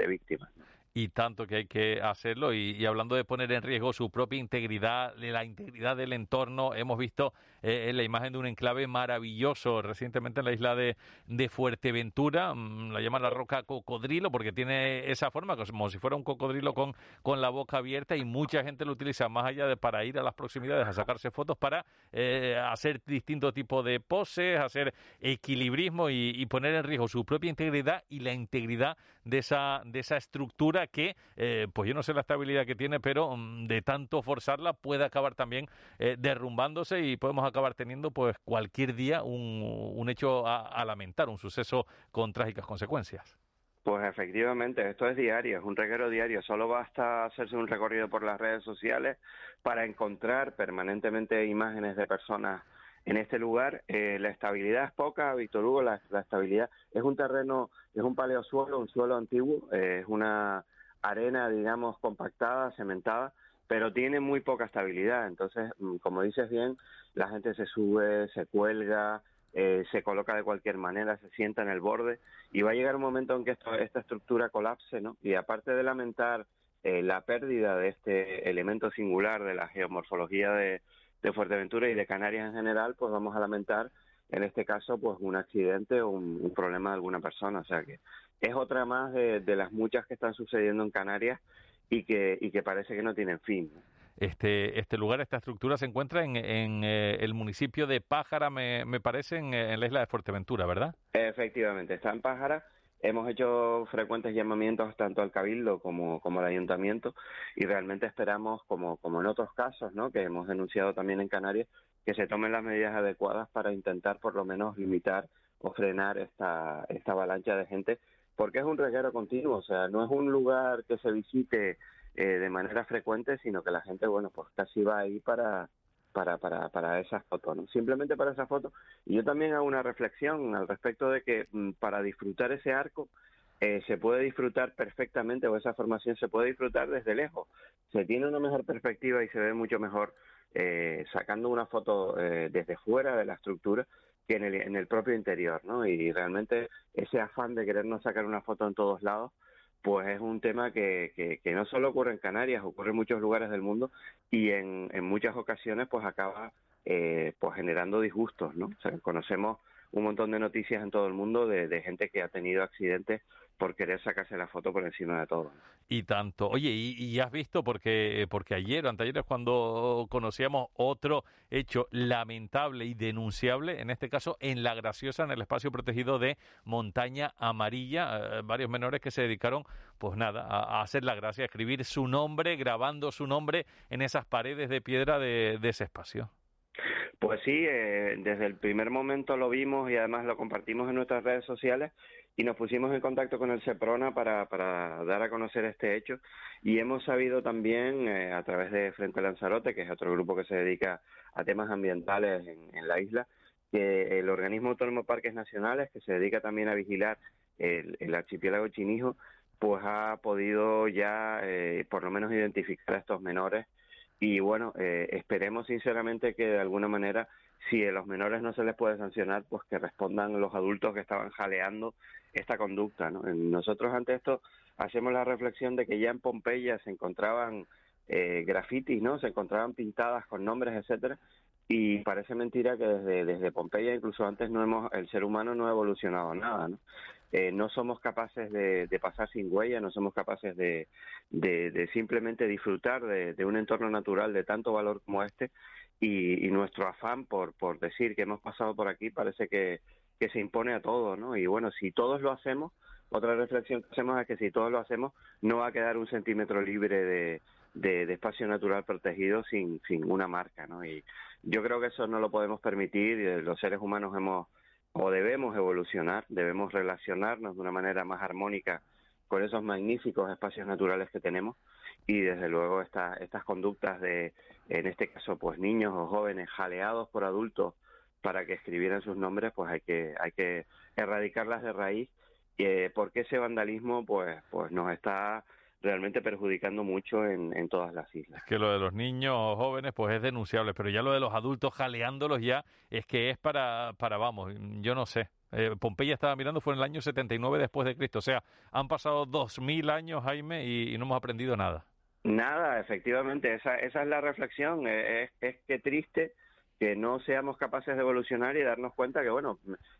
víctimas y tanto que hay que hacerlo. Y, hablando de poner en riesgo su propia integridad, la integridad del entorno, hemos visto eh, la imagen de un enclave maravilloso recientemente en la isla de, de Fuerteventura, mm, la llaman la roca cocodrilo porque tiene esa forma, como si fuera un cocodrilo con, con la boca abierta y mucha gente lo utiliza más allá de para ir a las proximidades a sacarse fotos para eh, hacer distintos tipos de poses, hacer equilibrismo y, poner en riesgo su propia integridad y la integridad de esa, de esa estructura que, eh, pues yo no sé la estabilidad que tiene, pero mm, de tanto forzarla puede acabar también derrumbándose y podemos acabar teniendo pues cualquier día un, un hecho a, lamentar, un suceso con trágicas consecuencias. Pues efectivamente, esto es diario, es un reguero diario. Solo basta hacerse un recorrido por las redes sociales para encontrar permanentemente imágenes de personas en este lugar. Eh, la estabilidad es poca, Víctor Hugo, la, estabilidad es un terreno, es un paleosuelo, un suelo antiguo, eh, es una arena, digamos, compactada, cementada, pero tiene muy poca estabilidad. Entonces, mm, como dices bien, la gente se sube, se cuelga, eh, se coloca de cualquier manera, se sienta en el borde y va a llegar un momento en que esta estructura colapse, ¿no? Y aparte de lamentar la pérdida de este elemento singular de la geomorfología de, de Fuerteventura y de Canarias en general, pues vamos a lamentar en este caso pues un accidente o un, problema de alguna persona. O sea que es otra más de, las muchas que están sucediendo en Canarias y que, y que parece que no tienen fin. Este, este lugar, esta estructura se encuentra en, en eh, el municipio de Pájara, me, me parece, en, en, la isla de Fuerteventura, ¿verdad? Efectivamente, está en Pájara Hemos hecho frecuentes llamamientos tanto al Cabildo como, como al Ayuntamiento y realmente esperamos, como, como en otros casos ¿no? que hemos denunciado también en Canarias, que se tomen las medidas adecuadas para intentar por lo menos limitar o frenar esta, esta avalancha de gente, porque es un reguero continuo, o sea, no es un lugar que se visite eh, de manera frecuente, sino que la gente, bueno, pues casi va ahí para, para, para, para esas fotos, ¿no? Simplemente para esa foto. Y yo también hago una reflexión al respecto de que mm, para disfrutar ese arco eh, se puede disfrutar perfectamente o esa formación se puede disfrutar desde lejos. Se tiene una mejor perspectiva y se ve mucho mejor eh, sacando una foto eh, desde fuera de la estructura que en el, en el propio interior, ¿no? Y realmente ese afán de querernos sacar una foto en todos lados pues es un tema que, que, no solo ocurre en Canarias, ocurre en muchos lugares del mundo y en, en muchas ocasiones pues acaba eh, pues generando disgustos, ¿no? O sea, conocemos un montón de noticias en todo el mundo de, de gente que ha tenido accidentes por querer sacarse la foto por encima de todo. Y tanto. Oye, y, has visto, porque, porque ayer anteayer es cuando conocíamos otro hecho lamentable y denunciable, en este caso en La Graciosa, en el espacio protegido de Montaña Amarilla, eh, varios menores que se dedicaron, pues nada, a, hacer la gracia, a escribir su nombre, grabando su nombre en esas paredes de piedra de, ese espacio. Pues sí, eh, desde el primer momento lo vimos y además lo compartimos en nuestras redes sociales y nos pusimos en contacto con el SEPRONA para, para dar a conocer este hecho. Y hemos sabido también eh, a través de Frente Lanzarote, que es otro grupo que se dedica a temas ambientales en, la isla, que el organismo autónomo Parques Nacionales, que se dedica también a vigilar el, archipiélago chinijo, pues ha podido ya eh, por lo menos identificar a estos menores y bueno, eh, esperemos sinceramente que de alguna manera si a los menores no se les puede sancionar, pues que respondan los adultos que estaban jaleando esta conducta. ¿no? Nosotros ante esto hacemos la reflexión de que ya en Pompeya se encontraban eh, grafitis, ¿no? Se encontraban pintadas con nombres, etcétera, y parece mentira que desde, desde Pompeya, incluso antes, no hemos, el ser humano no ha evolucionado nada, ¿no? Eh, no somos capaces de, pasar sin huella, no somos capaces de, de, simplemente disfrutar de, un entorno natural de tanto valor como este y, y, nuestro afán por, por decir que hemos pasado por aquí parece que, que se impone a todos, ¿no? Y bueno, si todos lo hacemos, otra reflexión que hacemos es que si todos lo hacemos, no va a quedar un centímetro libre de, de, espacio natural protegido sin, sin una marca, ¿no? Y yo creo que eso no lo podemos permitir los seres humanos hemos o debemos evolucionar, debemos relacionarnos de una manera más armónica con esos magníficos espacios naturales que tenemos. Y desde luego esta, estas conductas de, en este caso, pues niños o jóvenes jaleados por adultos para que escribieran sus nombres, pues hay que, hay que erradicarlas de raíz, eh, porque ese vandalismo pues, pues nos está realmente perjudicando mucho en, en, todas las islas. Es que lo de los niños jóvenes pues es denunciable, pero ya lo de los adultos jaleándolos ya es que es para, para vamos, yo no sé. Eh, Pompeya estaba mirando, fue en el año 79 después de Cristo, o sea, han pasado 2000 años, Jaime, y, no hemos aprendido nada. Nada, efectivamente, esa, esa es la reflexión, es, es que triste que no seamos capaces de evolucionar y darnos cuenta que, bueno,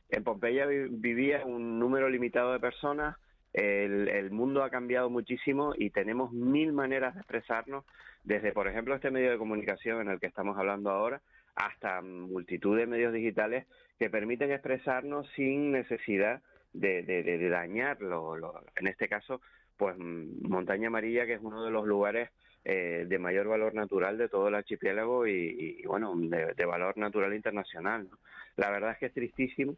en Pompeya vivía un número limitado de personas, el, el, mundo ha cambiado muchísimo y tenemos mil maneras de expresarnos, desde, por ejemplo, este medio de comunicación en el que estamos hablando ahora, hasta multitud de medios digitales que permiten expresarnos sin necesidad de, de, de dañarlo. en este caso, pues Montaña Amarilla, que es uno de los lugares eh, de mayor valor natural de todo el archipiélago y, bueno, de, valor natural internacional. La verdad es que es tristísimo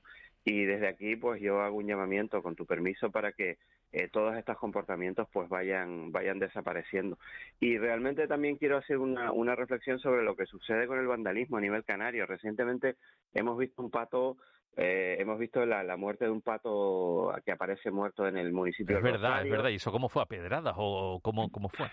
y desde aquí pues yo hago un llamamiento con tu permiso para que eh, todos estos comportamientos pues vayan vayan desapareciendo. Y realmente también quiero hacer una, una reflexión sobre lo que sucede con el vandalismo a nivel canario. Recientemente hemos visto un pato eh, hemos visto la, la, muerte de un pato que aparece muerto en el municipio es verdad es verdad. Y eso cómo fue a pedradas o cómo cómo fue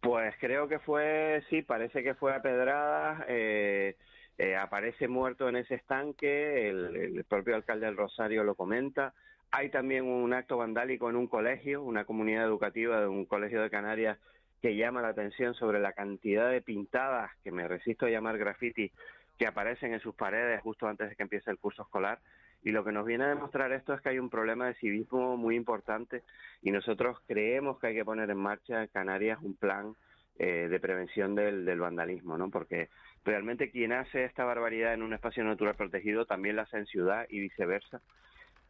pues creo que fue, sí, parece que fue a pedradas. Eh, eh, aparece muerto en ese estanque, el, propio alcalde del Rosario lo comenta. Hay también un acto vandálico en un colegio, una comunidad educativa de un colegio de Canarias que llama la atención sobre la cantidad de pintadas, que me resisto a llamar graffiti, que aparecen en sus paredes justo antes de que empiece el curso escolar. Y lo que nos viene a demostrar esto es que hay un problema de civismo muy importante y nosotros creemos que hay que poner en marcha en Canarias un plan eh, de prevención del, del, vandalismo, ¿no? Porque realmente quien hace esta barbaridad en un espacio natural protegido también la hace en ciudad y viceversa.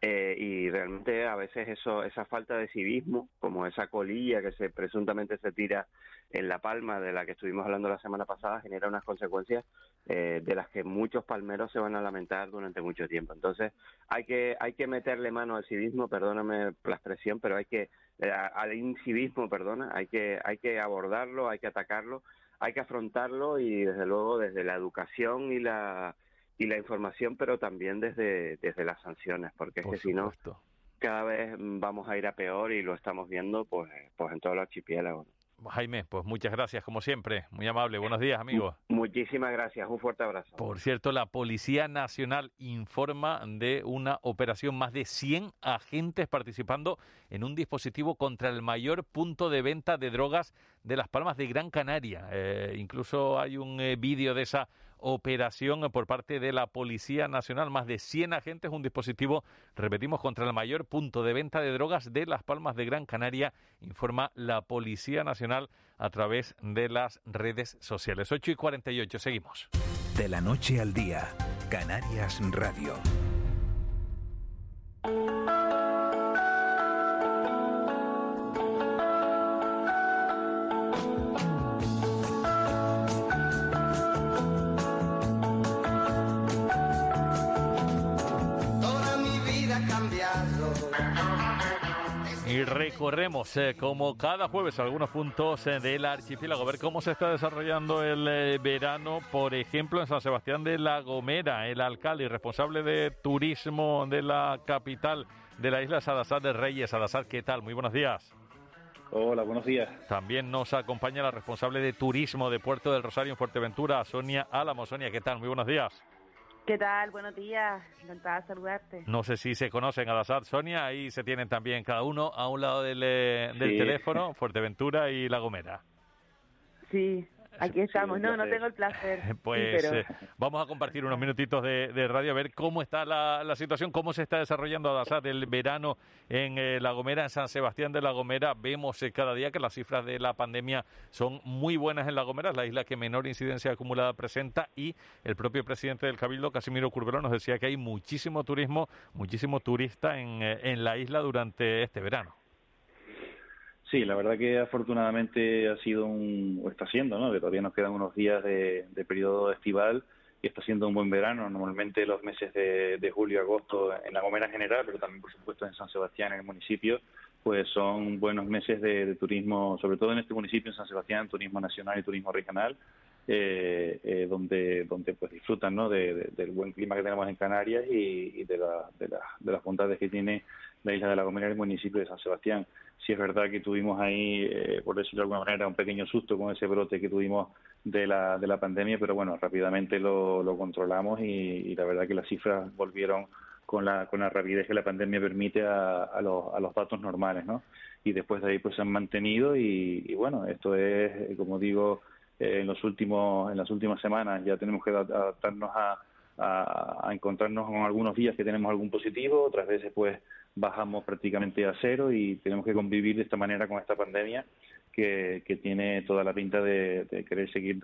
Eh, y realmente a veces eso esa falta de civismo como esa colilla que se presuntamente se tira en la palma de la que estuvimos hablando la semana pasada genera unas consecuencias eh, de las que muchos palmeros se van a lamentar durante mucho tiempo entonces hay que hay que meterle mano al civismo perdóname la expresión pero hay que eh, al incivismo perdona hay que hay que abordarlo hay que atacarlo hay que afrontarlo y desde luego desde la educación y la y la información, pero también desde, desde las sanciones, porque es que si no, cada vez vamos a ir a peor y lo estamos viendo pues, pues en todo el archipiélago. Jaime, pues muchas gracias, como siempre. Muy amable. Buenos días, amigos. Muchísimas gracias. Un fuerte abrazo. Por cierto, la Policía Nacional informa de una operación, más de 100 agentes participando en un dispositivo contra el mayor punto de venta de drogas de Las Palmas de Gran Canaria. Eh, incluso hay un eh, vídeo de esa operación por parte de la Policía Nacional. Más de 100 agentes, un dispositivo, repetimos, contra el mayor punto de venta de drogas de Las Palmas de Gran Canaria, informa la Policía Nacional a través de las redes sociales. 8 y 48, seguimos. De la noche al día, Canarias Radio. Y recorremos, eh, como cada jueves, algunos puntos eh, del archipiélago, a ver cómo se está desarrollando el eh, verano, por ejemplo, en San Sebastián de la Gomera, el alcalde y responsable de turismo de la capital de la isla, Sadasar de Reyes. Sadasar, ¿qué tal? Muy buenos días. Hola, buenos días. También nos acompaña la responsable de turismo de Puerto del Rosario en Fuerteventura, Sonia Álamo. Sonia, ¿qué tal? Muy buenos días. ¿Qué tal? Buenos días. Encantada de saludarte. No sé si se conocen a Adasad, Sonia. Ahí se tienen también cada uno a un lado del, eh, del Sí. teléfono, Fuerteventura y La Gomera. Sí, aquí estamos. No, no tengo el placer. Sí, Pues pero- eh, vamos a compartir unos minutitos de, de radio a ver cómo está la, la situación, cómo se está desarrollando Adasad el verano en eh, La Gomera, en San Sebastián de La Gomera. Vemos eh, cada día que las cifras de la pandemia son muy buenas en La Gomera, es la isla que menor incidencia acumulada presenta y el propio presidente del Cabildo, Casimiro Curvelo, nos decía que hay muchísimo turismo, muchísimo turista en, en la isla durante este verano. Sí, la verdad que afortunadamente ha sido un, o está siendo, ¿no? Que todavía nos quedan unos días de, de periodo estival y está siendo un buen verano. Normalmente los meses de, de julio agosto en La Gomera en general, pero también por supuesto en San Sebastián, en el municipio, pues son buenos meses de, turismo, sobre todo en este municipio, en San Sebastián, turismo nacional y turismo regional, eh, eh, donde donde pues disfrutan ¿no? de- de- del buen clima que tenemos en Canarias y, y de, la- de, la- de las bondades que tiene la isla de La Gomera el municipio de San Sebastián. Sí es verdad que tuvimos ahí, eh, por decirlo de alguna manera, un pequeño susto con ese brote que tuvimos de la, de la pandemia, pero bueno, rápidamente lo, lo controlamos y, y la verdad que las cifras volvieron con la, con la rapidez que la pandemia permite a, a, los, a los datos normales, ¿no? Y después de ahí pues se han mantenido y, y bueno, esto es, eh, como digo, eh, en los últimos, en las últimas semanas ya tenemos que adap- adaptarnos a, a, a encontrarnos con algunos días que tenemos algún positivo, otras veces pues bajamos prácticamente a cero y tenemos que convivir de esta manera con esta pandemia que, que tiene toda la pinta de, de querer seguir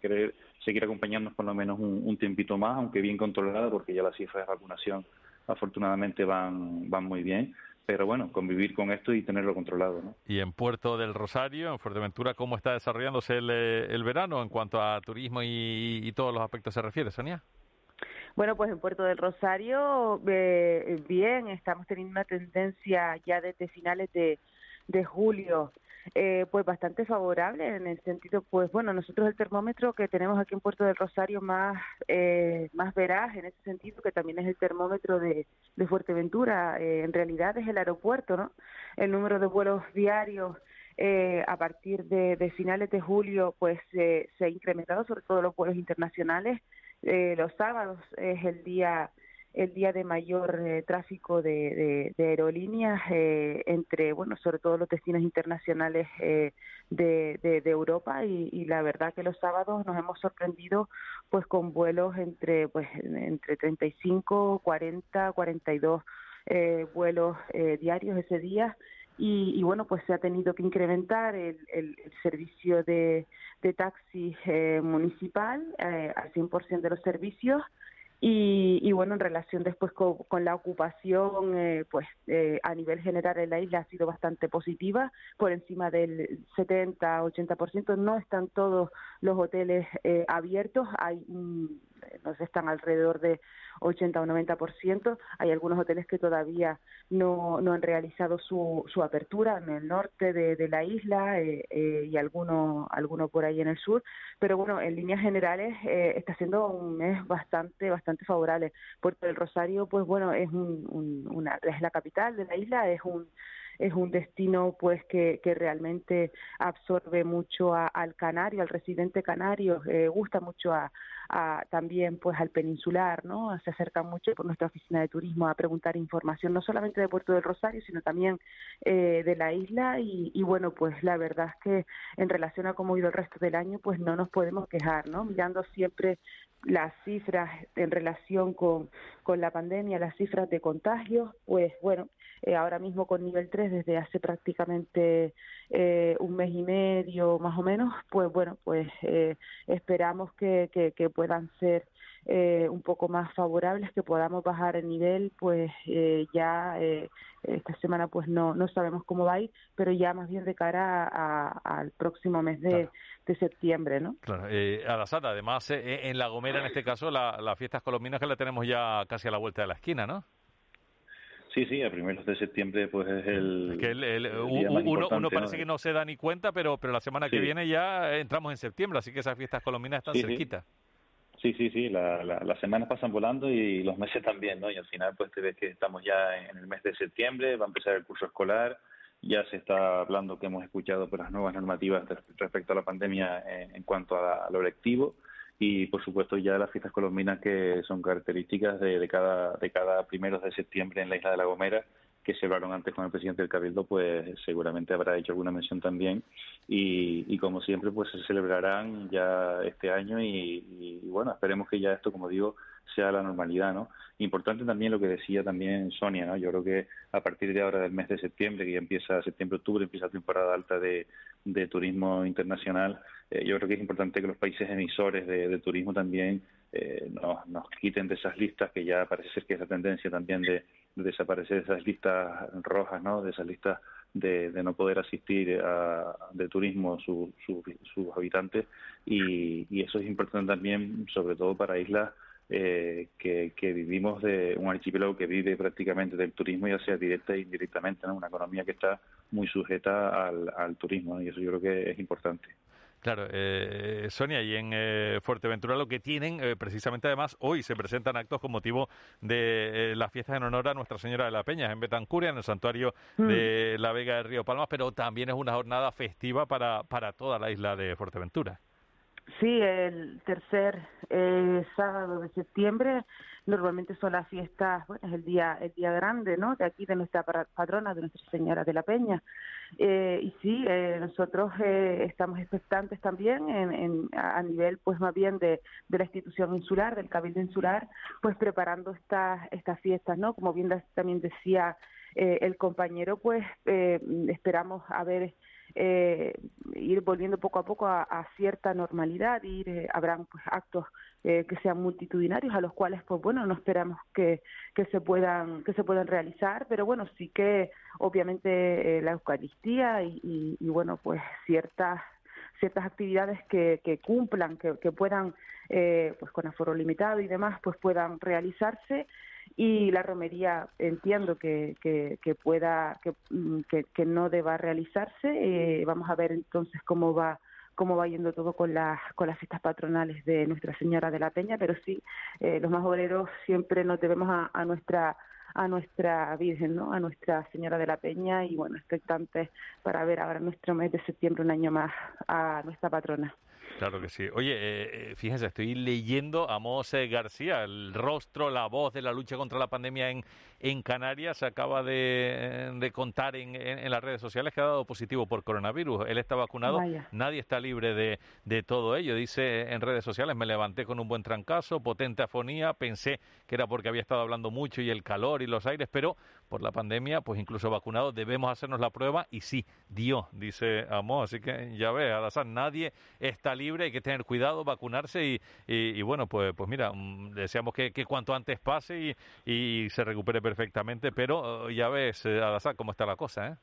querer seguir acompañándonos por lo menos un, un tiempito más, aunque bien controlada, porque ya las cifras de vacunación afortunadamente van, van muy bien. Pero bueno, convivir con esto y tenerlo controlado. Y en Puerto del Rosario, en Fuerteventura, ¿cómo está desarrollándose el, eh, el verano en cuanto a turismo y, y todos los aspectos se refiere, Sonia? Bueno, pues en Puerto del Rosario, eh, bien, estamos teniendo una tendencia ya desde finales de, julio, eh, pues bastante favorable en el sentido, pues bueno, nosotros el termómetro que tenemos aquí en Puerto del Rosario más, eh, más veraz en ese sentido, que también es el termómetro de, Fuerteventura, eh, en realidad es el aeropuerto, ¿no? El número de vuelos diarios eh, a partir de, de finales de julio, pues se ha incrementado, sobre todo los vuelos internacionales. Eh, los sábados es el día el día de mayor eh, tráfico de, aerolíneas eh, entre, bueno, sobre todo los destinos internacionales eh, de, Europa. Y, y la verdad que los sábados nos hemos sorprendido pues con vuelos entre pues entre 35, 40, 42 eh, vuelos eh, diarios ese día y, bueno, pues se ha tenido que incrementar el, el- el servicio de, de taxi eh, municipal eh, al 100% de los servicios y, y bueno, en relación después con, con la ocupación, eh, pues eh, a nivel general en la isla ha sido bastante positiva, por encima del 70-80%. No están todos los hoteles eh, abiertos, hay un- nos están alrededor de 80 o 90%. Hay algunos hoteles que todavía no, no han realizado su, su apertura en el norte de, la isla eh, eh, y alguno, alguno por ahí en el sur. Pero bueno, en líneas generales eh, está siendo un mes bastante, bastante favorable. Puerto del Rosario, pues bueno, es, un, un- una, es la capital de la isla, es un es un destino pues que, que realmente absorbe mucho al canario, al residente canario, eh, gusta mucho a, también pues al peninsular, ¿no? Se acercan mucho por nuestra oficina de turismo a preguntar información, no solamente de Puerto del Rosario, sino también eh, de la isla y, y, bueno, pues la verdad es que en relación a cómo ha ido el resto del año, pues no nos podemos quejar, ¿no? Mirando siempre las cifras en relación con, con la pandemia, las cifras de contagios, pues bueno, eh, ahora mismo con nivel 3 desde hace prácticamente eh, un mes y medio más o menos, pues bueno, pues eh, esperamos que, que, puedan ser eh, un poco más favorables, que podamos bajar el nivel, pues eh, ya eh, esta semana pues no, no sabemos cómo va a ir, pero ya más bien de cara al próximo mes de, de, septiembre, ¿no? Claro, eh, además en La Gomera en este caso la, las fiestas colombinas que la tenemos ya casi a la vuelta de la esquina, ¿no? Sí, sí, a primeros de septiembre pues es el... que el, uno, uno, parece que no se da ni cuenta, pero, pero la semana que viene ya entramos en septiembre, así que esas fiestas colombinas están cerquitas. Sí, sí, sí, la, las semanas pasan volando y los meses también, ¿no? Y al final pues te ves que estamos ya en el mes de septiembre, va a empezar el curso escolar, ya se está hablando que hemos escuchado por pues, las nuevas normativas respecto a la pandemia en, cuanto a, lo lectivo y por supuesto ya las fiestas colombinas que son características de cada de cada primeros de septiembre en la isla de La Gomera que se hablaron antes con el presidente del Cabildo, pues seguramente habrá hecho alguna mención también. Y, como siempre, pues se celebrarán ya este año y, bueno, esperemos que ya esto, como digo, sea la normalidad, ¿no? Importante también lo que decía también Sonia, ¿no? Yo creo que a partir de ahora del mes de septiembre, que ya empieza septiembre-octubre, empieza la temporada alta de, turismo internacional, eh, yo creo que es importante que los países emisores de, turismo también eh, nos, nos quiten de esas listas que ya parece ser que es la tendencia también de desaparecer esas listas rojas, ¿no? De esas listas de, de no poder asistir a, de turismo sus habitantes y, eso es importante también, sobre todo para islas eh, que, vivimos de un archipiélago que vive prácticamente del turismo, ya sea directa e indirectamente. Una economía que está muy sujeta al turismo y eso yo creo que es importante. Claro, eh, Sonia, y en eh, Fuerteventura lo que tienen, eh, precisamente además, hoy se presentan actos con motivo de las fiestas en honor a Nuestra Señora de la Peña, en Betancuria, en el santuario mm. de la Vega de Río Palmas, pero también es una jornada festiva para, para toda la isla de Fuerteventura. Sí, el tercer sábado de septiembre normalmente son las fiestas, bueno, es el día, el día grande, ¿no? De aquí, de nuestra patrona, de Nuestra Señora de la Peña. Eh, y sí, eh, nosotros eh, estamos expectantes también en, a nivel, pues más bien de, la institución insular, del Cabildo Insular, pues preparando estas, estas fiestas, ¿no? Como bien también decía el compañero, pues esperamos a ver eh, ir volviendo poco a poco a, cierta normalidad, ir eh, habrán pues actos eh, que sean multitudinarios a los cuales pues bueno no esperamos que, que se puedan que se puedan realizar, pero bueno sí que obviamente la Eucaristía y, y, bueno pues ciertas ciertas actividades que, que cumplan, que, que puedan, pues con aforo limitado y demás, pues puedan realizarse y la romería entiendo que, que, que pueda mm, que, no deba realizarse eh, vamos a ver entonces cómo va cómo va yendo todo con las con las fiestas patronales de Nuestra Señora de la Peña pero sí eh, los más obreros siempre nos debemos a, a nuestra a nuestra Virgen, ¿no? A Nuestra Señora de la Peña y bueno, expectantes para ver ahora nuestro mes de septiembre un año más a nuestra patrona. Claro que sí. Oye, eh, eh, fíjense, estoy leyendo a Mose García, el rostro, la voz de la lucha contra la pandemia en, en Canarias. Acaba de, de contar en, en, las redes sociales que ha dado positivo por coronavirus. Él está vacunado, nadie está libre de, de todo ello. Dice en redes sociales, me levanté con un buen trancazo, potente afonía, pensé que era porque había estado hablando mucho y el calor y los aires, pero por la pandemia, pues incluso vacunado, debemos hacernos la prueba y sí, dio, dice Amos. Así que ya ves, Adasán, nadie está libre, hay que tener cuidado, vacunarse y, bueno, pues, pues mira, mm, deseamos que, cuanto antes pase y, y, se recupere perfectamente, pero ya ves, eh, Adasán, cómo está la cosa, ¿eh?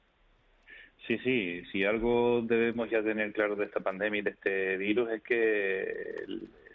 Sí, sí, si algo debemos ya tener claro de esta pandemia y de este virus es que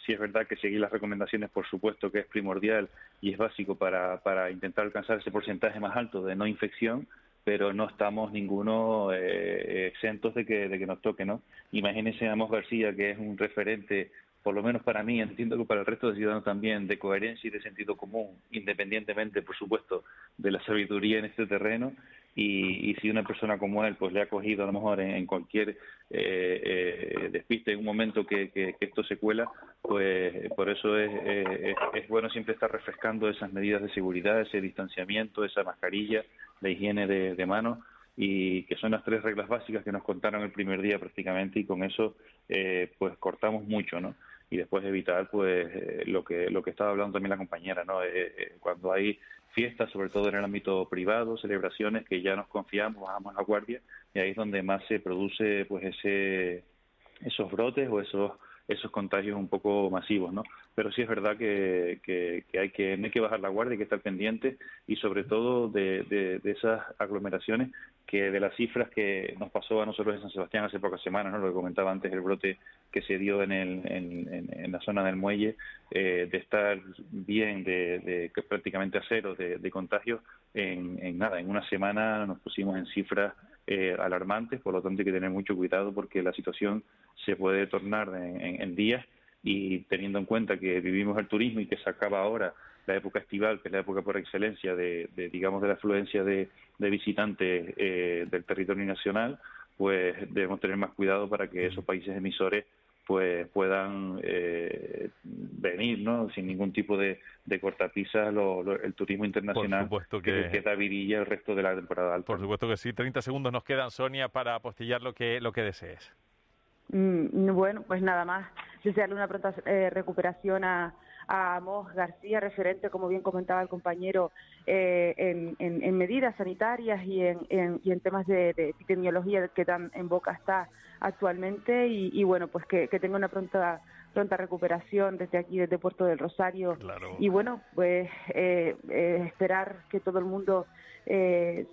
sí es verdad que seguir las recomendaciones, por supuesto que es primordial y es básico para, para intentar alcanzar ese porcentaje más alto de no infección, pero no estamos ninguno eh, exentos de que, de que nos toque, ¿no? Imagínense a Amos García, que es un referente por lo menos para mí, entiendo que para el resto de ciudadanos también, de coherencia y de sentido común, independientemente, por supuesto, de la sabiduría en este terreno. Y, si una persona como él pues le ha cogido a lo mejor en, cualquier eh, eh, despiste en un momento que, esto se cuela, pues por eso es, es, bueno siempre estar refrescando esas medidas de seguridad, ese distanciamiento, esa mascarilla, la higiene de, de manos y que son las tres reglas básicas que nos contaron el primer día prácticamente y con eso eh, pues cortamos mucho, ¿no? Y después evitar pues eh, lo que lo que estaba hablando también la compañera, ¿no? Eh, cuando hay fiestas, sobre todo en el ámbito privado, celebraciones que ya nos confiamos, bajamos la guardia y ahí es donde más se produce pues ese esos brotes o esos esos contagios un poco masivos, ¿no? Pero sí es verdad que, que, hay que hay que bajar la guardia, hay que estar pendiente y sobre todo de, de, esas aglomeraciones que de las cifras que nos pasó a nosotros en San Sebastián hace pocas semanas, ¿no? Lo que comentaba antes, el brote que se dio en, el, en, en, la zona del muelle, eh, de estar bien, de, de prácticamente a cero de, de contagios, en, en nada, en una semana nos pusimos en cifras eh, alarmantes, por lo tanto hay que tener mucho cuidado porque la situación se puede tornar en, días y teniendo en cuenta que vivimos el turismo y que se acaba ahora la época estival, que es la época por excelencia de, digamos, de la afluencia de, visitantes eh, del territorio nacional, pues debemos tener más cuidado para que esos países emisores pues puedan eh, venir no sin ningún tipo de, de cortapisas el turismo internacional Por supuesto que, que, da vidilla el resto de la temporada alta. Por supuesto que sí. 30 segundos nos quedan, Sonia, para apostillar lo que, lo que desees. Mm, bueno, pues nada más. Desearle una pronta eh, recuperación a, a Mos García, referente, como bien comentaba el compañero, eh, en, en, medidas sanitarias y en, en temas de, epidemiología que tan en boca está actualmente. Y, bueno, pues que, tenga una pronta pronta recuperación desde aquí, desde Puerto del Rosario. Y bueno, pues eh, eh, esperar que todo el mundo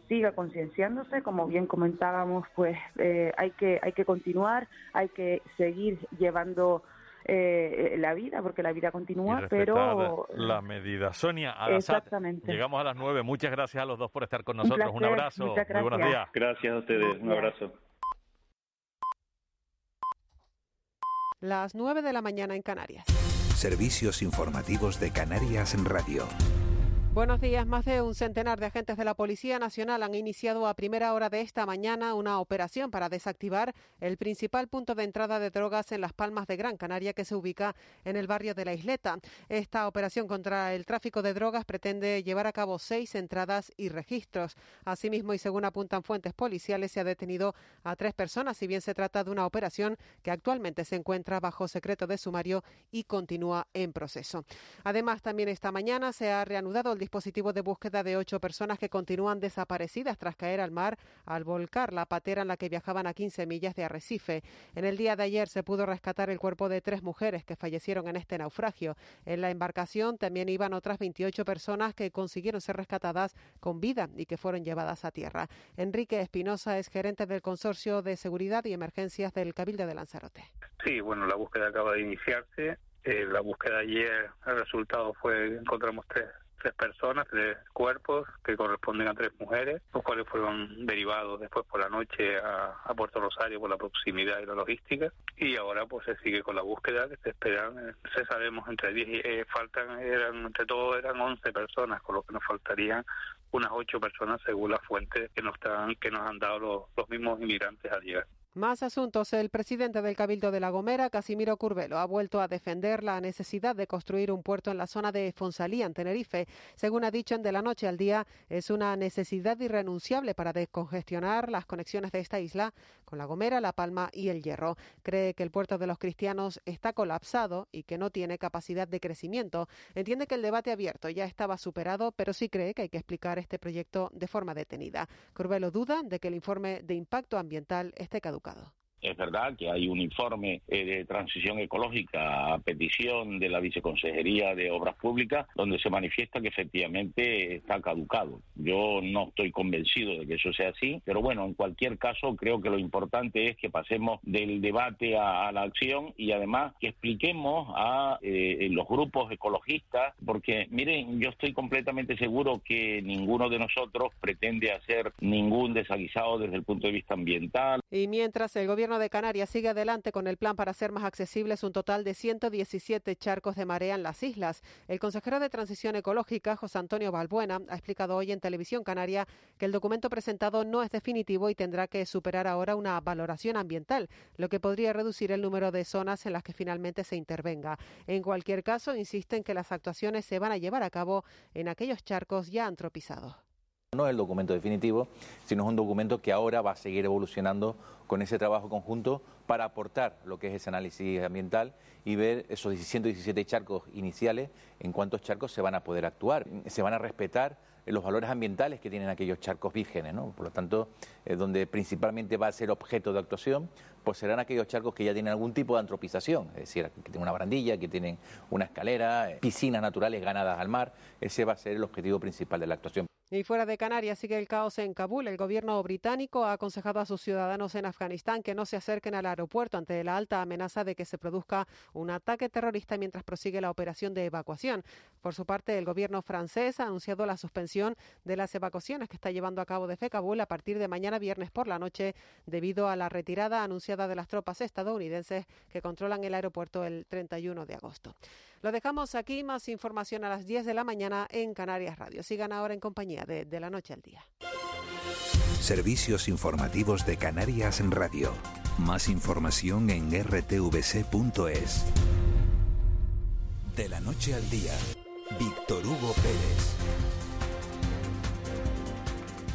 siga concienciándose, como bien comentábamos, pues hay que hay que continuar, hay que seguir llevando eh, la vida, porque la vida continúa, pero... La medida. Sonia, a llegamos a las nueve. Muchas gracias a los dos por estar con nosotros. Un, abrazo. Muy buenos días. Gracias a ustedes. Un abrazo. Las nueve de la mañana en Canarias. Servicios informativos de Canarias en Radio. Buenos días. Más de un centenar de agentes de la Policía Nacional han iniciado a primera hora de esta mañana una operación para desactivar el principal punto de entrada de drogas en Las Palmas de Gran Canaria, que se ubica en el barrio de la Isleta. Esta operación contra el tráfico de drogas pretende llevar a cabo seis entradas y registros. Asimismo, y según apuntan fuentes policiales, se ha detenido a tres personas, si bien se trata de una operación que actualmente se encuentra bajo secreto de sumario y continúa en proceso. Además, también esta mañana se ha reanudado el dispositivo de búsqueda de ocho personas que continúan desaparecidas tras caer al mar al volcar la patera en la que viajaban a 15 millas de Arrecife. En el día de ayer se pudo rescatar el cuerpo de tres mujeres que fallecieron en este naufragio. En la embarcación también iban otras 28 personas que consiguieron ser rescatadas con vida y que fueron llevadas a tierra. Enrique Espinosa es gerente del Consorcio de Seguridad y Emergencias del Cabildo de Lanzarote. Sí, bueno, la búsqueda acaba de iniciarse. Eh, la búsqueda ayer, el resultado fue encontramos tres tres personas, tres cuerpos que corresponden a tres mujeres, los cuales fueron derivados después por la noche a, Puerto Rosario por la proximidad y la logística. Y ahora pues se sigue con la búsqueda que se esperan, eh, se sabemos entre 10 y eh, faltan, eran entre todos eran 11 personas, con lo que nos faltarían unas ocho personas según las fuentes que nos, están, que nos han dado los, los mismos inmigrantes al llegar. Más asuntos. El presidente del Cabildo de La Gomera, Casimiro Curvelo, ha vuelto a defender la necesidad de construir un puerto en la zona de Fonsalía, en Tenerife. Según ha dicho en De la Noche al Día, es una necesidad irrenunciable para descongestionar las conexiones de esta isla con La Gomera, La Palma y El Hierro. Cree que el puerto de los cristianos está colapsado y que no tiene capacidad de crecimiento. Entiende que el debate abierto ya estaba superado, pero sí cree que hay que explicar este proyecto de forma detenida. Curvelo duda de que el informe de impacto ambiental esté caducado tocado. Es verdad que hay un informe eh, de transición ecológica a petición de la Viceconsejería de Obras Públicas donde se manifiesta que efectivamente está caducado. Yo no estoy convencido de que eso sea así, pero bueno, en cualquier caso creo que lo importante es que pasemos del debate a, la acción y además que expliquemos a eh, los grupos ecologistas, porque miren, yo estoy completamente seguro que ninguno de nosotros pretende hacer ningún desaguisado desde el punto de vista ambiental. Y mientras el gobierno gobierno de Canarias sigue adelante con el plan para hacer más accesibles un total de 117 charcos de marea en las islas. El consejero de Transición Ecológica, José Antonio Balbuena, ha explicado hoy en Televisión Canaria que el documento presentado no es definitivo y tendrá que superar ahora una valoración ambiental, lo que podría reducir el número de zonas en las que finalmente se intervenga. En cualquier caso, insisten que las actuaciones se van a llevar a cabo en aquellos charcos ya antropizados. No es el documento definitivo, sino es un documento que ahora va a seguir evolucionando con ese trabajo conjunto para aportar lo que es ese análisis ambiental y ver esos 117 charcos iniciales, en cuántos charcos se van a poder actuar. Se van a respetar los valores ambientales que tienen aquellos charcos vírgenes, ¿no? Por lo tanto, eh, donde principalmente va a ser objeto de actuación, pues serán aquellos charcos que ya tienen algún tipo de antropización, es decir, que tienen una barandilla, que tienen una escalera, eh, piscinas naturales ganadas al mar. Ese va a ser el objetivo principal de la actuación. Y fuera de Canarias sigue el caos en Kabul. El gobierno británico ha aconsejado a sus ciudadanos en Afganistán que no se acerquen al aeropuerto ante la alta amenaza de que se produzca un ataque terrorista mientras prosigue la operación de evacuación. Por su parte, el gobierno francés ha anunciado la suspensión de las evacuaciones que está llevando a cabo desde Kabul a partir de mañana viernes por la noche debido a la retirada anunciada de las tropas estadounidenses que controlan el aeropuerto el 31 de agosto. Lo dejamos aquí, más información a las 10 de la mañana en Canarias Radio. Sigan ahora en compañía de, de la noche al día. Servicios informativos de Canarias Radio. Más información en rtvc.es. De la noche al día, Víctor Hugo Pérez.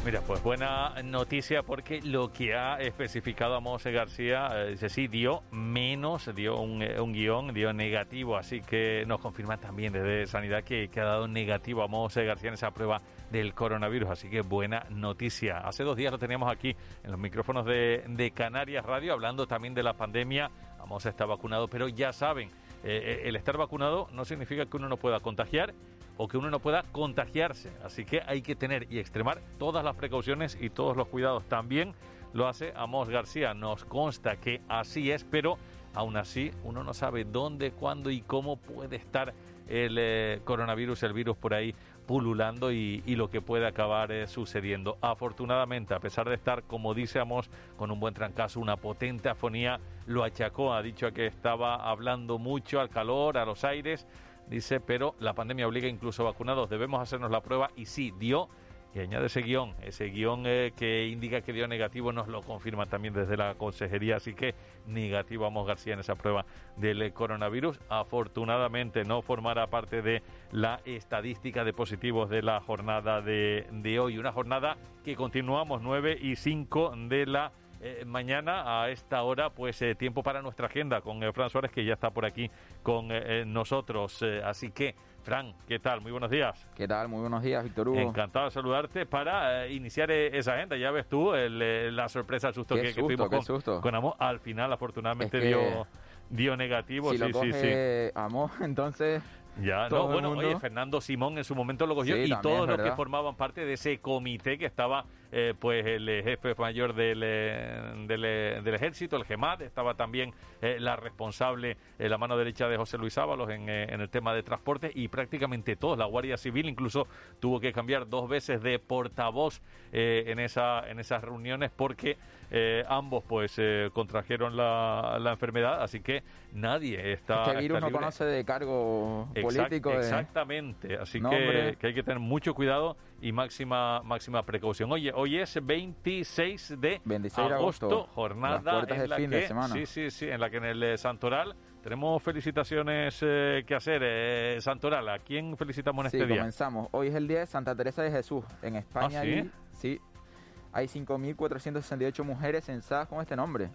Mira, pues buena noticia porque lo que ha especificado Amos García, eh, dice sí, dio menos, dio un, eh, un, guion, dio negativo, así que nos confirma también desde Sanidad que, ha dado negativo a Amos García en esa prueba del coronavirus, así que buena noticia. Hace dos días lo teníamos aquí en los micrófonos de, Canarias Radio, hablando también de la pandemia. Amos está vacunado, pero ya saben, eh, el estar vacunado no significa que uno no pueda contagiar o que uno no pueda contagiarse. Así que hay que tener y extremar todas las precauciones y todos los cuidados. También lo hace Amos García. Nos consta que así es, pero aún así uno no sabe dónde, cuándo y cómo puede estar el eh, coronavirus, el virus por ahí pululando y, lo que puede acabar eh, sucediendo. Afortunadamente, a pesar de estar, como dice Amos, con un buen trancazo, una potente afonía, lo achacó, ha dicho que estaba hablando mucho al calor, a los aires, dice, pero la pandemia obliga incluso a vacunados, debemos hacernos la prueba y sí, dio y añade ese guion, ese guion eh, que indica que dio negativo, nos lo confirma también desde la consejería, así que negativo Amos García en esa prueba del eh, coronavirus. Afortunadamente no formará parte de la estadística de positivos de la jornada de, de hoy, una jornada que continuamos 9 y 5 de la eh, mañana a esta hora, pues eh, tiempo para nuestra agenda con eh, Fran Suárez, que ya está por aquí con nosotros. así que, Fran, ¿qué tal? Muy buenos días. ¿Qué tal? Muy buenos días, Víctor Hugo. Encantado de saludarte para iniciar esa agenda. Ya ves tú la sorpresa, el susto que, tuvimos con, con Amo. Al final, afortunadamente, dio, dio negativo. Si sí, lo sí, sí. Amo, entonces... Ya, no, bueno, oye, Fernando Simón en su momento lo cogió sí, y todos los que formaban parte de ese comité que estaba, eh, pues el jefe mayor del, del, del, ejército, el GEMAT, estaba también eh, la responsable, eh, la mano derecha de José Luis Ábalos en, en, el tema de transporte y prácticamente todos, la Guardia Civil incluso tuvo que cambiar dos veces de portavoz en, esa, en esas reuniones porque ambos pues contrajeron la, la, enfermedad, así que nadie está... Este virus está no conoce de cargo político. Exactamente, así que, que, hay que tener mucho cuidado y máxima máxima precaución. Oye, hoy es 26 de 26 de agosto, agosto, jornada en la fin que de semana. sí, sí, sí, en la que en el Santoral tenemos felicitaciones eh, que hacer. Eh, Santoral, ¿a quién felicitamos en sí, este día? comenzamos. Hoy es el día de Santa Teresa de Jesús. En España ¿Ah, sí? hay, sí, hay 5.468 mujeres censadas con este nombre.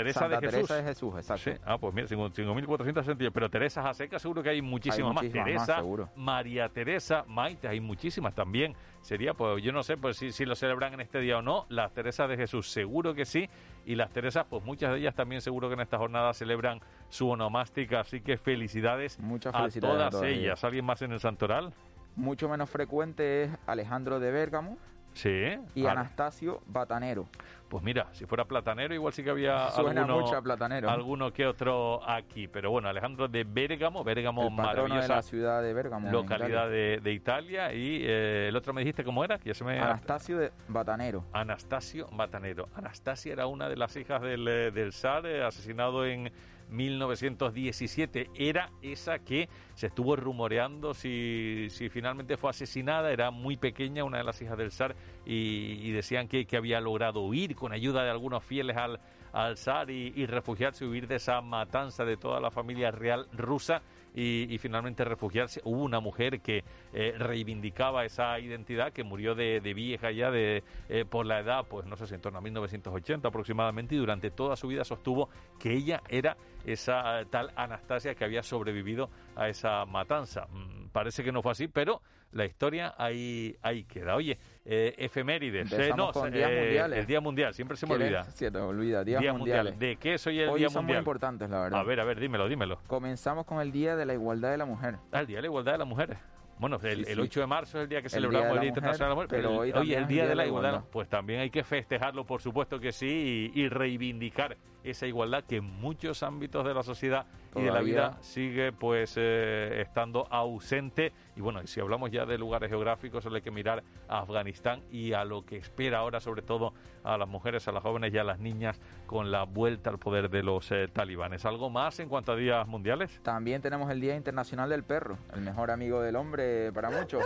Teresa Santa de Jesús. Teresa de Jesús, exacto. Sí. Ah, pues mira, 5.460, pero Teresa Jaseca seguro que hay muchísimas Hay más. muchísimas más, Teresa. María Teresa, Maite, hay muchísimas también. Sería, pues yo no sé pues si, si lo celebran en este día o no. Las Teresas de Jesús, seguro que sí. Y las Teresas, pues muchas de ellas también seguro que en esta jornada celebran su onomástica. Así que felicidades, Muchas a felicidades a todas todas ellas. ellas. ¿Alguien más en el Santoral? Mucho menos frecuente es Alejandro de Bérgamo. Sí. Y Anastasio Batanero. Pues mira, si fuera platanero, igual sí que había Suena alguno, mucho a platanero. alguno que otro aquí. Pero bueno, Alejandro de Bérgamo, Bérgamo, el patrono de maravillosa la ciudad de Bérgamo. localidad de, de Italia. Y eh, el otro me dijiste cómo era, que ya se me... Anastasio de Batanero. Anastasio Batanero. Anastasia era una de las hijas del, eh, del zar, eh, asesinado en 1917. Era esa que se estuvo rumoreando si, si finalmente fue asesinada. Era muy pequeña, una de las hijas del zar, y, decían que, que había logrado huir con ayuda de algunos fieles al, al zar y, y refugiarse, huir de esa matanza de toda la familia real rusa. Y, finalmente refugiarse. Hubo una mujer que eh, reivindicaba esa identidad, que murió de, de vieja ya de, eh, por la edad, pues no sé si en torno a 1980 aproximadamente, y durante toda su vida sostuvo que ella era esa eh, tal Anastasia que había sobrevivido a esa matanza. Mm, parece que no fue así, pero la historia ahí, ahí queda. Oye, eh, efemérides. eh, no, con eh, días mundiales. El Día Mundial, siempre se me ¿Qué olvida. Se te olvida. Días Día mundiales. Mundial. ¿De qué es hoy el Hoy Día son muy Mundial? importantes, la verdad. A ver, a ver, dímelo, dímelo. Comenzamos con el Día de la Igualdad de la Mujer. Ah, el Día de la Igualdad de las Mujeres. Bueno, el, Sí, el sí. 8 de marzo es el día que El celebramos el la Día Mujer, Internacional de la Mujer, pero hoy el- también el es Día de la Igualdad. Pues también hay que festejarlo, por supuesto que sí, y, y reivindicar esa igualdad que en muchos ámbitos de la sociedad y de la vida sigue pues eh, estando ausente. Y bueno, si hablamos ya de lugares geográficos, solo hay que mirar a Afganistán y a lo que espera ahora, sobre todo a las mujeres, a las jóvenes y a las niñas con la vuelta al poder de los eh, talibanes. ¿Algo más en cuanto a días mundiales? También tenemos el Día Internacional del Perro, el mejor amigo del hombre para muchos.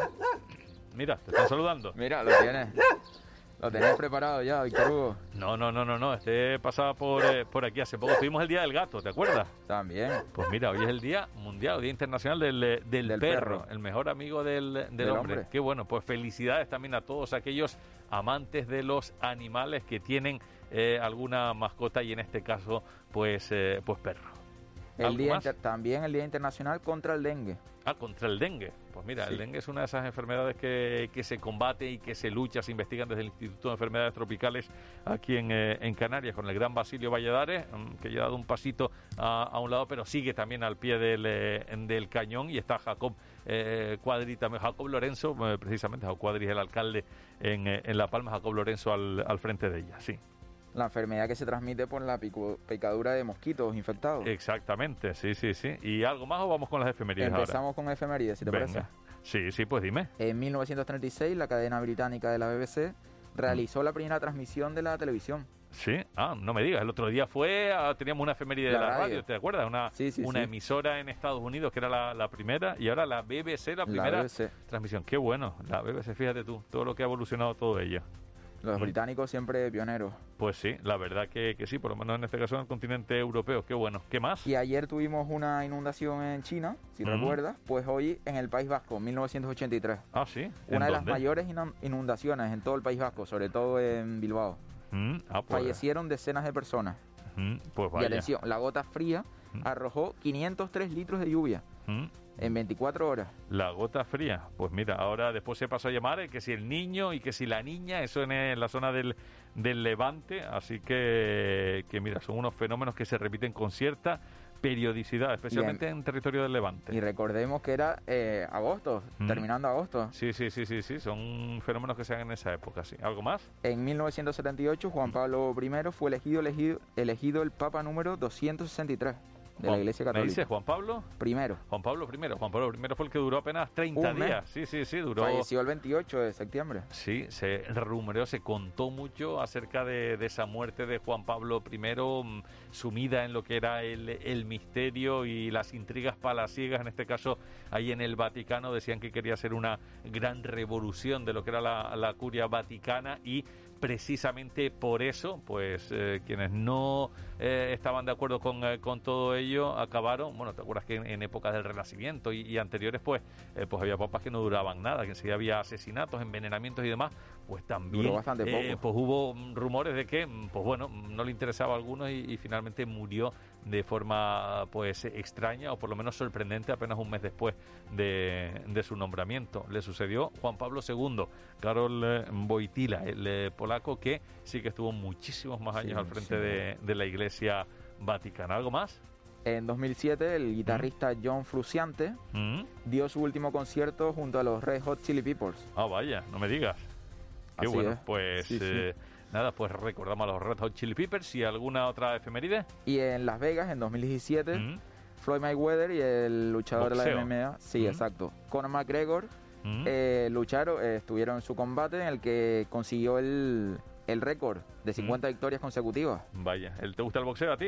Mira, te están saludando. Mira, lo tienes. Lo tenés preparado ya, Víctor Hugo. No, no, no, no, no. Este pasaba por, eh, por aquí hace poco. Tuvimos el Día del Gato, ¿te acuerdas? También. Pues mira, hoy es el Día Mundial, Día Internacional del, eh, del, Del perro, perro. el mejor amigo del, del Del hombre. hombre. Qué bueno, pues felicidades también a todos aquellos amantes de los animales que tienen eh, alguna mascota y en este caso, pues, eh, pues perro. El ¿Algo día inter- también el Día Internacional contra el Dengue. Ah, contra el dengue. Pues mira, el dengue es una de esas enfermedades que, que se combate y que se lucha, se investigan desde el Instituto de Enfermedades Tropicales aquí en, eh, en Canarias, con el gran Basilio Valladares, mm, que ya ha dado un pasito a, a un lado, pero sigue también al pie del, eh, del cañón. Y está Jacob eh, Cuadri también, Jacob Lorenzo, eh, precisamente, Jacob Cuadri es el alcalde en, eh, en La Palma, Jacob Lorenzo al, al frente de ella, sí. La enfermedad que se transmite por la picadura de mosquitos infectados. Exactamente, sí, sí, sí. ¿Y algo más o vamos con las efemérides ahora? Empezamos con efemérides, si te Venga. parece. Sí, sí, pues dime. En 1936, la cadena británica de la BBC realizó la primera transmisión de la televisión. Sí, ah, no me digas, el otro día fue, ah, teníamos una efeméride de La la radio, radio. ¿te acuerdas? Una, Sí, sí, una sí. emisora en Estados Unidos que era la, la primera y ahora la BBC, la La primera BBC. transmisión. Qué bueno, la BBC, fíjate tú, todo lo que ha evolucionado todo ella. Los Mm. británicos siempre pioneros. Pues sí, la verdad que, que sí, por lo menos en este caso en el continente europeo, qué bueno. ¿Qué más? Y ayer tuvimos una inundación en China, si Mm. recuerdas, pues hoy en el País Vasco, 1983. Ah, sí. ¿En Una de las mayores inu- inundaciones en todo el País Vasco, sobre todo en Bilbao. Mm, ah, pues, Fallecieron decenas de personas. mm, pues Y vaya. atención, la gota fría arrojó 503 litros de lluvia Mm. En 24 horas. La gota fría. Pues mira, ahora después se pasó a llamar eh, que si el niño y que si la niña, eso en, eh, la zona del, del Levante. Así que, que mira, son unos fenómenos que se repiten con cierta periodicidad, especialmente en, territorio del Levante. Y recordemos que era eh, agosto, Mm. terminando agosto. Sí, sí, sí, sí, sí, son fenómenos que se dan en esa época, sí. ¿Algo más? En 1978, Juan Pablo I fue elegido, elegido, elegido el Papa número 263 de la Iglesia ¿Me Católica. dice Juan Pablo? Primero. Juan Pablo I. Juan Pablo I fue el que duró apenas 30 Un mes. días. Sí, sí, sí, duró. Falleció el 28 de septiembre. Sí, se rumoreó, se contó mucho acerca de, de esa muerte de Juan Pablo I, mm, sumida en lo que era el, el misterio y las intrigas palaciegas, en este caso ahí en el Vaticano, decían que quería hacer una gran revolución de lo que era la, la curia vaticana y precisamente por eso, pues eh, quienes no eh, estaban de acuerdo con, eh, con todo ello acabaron, bueno, te acuerdas que en, en épocas del Renacimiento y, y anteriores, pues, pues había papas que no duraban nada, que enseguida había asesinatos, envenenamientos y demás, pues también pues hubo rumores de que, pues bueno, no le interesaba a algunos y, y finalmente murió de forma pues extraña o por lo menos sorprendente apenas un mes después de, de su nombramiento. Le sucedió Juan Pablo II, Karol Wojtyla, el eh, polaco que sí que estuvo muchísimos más años Sí, al frente sí. de, de la Iglesia Vaticana. ¿Algo más? En 2007, el guitarrista John Frusciante Mm. dio su último concierto junto a los Red Hot Chili Peppers. Ah, vaya, no me digas. Qué bueno, pues eh, nada, pues recordamos a los Red Hot Chili Peppers y alguna otra efeméride. Y en Las Vegas, en 2017, Floyd Mayweather y el luchador de la MMA, sí, exacto, Conor McGregor, eh, lucharon, eh, estuvieron en su combate en el que consiguió el, el récord de 50 victorias consecutivas. Vaya, ¿te gusta el boxeo a ti?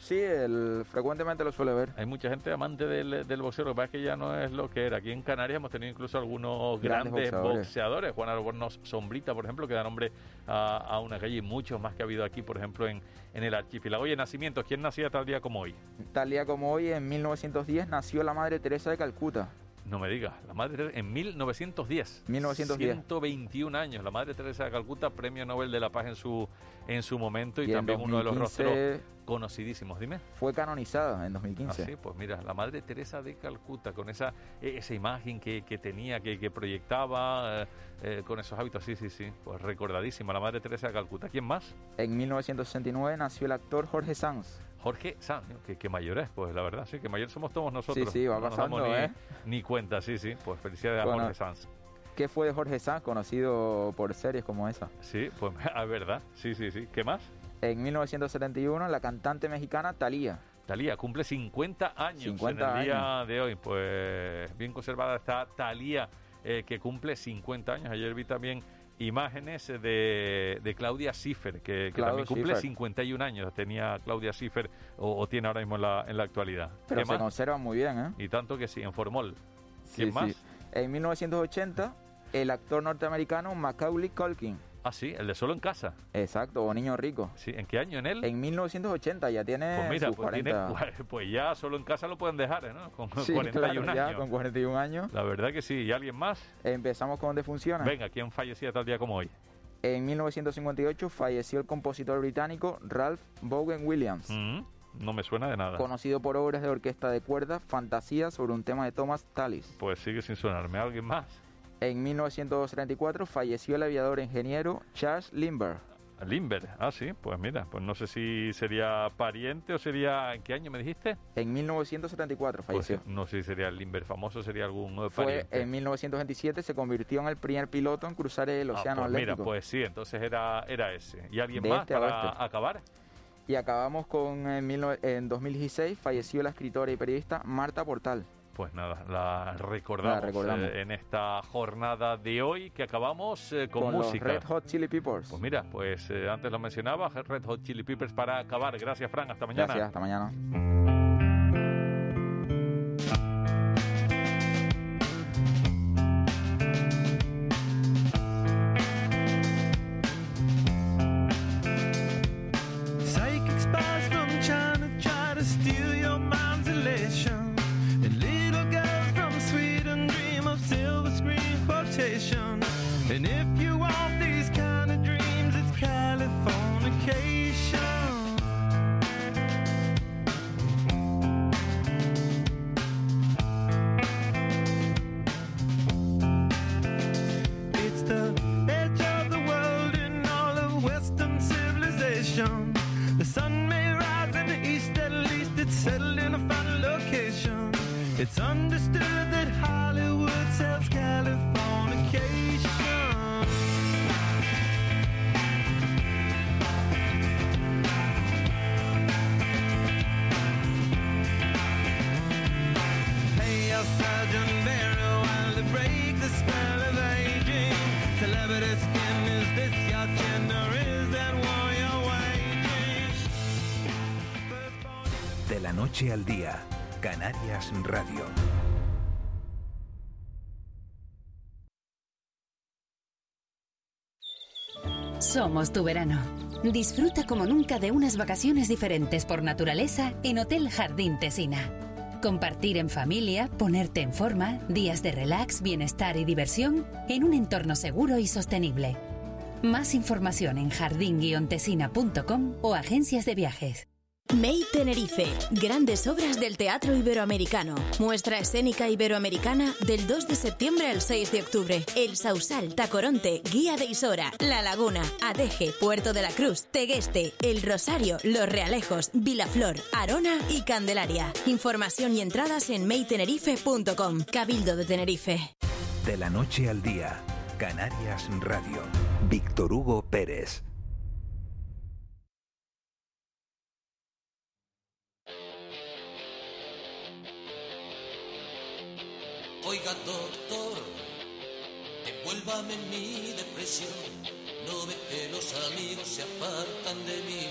Sí, el, frecuentemente lo suele ver. Hay mucha gente amante del, del boxeo, lo que pasa es que ya no es lo que era. Aquí en Canarias hemos tenido incluso algunos grandes, boxeadores. Juan Albornoz Sombrita, por ejemplo, que da nombre a, una calle y muchos más que ha habido aquí, por ejemplo, en, en el archipiélago. Oye, nacimientos, ¿quién nacía tal día como hoy? Tal día como hoy, en 1910, nació la Madre Teresa de Calcuta. No me digas, la Madre Teresa en 1910. 1910. 121 años, la Madre Teresa de Calcuta, Premio Nobel de la Paz en su en su momento y, también uno de los rostros conocidísimos. Dime. Fue canonizada en 2015. Ah, sí, pues mira, la Madre Teresa de Calcuta, con esa e, esa imagen que, que tenía, que, que proyectaba, eh, eh, con esos hábitos, sí, sí, sí, pues recordadísima, la Madre Teresa de Calcuta. ¿Quién más? En 1969 nació el actor Jorge Sanz. Jorge Sanz, que, que, mayor es, pues la verdad, sí, que mayor somos todos nosotros. Sí, sí, va pasando, ¿eh? Ni, cuenta, sí, sí, pues felicidades a Jorge Sanz. ¿Qué fue de Jorge Sanz, conocido por series como esa? Sí, pues es verdad, sí, sí, sí. ¿Qué más? En 1971, la cantante mexicana Thalía. Thalía cumple 50 años 50 en el día de hoy. Pues bien conservada está Thalía, eh, que cumple 50 años. Ayer vi también imágenes de, de Claudia Schiffer, que, también cumple 51 años. Tenía Claudia Schiffer o, tiene ahora mismo en la, en la actualidad. Pero se conserva muy bien, ¿eh? Y tanto que sí, en Formol. ¿Quién más? En 1980, el actor norteamericano Macaulay Culkin Ah, sí, el de Solo en Casa. Exacto, o Niño Rico. Sí, ¿en qué año en él? En 1980, ya tiene pues mira, sus pues, 40. pues, ya Solo en Casa lo pueden dejar, ¿eh? ¿no? Con 41 años. con 41 años. La verdad que sí. ¿Y alguien más? Empezamos con dónde funciona. Venga, ¿quién fallecía tal día como hoy? En 1958 falleció el compositor británico Ralph Vaughan Williams. Mm, no me suena de nada. Conocido por obras de orquesta de cuerdas, fantasía sobre un tema de Thomas Tallis. Pues sigue sin sonarme. ¿Alguien más? En 1934 falleció el aviador ingeniero Charles Lindbergh. Lindbergh, ah sí, pues mira, pues no sé si sería pariente o sería, ¿en qué año me dijiste? En 1974 pues falleció. no sé si sería Lindbergh famoso, sería algún pariente. Fue en 1927 se convirtió en el primer piloto en cruzar el ah, Océano pues Atlántico. Mira, pues sí, entonces era, era ese. ¿Y alguien más este para acabar? Y acabamos con, en, en 2016 falleció la escritora y periodista Marta Portal. Pues nada, la recordamos, eh, en esta jornada de hoy que acabamos eh, con, música. Red Hot Chili Peppers. Pues mira, pues eh, antes lo mencionaba, Red Hot Chili Peppers para acabar. Gracias, Fran. Hasta mañana. Gracias, hasta mañana. Al día. Canarias Radio. Somos tu verano. Disfruta como nunca de unas vacaciones diferentes por naturaleza en Hotel Jardín Tesina. Compartir en familia, ponerte en forma, días de relax, bienestar y diversión en un entorno seguro y sostenible. Más información en jardín-tesina.com o agencias de viajes. May Tenerife, grandes obras del teatro iberoamericano. Muestra escénica iberoamericana del 2 de septiembre al 6 de octubre. El Sausal, Tacoronte, Guía de Isora, La Laguna, Adeje, Puerto de la Cruz, Tegueste, El Rosario, Los Realejos, Vilaflor, Arona y Candelaria. Información y entradas en maytenerife.com. Cabildo de Tenerife. De la noche al día, Canarias Radio. Víctor Hugo Pérez. Oiga, doctor, envuélvame en mi depresión. No ve que los amigos se apartan de mí.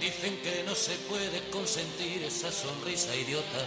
Dicen que no se puede consentir esa sonrisa idiota.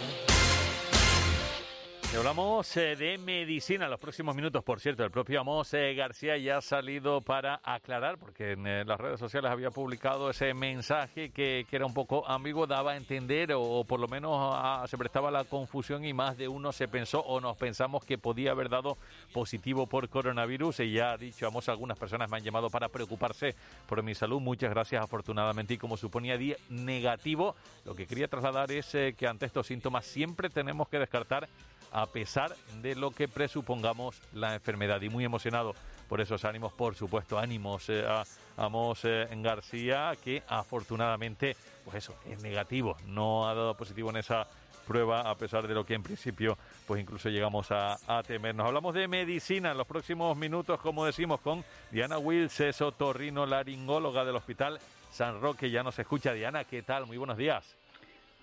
Hablamos eh, de medicina los próximos minutos, por cierto. El propio Amos eh, García ya ha salido para aclarar, porque en eh, las redes sociales había publicado ese mensaje que, era un poco ambiguo, daba a entender, o, por lo menos ah, se prestaba la confusión y más de uno se pensó o nos pensamos que podía haber dado positivo por coronavirus. Y ya ha dicho Amos, algunas personas me han llamado para preocuparse por mi salud. Muchas gracias, afortunadamente. Y como suponía negativo, lo que quería trasladar es que ante estos síntomas siempre tenemos que descartar a pesar de lo que presupongamos la enfermedad. Y muy emocionado por esos ánimos, por supuesto, ánimos eh, a Amos eh, García, que afortunadamente, pues eso, es negativo, no ha dado positivo en esa prueba, a pesar de lo que en principio, pues incluso llegamos a, temer. Nos Hablamos de medicina en los próximos minutos, como decimos, con Diana Wills, torrino laringóloga del Hospital San Roque. Ya nos escucha Diana, ¿qué tal? Muy buenos días.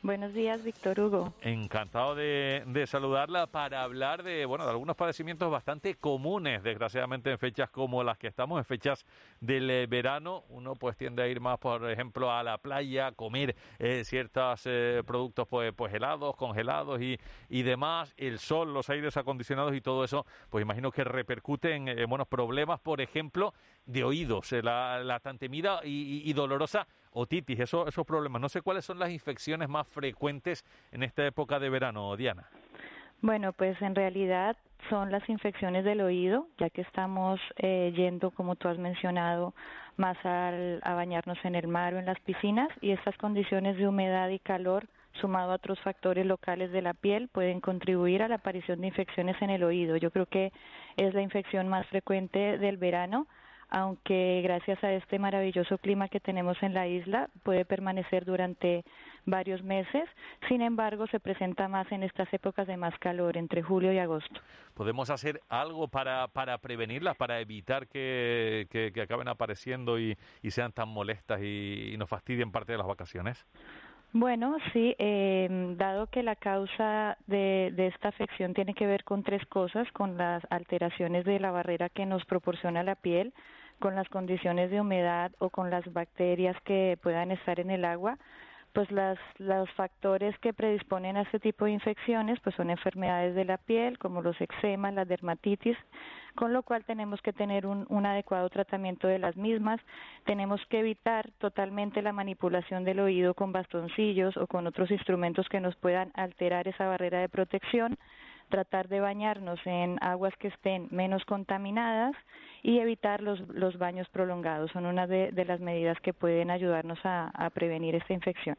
Buenos días, Víctor Hugo. Encantado de, saludarla para hablar de, bueno, de algunos padecimientos bastante comunes, desgraciadamente en fechas como las que estamos, en fechas del eh, verano. Uno pues tiende a ir más, por ejemplo, a la playa, comer eh, ciertos eh, productos pues, pues helados, congelados y, y demás. El sol, los aires acondicionados y todo eso, pues imagino que repercute en, buenos problemas, por ejemplo, de oídos, la, la tan temida y dolorosa otitis, eso, esos problemas. No sé cuáles son las infecciones más frecuentes en esta época de verano, Diana. Bueno, pues en realidad son las infecciones del oído, ya que estamos eh, yendo, como tú has mencionado, más a bañarnos en el mar o en las piscinas y estas condiciones de humedad y calor sumado a otros factores locales de la piel pueden contribuir a la aparición de infecciones en el oído. Yo creo que es la infección más frecuente del verano aunque gracias a este maravilloso clima que tenemos en la isla puede permanecer durante varios meses, sin embargo se presenta más en estas épocas de más calor, entre julio y agosto. ¿Podemos hacer algo para, para prevenirlas, para evitar que, que, acaben apareciendo y, y, sean tan molestas y, nos fastidien parte de las vacaciones? Bueno, sí, eh, dado que la causa de, de, esta afección tiene que ver con tres cosas, con las alteraciones de la barrera que nos proporciona la piel, con las condiciones de humedad o con las bacterias que puedan estar en el agua, pues las, los factores que predisponen a este tipo de infecciones pues son enfermedades de la piel como los eczemas, la dermatitis, con lo cual tenemos que tener un, un, adecuado tratamiento de las mismas. Tenemos que evitar totalmente la manipulación del oído con bastoncillos o con otros instrumentos que nos puedan alterar esa barrera de protección tratar de bañarnos en aguas que estén menos contaminadas y evitar los, los baños prolongados. Son una de, las medidas que pueden ayudarnos a prevenir esta infección.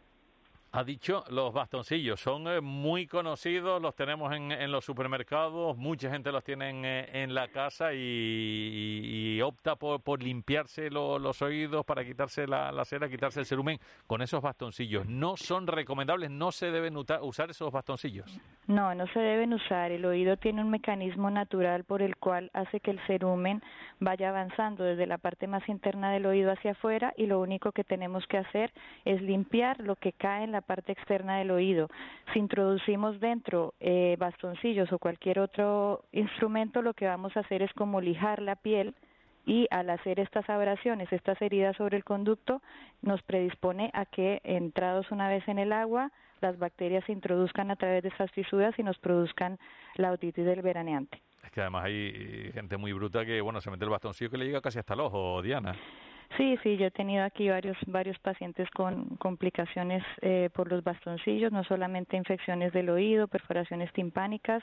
Ha dicho, los bastoncillos son eh, muy conocidos, los tenemos en, en, los supermercados, mucha gente los tiene en, eh, la casa y, opta por, por limpiarse los oídos para quitarse la, la, cera, quitarse el cerumen con esos bastoncillos. ¿No son recomendables? ¿No se deben usar esos bastoncillos? No, no se deben usar. El oído tiene un mecanismo natural por el cual hace que el cerumen vaya avanzando desde la parte más interna del oído hacia afuera y lo único que tenemos que hacer es limpiar lo que cae en la parte externa del oído. Si introducimos dentro eh, bastoncillos o cualquier otro instrumento, lo que vamos a hacer es como lijar la piel y al hacer estas abrasiones, estas heridas sobre el conducto, nos predispone a que entrados una vez en el agua, las bacterias se introduzcan a través de esas fisuras y nos produzcan la otitis del veraneante. Es que además hay gente muy bruta que, bueno, se mete el bastoncillo que le llega casi hasta el ojo, Diana. Sí, sí, yo he tenido aquí varios varios pacientes con complicaciones eh, por los bastoncillos, no solamente infecciones del oído, perforaciones timpánicas,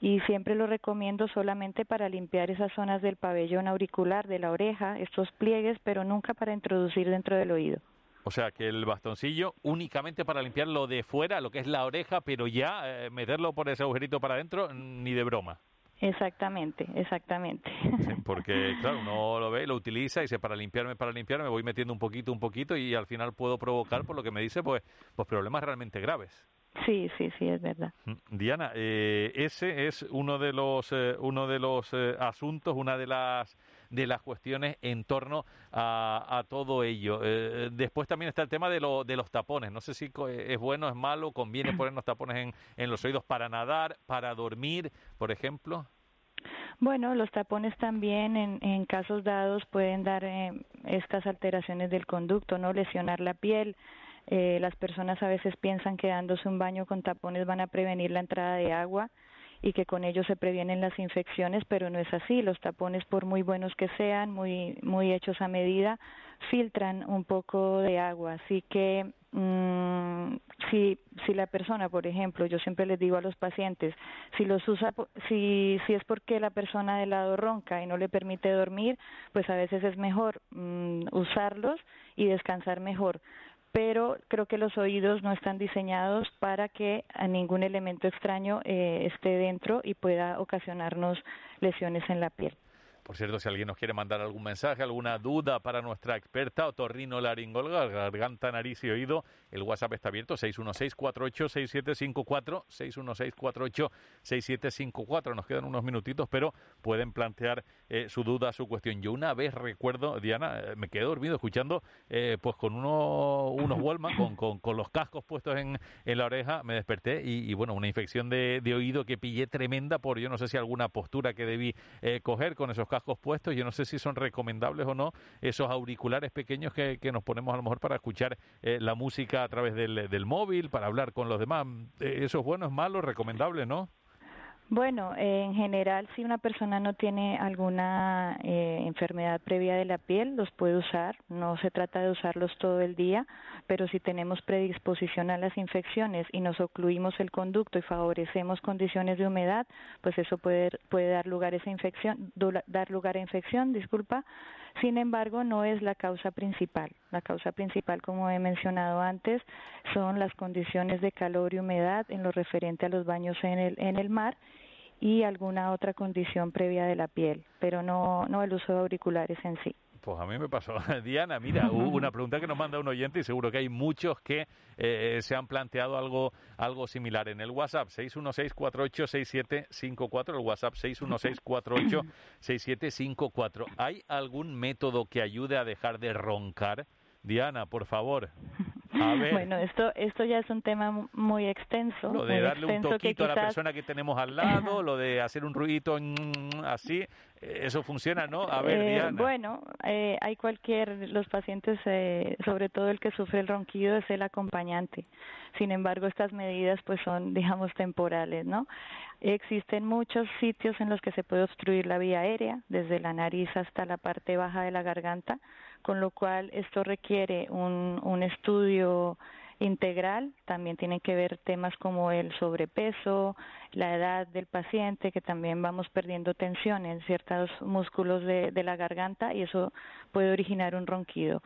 y siempre lo recomiendo solamente para limpiar esas zonas del pabellón auricular, de la oreja, estos pliegues, pero nunca para introducir dentro del oído. O sea, que el bastoncillo únicamente para limpiar lo de fuera, lo que es la oreja, pero ya eh, meterlo por ese agujerito para adentro, ni de broma. Exactamente, exactamente. porque, claro, uno lo ve, lo utiliza y dice, para limpiarme, para limpiarme, voy metiendo un poquito, un poquito y al final puedo provocar, por lo que me dice, pues, pues problemas realmente graves. Sí, sí, sí, es verdad. Mm, Diana, eh, ese es uno de los eh, uno de los eh, asuntos, una de las de las cuestiones en torno a, todo ello. después también está el tema de, de los tapones. No sé si es bueno, es malo, conviene ponernos tapones en, los oídos para nadar, para dormir, por ejemplo. Bueno, los tapones también en, casos dados pueden dar estas alteraciones del conducto, no lesionar la piel. Eh, las personas a veces piensan que dándose un baño con tapones van a prevenir la entrada de agua y que con ello se previenen las infecciones, pero no es así. Los tapones, por muy buenos que sean, muy, muy hechos a medida, filtran un poco de agua. Así que mm, si, si la persona, por ejemplo, yo siempre les digo a los pacientes, si los usa, si, si es porque la persona de lado ronca y no le permite dormir, pues a veces es mejor mm, usarlos y descansar mejor pero creo que los oídos no están diseñados para que ningún elemento extraño eh, esté dentro y pueda ocasionarnos lesiones en la piel. Por cierto, si alguien nos quiere mandar algún mensaje, alguna duda para nuestra experta otorrino laringóloga, garganta, nariz y oído, el WhatsApp está abierto 616-486754, 616-486754. Nos quedan unos minutitos, pero pueden plantear eh, su duda, su cuestión. Yo una vez recuerdo, Diana, eh, me quedé dormido escuchando eh, pues con uno, unos Wallman, con, con, con, los cascos puestos en, en la oreja, me desperté y, bueno, una infección de, de, oído que pillé tremenda por yo no sé si alguna postura que debí coger con esos cascos puestos. Yo no sé si son recomendables o no esos auriculares pequeños que, nos ponemos a lo mejor para escuchar la música a través del, del, móvil, para hablar con los demás. Eh, ¿Eso es bueno, es malo, recomendable, no? Bueno, en general, si una persona no tiene alguna eh, enfermedad previa de la piel, los puede usar. No se trata de usarlos todo el día, pero si tenemos predisposición a las infecciones y nos ocluimos el conducto y favorecemos condiciones de humedad, pues eso puede, puede dar lugar a esa infección, dar lugar a infección, disculpa. Sin embargo, no es la causa principal. La causa principal, como he mencionado antes, son las condiciones de calor y humedad en lo referente a los baños en el, en el mar y alguna otra condición previa de la piel, pero no, no el uso de auriculares en sí. Pues a mí me pasó. Diana, mira, una pregunta que nos manda un oyente y seguro que hay muchos que eh, se han planteado algo, algo similar. En el WhatsApp 616-486754, el WhatsApp 616-486754, ¿hay algún método que ayude a dejar de roncar? Diana, por favor. Bueno, esto, esto ya es un tema muy extenso. Lo de darle un toquito a la persona que tenemos al lado, lo de hacer un ruidito así, eh, eso funciona, ¿no? A ver, eh, Diana. Bueno, eh, hay cualquier, los pacientes, eh, sobre todo el que sufre el ronquido, es el acompañante. Sin embargo, estas medidas pues son, digamos, temporales, ¿no? Existen muchos sitios en los que se puede obstruir la vía aérea, desde la nariz hasta la parte baja de la garganta con lo cual esto requiere un, estudio integral, también tienen que ver temas como el sobrepeso, la edad del paciente, que también vamos perdiendo tensión en ciertos músculos de, de la garganta y eso puede originar un ronquido.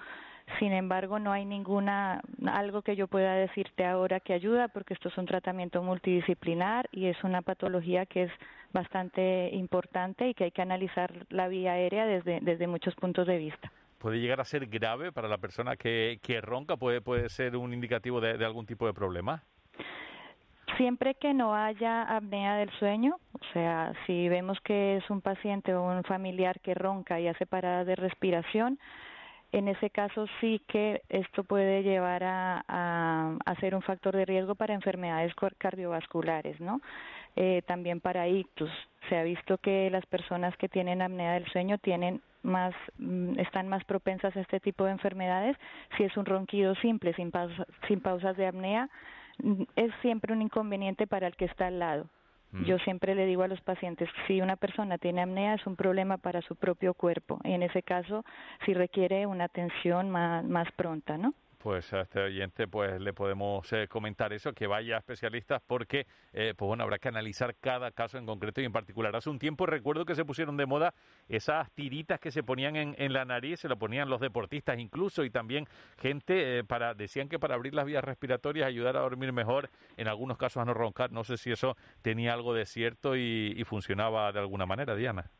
Sin embargo, no hay ninguna algo que yo pueda decirte ahora que ayuda porque esto es un tratamiento multidisciplinar y es una patología que es bastante importante y que hay que analizar la vía aérea desde, desde muchos puntos de vista puede llegar a ser grave para la persona que, que ronca, puede, ser un indicativo de, algún tipo de problema. Siempre que no haya apnea del sueño, o sea, si vemos que es un paciente o un familiar que ronca y hace paradas de respiración, en ese caso sí que esto puede llevar a, a, a ser un factor de riesgo para enfermedades cardiovasculares, ¿no? Eh, también para ictus. Se ha visto que las personas que tienen apnea del sueño tienen más mm, están más propensas a este tipo de enfermedades si es un ronquido simple sin, sin pausas de apnea mm, es siempre un inconveniente para el que está al lado mm. yo siempre le digo a los pacientes, si una persona tiene apnea es un problema para su propio cuerpo. Y en ese caso, si requiere una atención más, más pronta, ¿no? Pues a este oyente pues le podemos eh, comentar eso, que vaya a especialistas porque eh, pues bueno, habrá que analizar cada caso en concreto y en particular. Hace un tiempo recuerdo que se pusieron de moda esas tiritas que se ponían en, en la nariz, se lo ponían los deportistas incluso y también gente eh, para, decían que para abrir las vías respiratorias, ayudar a dormir mejor, en algunos casos a no roncar. No sé si eso tenía algo de cierto y funcionaba de alguna manera, Diana.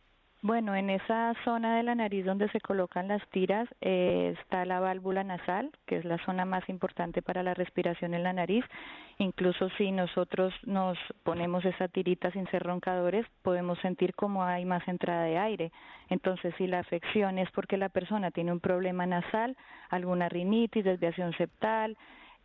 Bueno, en esa zona de la nariz donde se colocan las tiras eh, está la válvula nasal, que es la zona más importante para la respiración en la nariz. Incluso si nosotros nos ponemos esa tirita sin ser roncadores, podemos sentir como hay más entrada de aire. Entonces, si la afección es porque la persona tiene un problema nasal, alguna rinitis, desviación septal,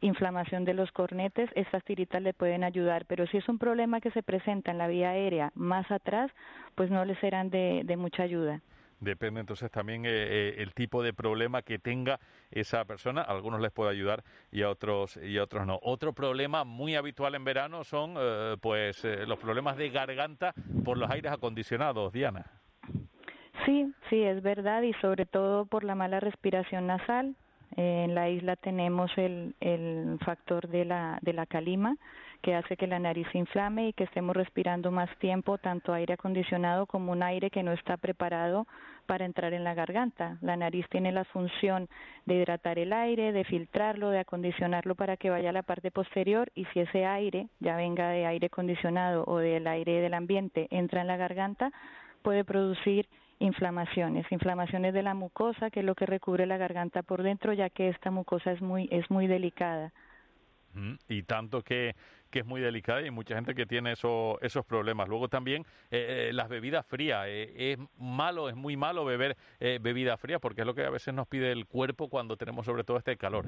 inflamación de los cornetes, estas tiritas le pueden ayudar, pero si es un problema que se presenta en la vía aérea más atrás, pues no le serán de, mucha ayuda. Depende entonces también eh, eh, el tipo de problema que tenga esa persona. A algunos les puede ayudar y a otros y a otros no. Otro problema muy habitual en verano son eh, pues los problemas de garganta por los aires acondicionados. Diana. Sí, sí, es verdad y sobre todo por la mala respiración nasal, en la isla tenemos el, el factor de la, de la calima, que hace que la nariz se inflame y que estemos respirando más tiempo tanto aire acondicionado como un aire que no está preparado para entrar en la garganta. La nariz tiene la función de hidratar el aire, de filtrarlo, de acondicionarlo para que vaya a la parte posterior y si ese aire, ya venga de aire acondicionado o del aire del ambiente, entra en la garganta, puede producir inflamaciones, inflamaciones de la mucosa, que es lo que recubre la garganta por dentro, ya que esta mucosa es muy, es muy delicada. Y tanto que, que es muy delicada y mucha gente que tiene eso, esos problemas. Luego también eh, eh, las bebidas frías. Eh, es malo, es muy malo beber bebidas frías porque es lo que a veces nos pide el cuerpo cuando tenemos sobre todo este calor.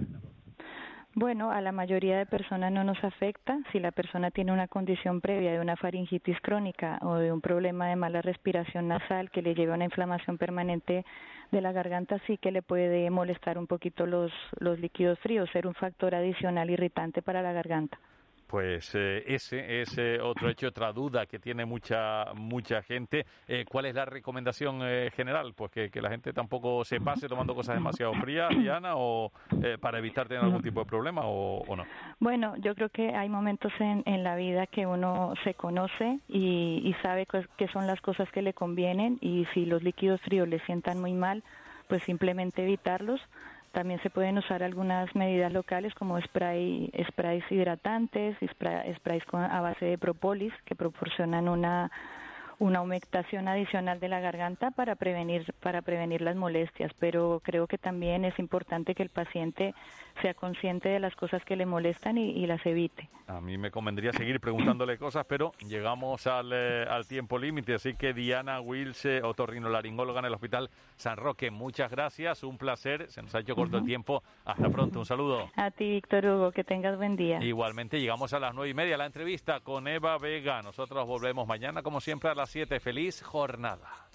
Bueno, a la mayoría de personas no nos afecta. Si la persona tiene una condición previa de una faringitis crónica o de un problema de mala respiración nasal que le lleve a una inflamación permanente de la garganta, sí que le puede molestar un poquito los, los líquidos fríos, ser un factor adicional irritante para la garganta. Pues eh, ese es eh, otro hecho, otra duda que tiene mucha mucha gente. Eh, ¿Cuál es la recomendación general? Pues que, la gente tampoco se pase tomando cosas demasiado frías, Diana, o para evitar tener algún tipo de problema o, no. Bueno, yo creo que hay momentos en, en la vida que uno se conoce y, y sabe qué son las cosas que le convienen y si los líquidos fríos le sientan muy mal, pues simplemente evitarlos también se pueden usar algunas medidas locales como spray, sprays hidratantes, sprays a base de propolis que proporcionan una una humectación adicional de la garganta para prevenir para prevenir las molestias, pero creo que también es importante que el paciente sea consciente de las cosas que le molestan y, las evite. A mí me convendría seguir preguntándole cosas, pero llegamos al, eh, al tiempo límite, así que Diana Wills, otorrinolaringóloga en el Hospital San Roque, muchas gracias, un placer, se nos ha hecho corto el tiempo, hasta pronto, un saludo. A ti, Víctor Hugo, que tengas buen día. Igualmente, llegamos a las nueve y media, la entrevista con Eva Vega, nosotros volvemos mañana, como siempre, a las siete, feliz jornada.